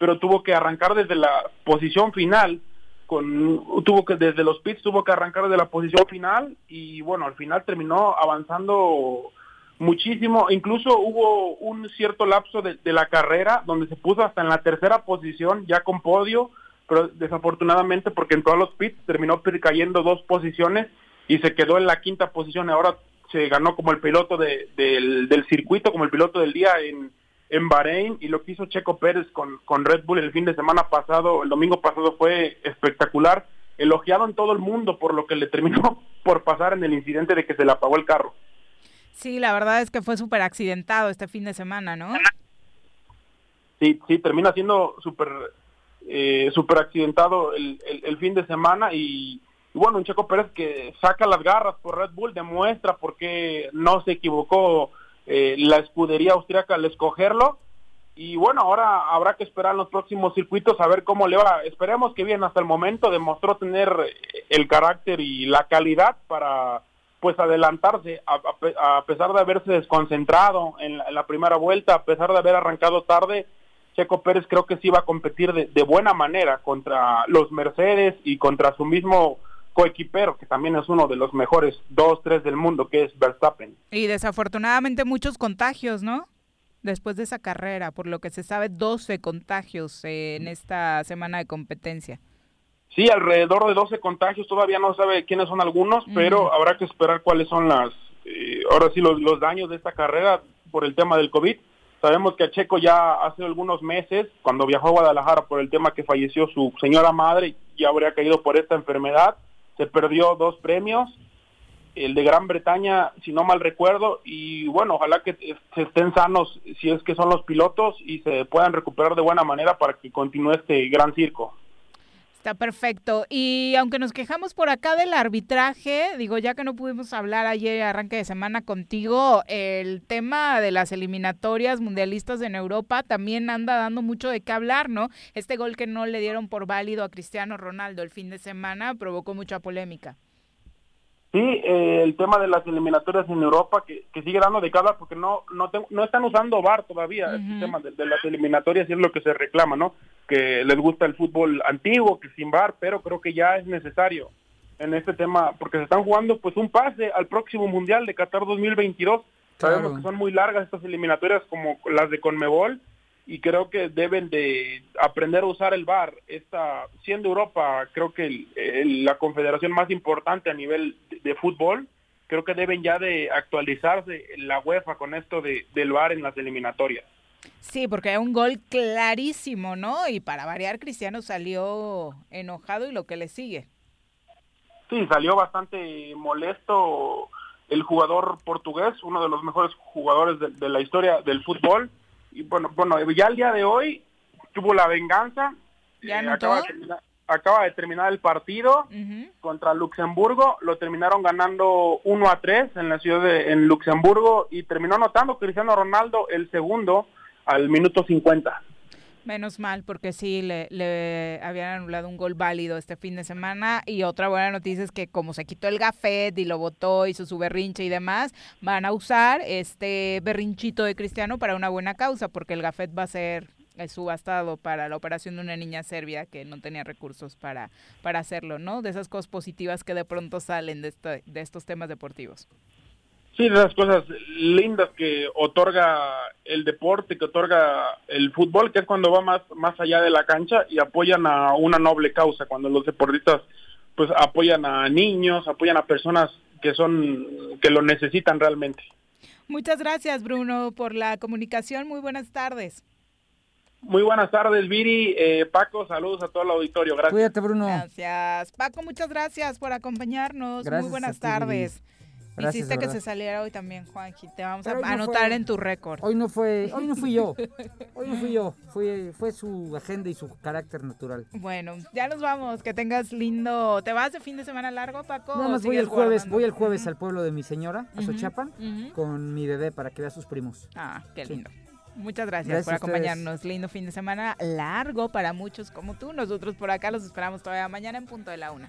pero tuvo que arrancar desde la posición final con tuvo que desde los pits tuvo que arrancar desde la posición final y bueno al final terminó avanzando muchísimo incluso hubo un cierto lapso de, la carrera donde se puso hasta en la tercera posición ya con podio pero desafortunadamente porque entró a los pits terminó cayendo dos posiciones y se quedó en la quinta posición ahora se ganó como el piloto de- del, del circuito como el piloto del día en en Bahrein y lo que hizo Checo Pérez con, con Red Bull el fin de semana pasado, el domingo pasado fue espectacular, elogiado en todo el mundo por lo que le terminó por pasar en el incidente de que se le apagó el carro. Sí, la verdad es que fue súper accidentado este fin de semana, ¿no? Sí, sí, termina siendo súper eh, súper accidentado el, el, fin de semana y, bueno, un Checo Pérez que saca las garras por Red Bull, demuestra por qué no se equivocó eh, la escudería austríaca al escogerlo y bueno, ahora habrá que esperar los próximos circuitos a ver cómo le va. Esperemos que bien hasta el momento demostró tener el carácter y la calidad para pues adelantarse a, pesar de haberse desconcentrado en la, primera vuelta, a pesar de haber arrancado tarde, Checo Pérez creo que sí va a competir de, de buena manera contra los Mercedes y contra su mismo coequipero, que también es uno de los mejores dos, tres del mundo, que es Verstappen. Y desafortunadamente muchos contagios, ¿no? Después de esa carrera, por lo que se sabe, 12 contagios en esta semana de competencia. Sí, alrededor de 12 contagios, todavía no sabe quiénes son algunos, pero habrá que esperar cuáles son las, eh, ahora sí, los, los daños de esta carrera por el tema del COVID. Sabemos que a Checo ya hace algunos meses, cuando viajó a Guadalajara por el tema que falleció su señora madre, ya habría caído por esta enfermedad, se perdió dos premios, el de Gran Bretaña, si no mal recuerdo, y bueno, ojalá que estén sanos si es que son los pilotos y se puedan recuperar de buena manera para que continúe este gran circo. Está perfecto. Y aunque nos quejamos por acá del arbitraje, digo, ya que no pudimos hablar ayer arranque de semana contigo, el tema de las eliminatorias mundialistas en Europa también anda dando mucho de qué hablar, ¿no? Este gol que no le dieron por válido a Cristiano Ronaldo el fin de semana provocó mucha polémica. Sí, eh, el tema de las eliminatorias en Europa que, sigue dando de cada porque no no, no están usando VAR todavía, el tema de, las eliminatorias y es lo que se reclama, ¿no? Que les gusta el fútbol antiguo, que sin VAR, pero creo que ya es necesario en este tema porque se están jugando pues un pase al próximo Mundial de Qatar 2022. Sabemos que son muy largas estas eliminatorias como las de Conmebol y creo que deben de aprender a usar el VAR. Esta, siendo Europa, creo que la confederación más importante a nivel de, fútbol, creo que deben ya de actualizarse la UEFA con esto de, del VAR en las eliminatorias. Sí, porque hay un gol clarísimo, ¿no? Y para variar, Cristiano salió enojado y lo que le sigue. Sí, salió bastante molesto el jugador portugués, uno de los mejores jugadores de la historia del fútbol y bueno, bueno, ya el día de hoy tuvo la venganza. ¿Ya eh, acaba, de terminar, acaba, de terminar, el partido contra Luxemburgo. Lo terminaron ganando 1 a 3 en la ciudad de en Luxemburgo y terminó anotando Cristiano Ronaldo el segundo al minuto 50. Menos mal, porque sí, le, le, habían anulado un gol válido este fin de semana. Y otra buena noticia es que como se quitó el gafet y lo votó, hizo su berrinche y demás, van a usar este berrinchito de Cristiano para una buena causa, porque el gafet va a ser subastado para la operación de una niña serbia que no tenía recursos para, para hacerlo, ¿no? De esas cosas positivas que de pronto salen de, este, de estos temas deportivos. Sí, de las cosas lindas que otorga el deporte, que otorga el fútbol, que es cuando va más, más allá de la cancha y apoyan a una noble causa, cuando los deportistas pues apoyan a niños, apoyan a personas que son, que lo necesitan realmente. Muchas gracias Bruno por la comunicación, muy buenas tardes. Muy buenas tardes, Viri. Eh, Paco, saludos a todo el auditorio. Gracias. Cuídate, Bruno. Gracias. Paco, muchas gracias por acompañarnos. Muy buenas tardes. Hiciste que se saliera hoy también, Juanji. Te vamos a anotar en tu récord. Hoy no fue, hoy no fui yo. Hoy no fui yo. Fue, fue su agenda y su carácter natural. Bueno, ya nos vamos. Que tengas lindo. ¿Te vas de fin de semana largo, Paco? No, más voy el jueves, voy el jueves al pueblo de mi señora, a Sochapan, con mi bebé para que vea a sus primos. Ah, qué lindo. Muchas gracias, por acompañarnos. Lindo fin de semana largo para muchos como tú. Nosotros por acá los esperamos todavía mañana en punto de la una.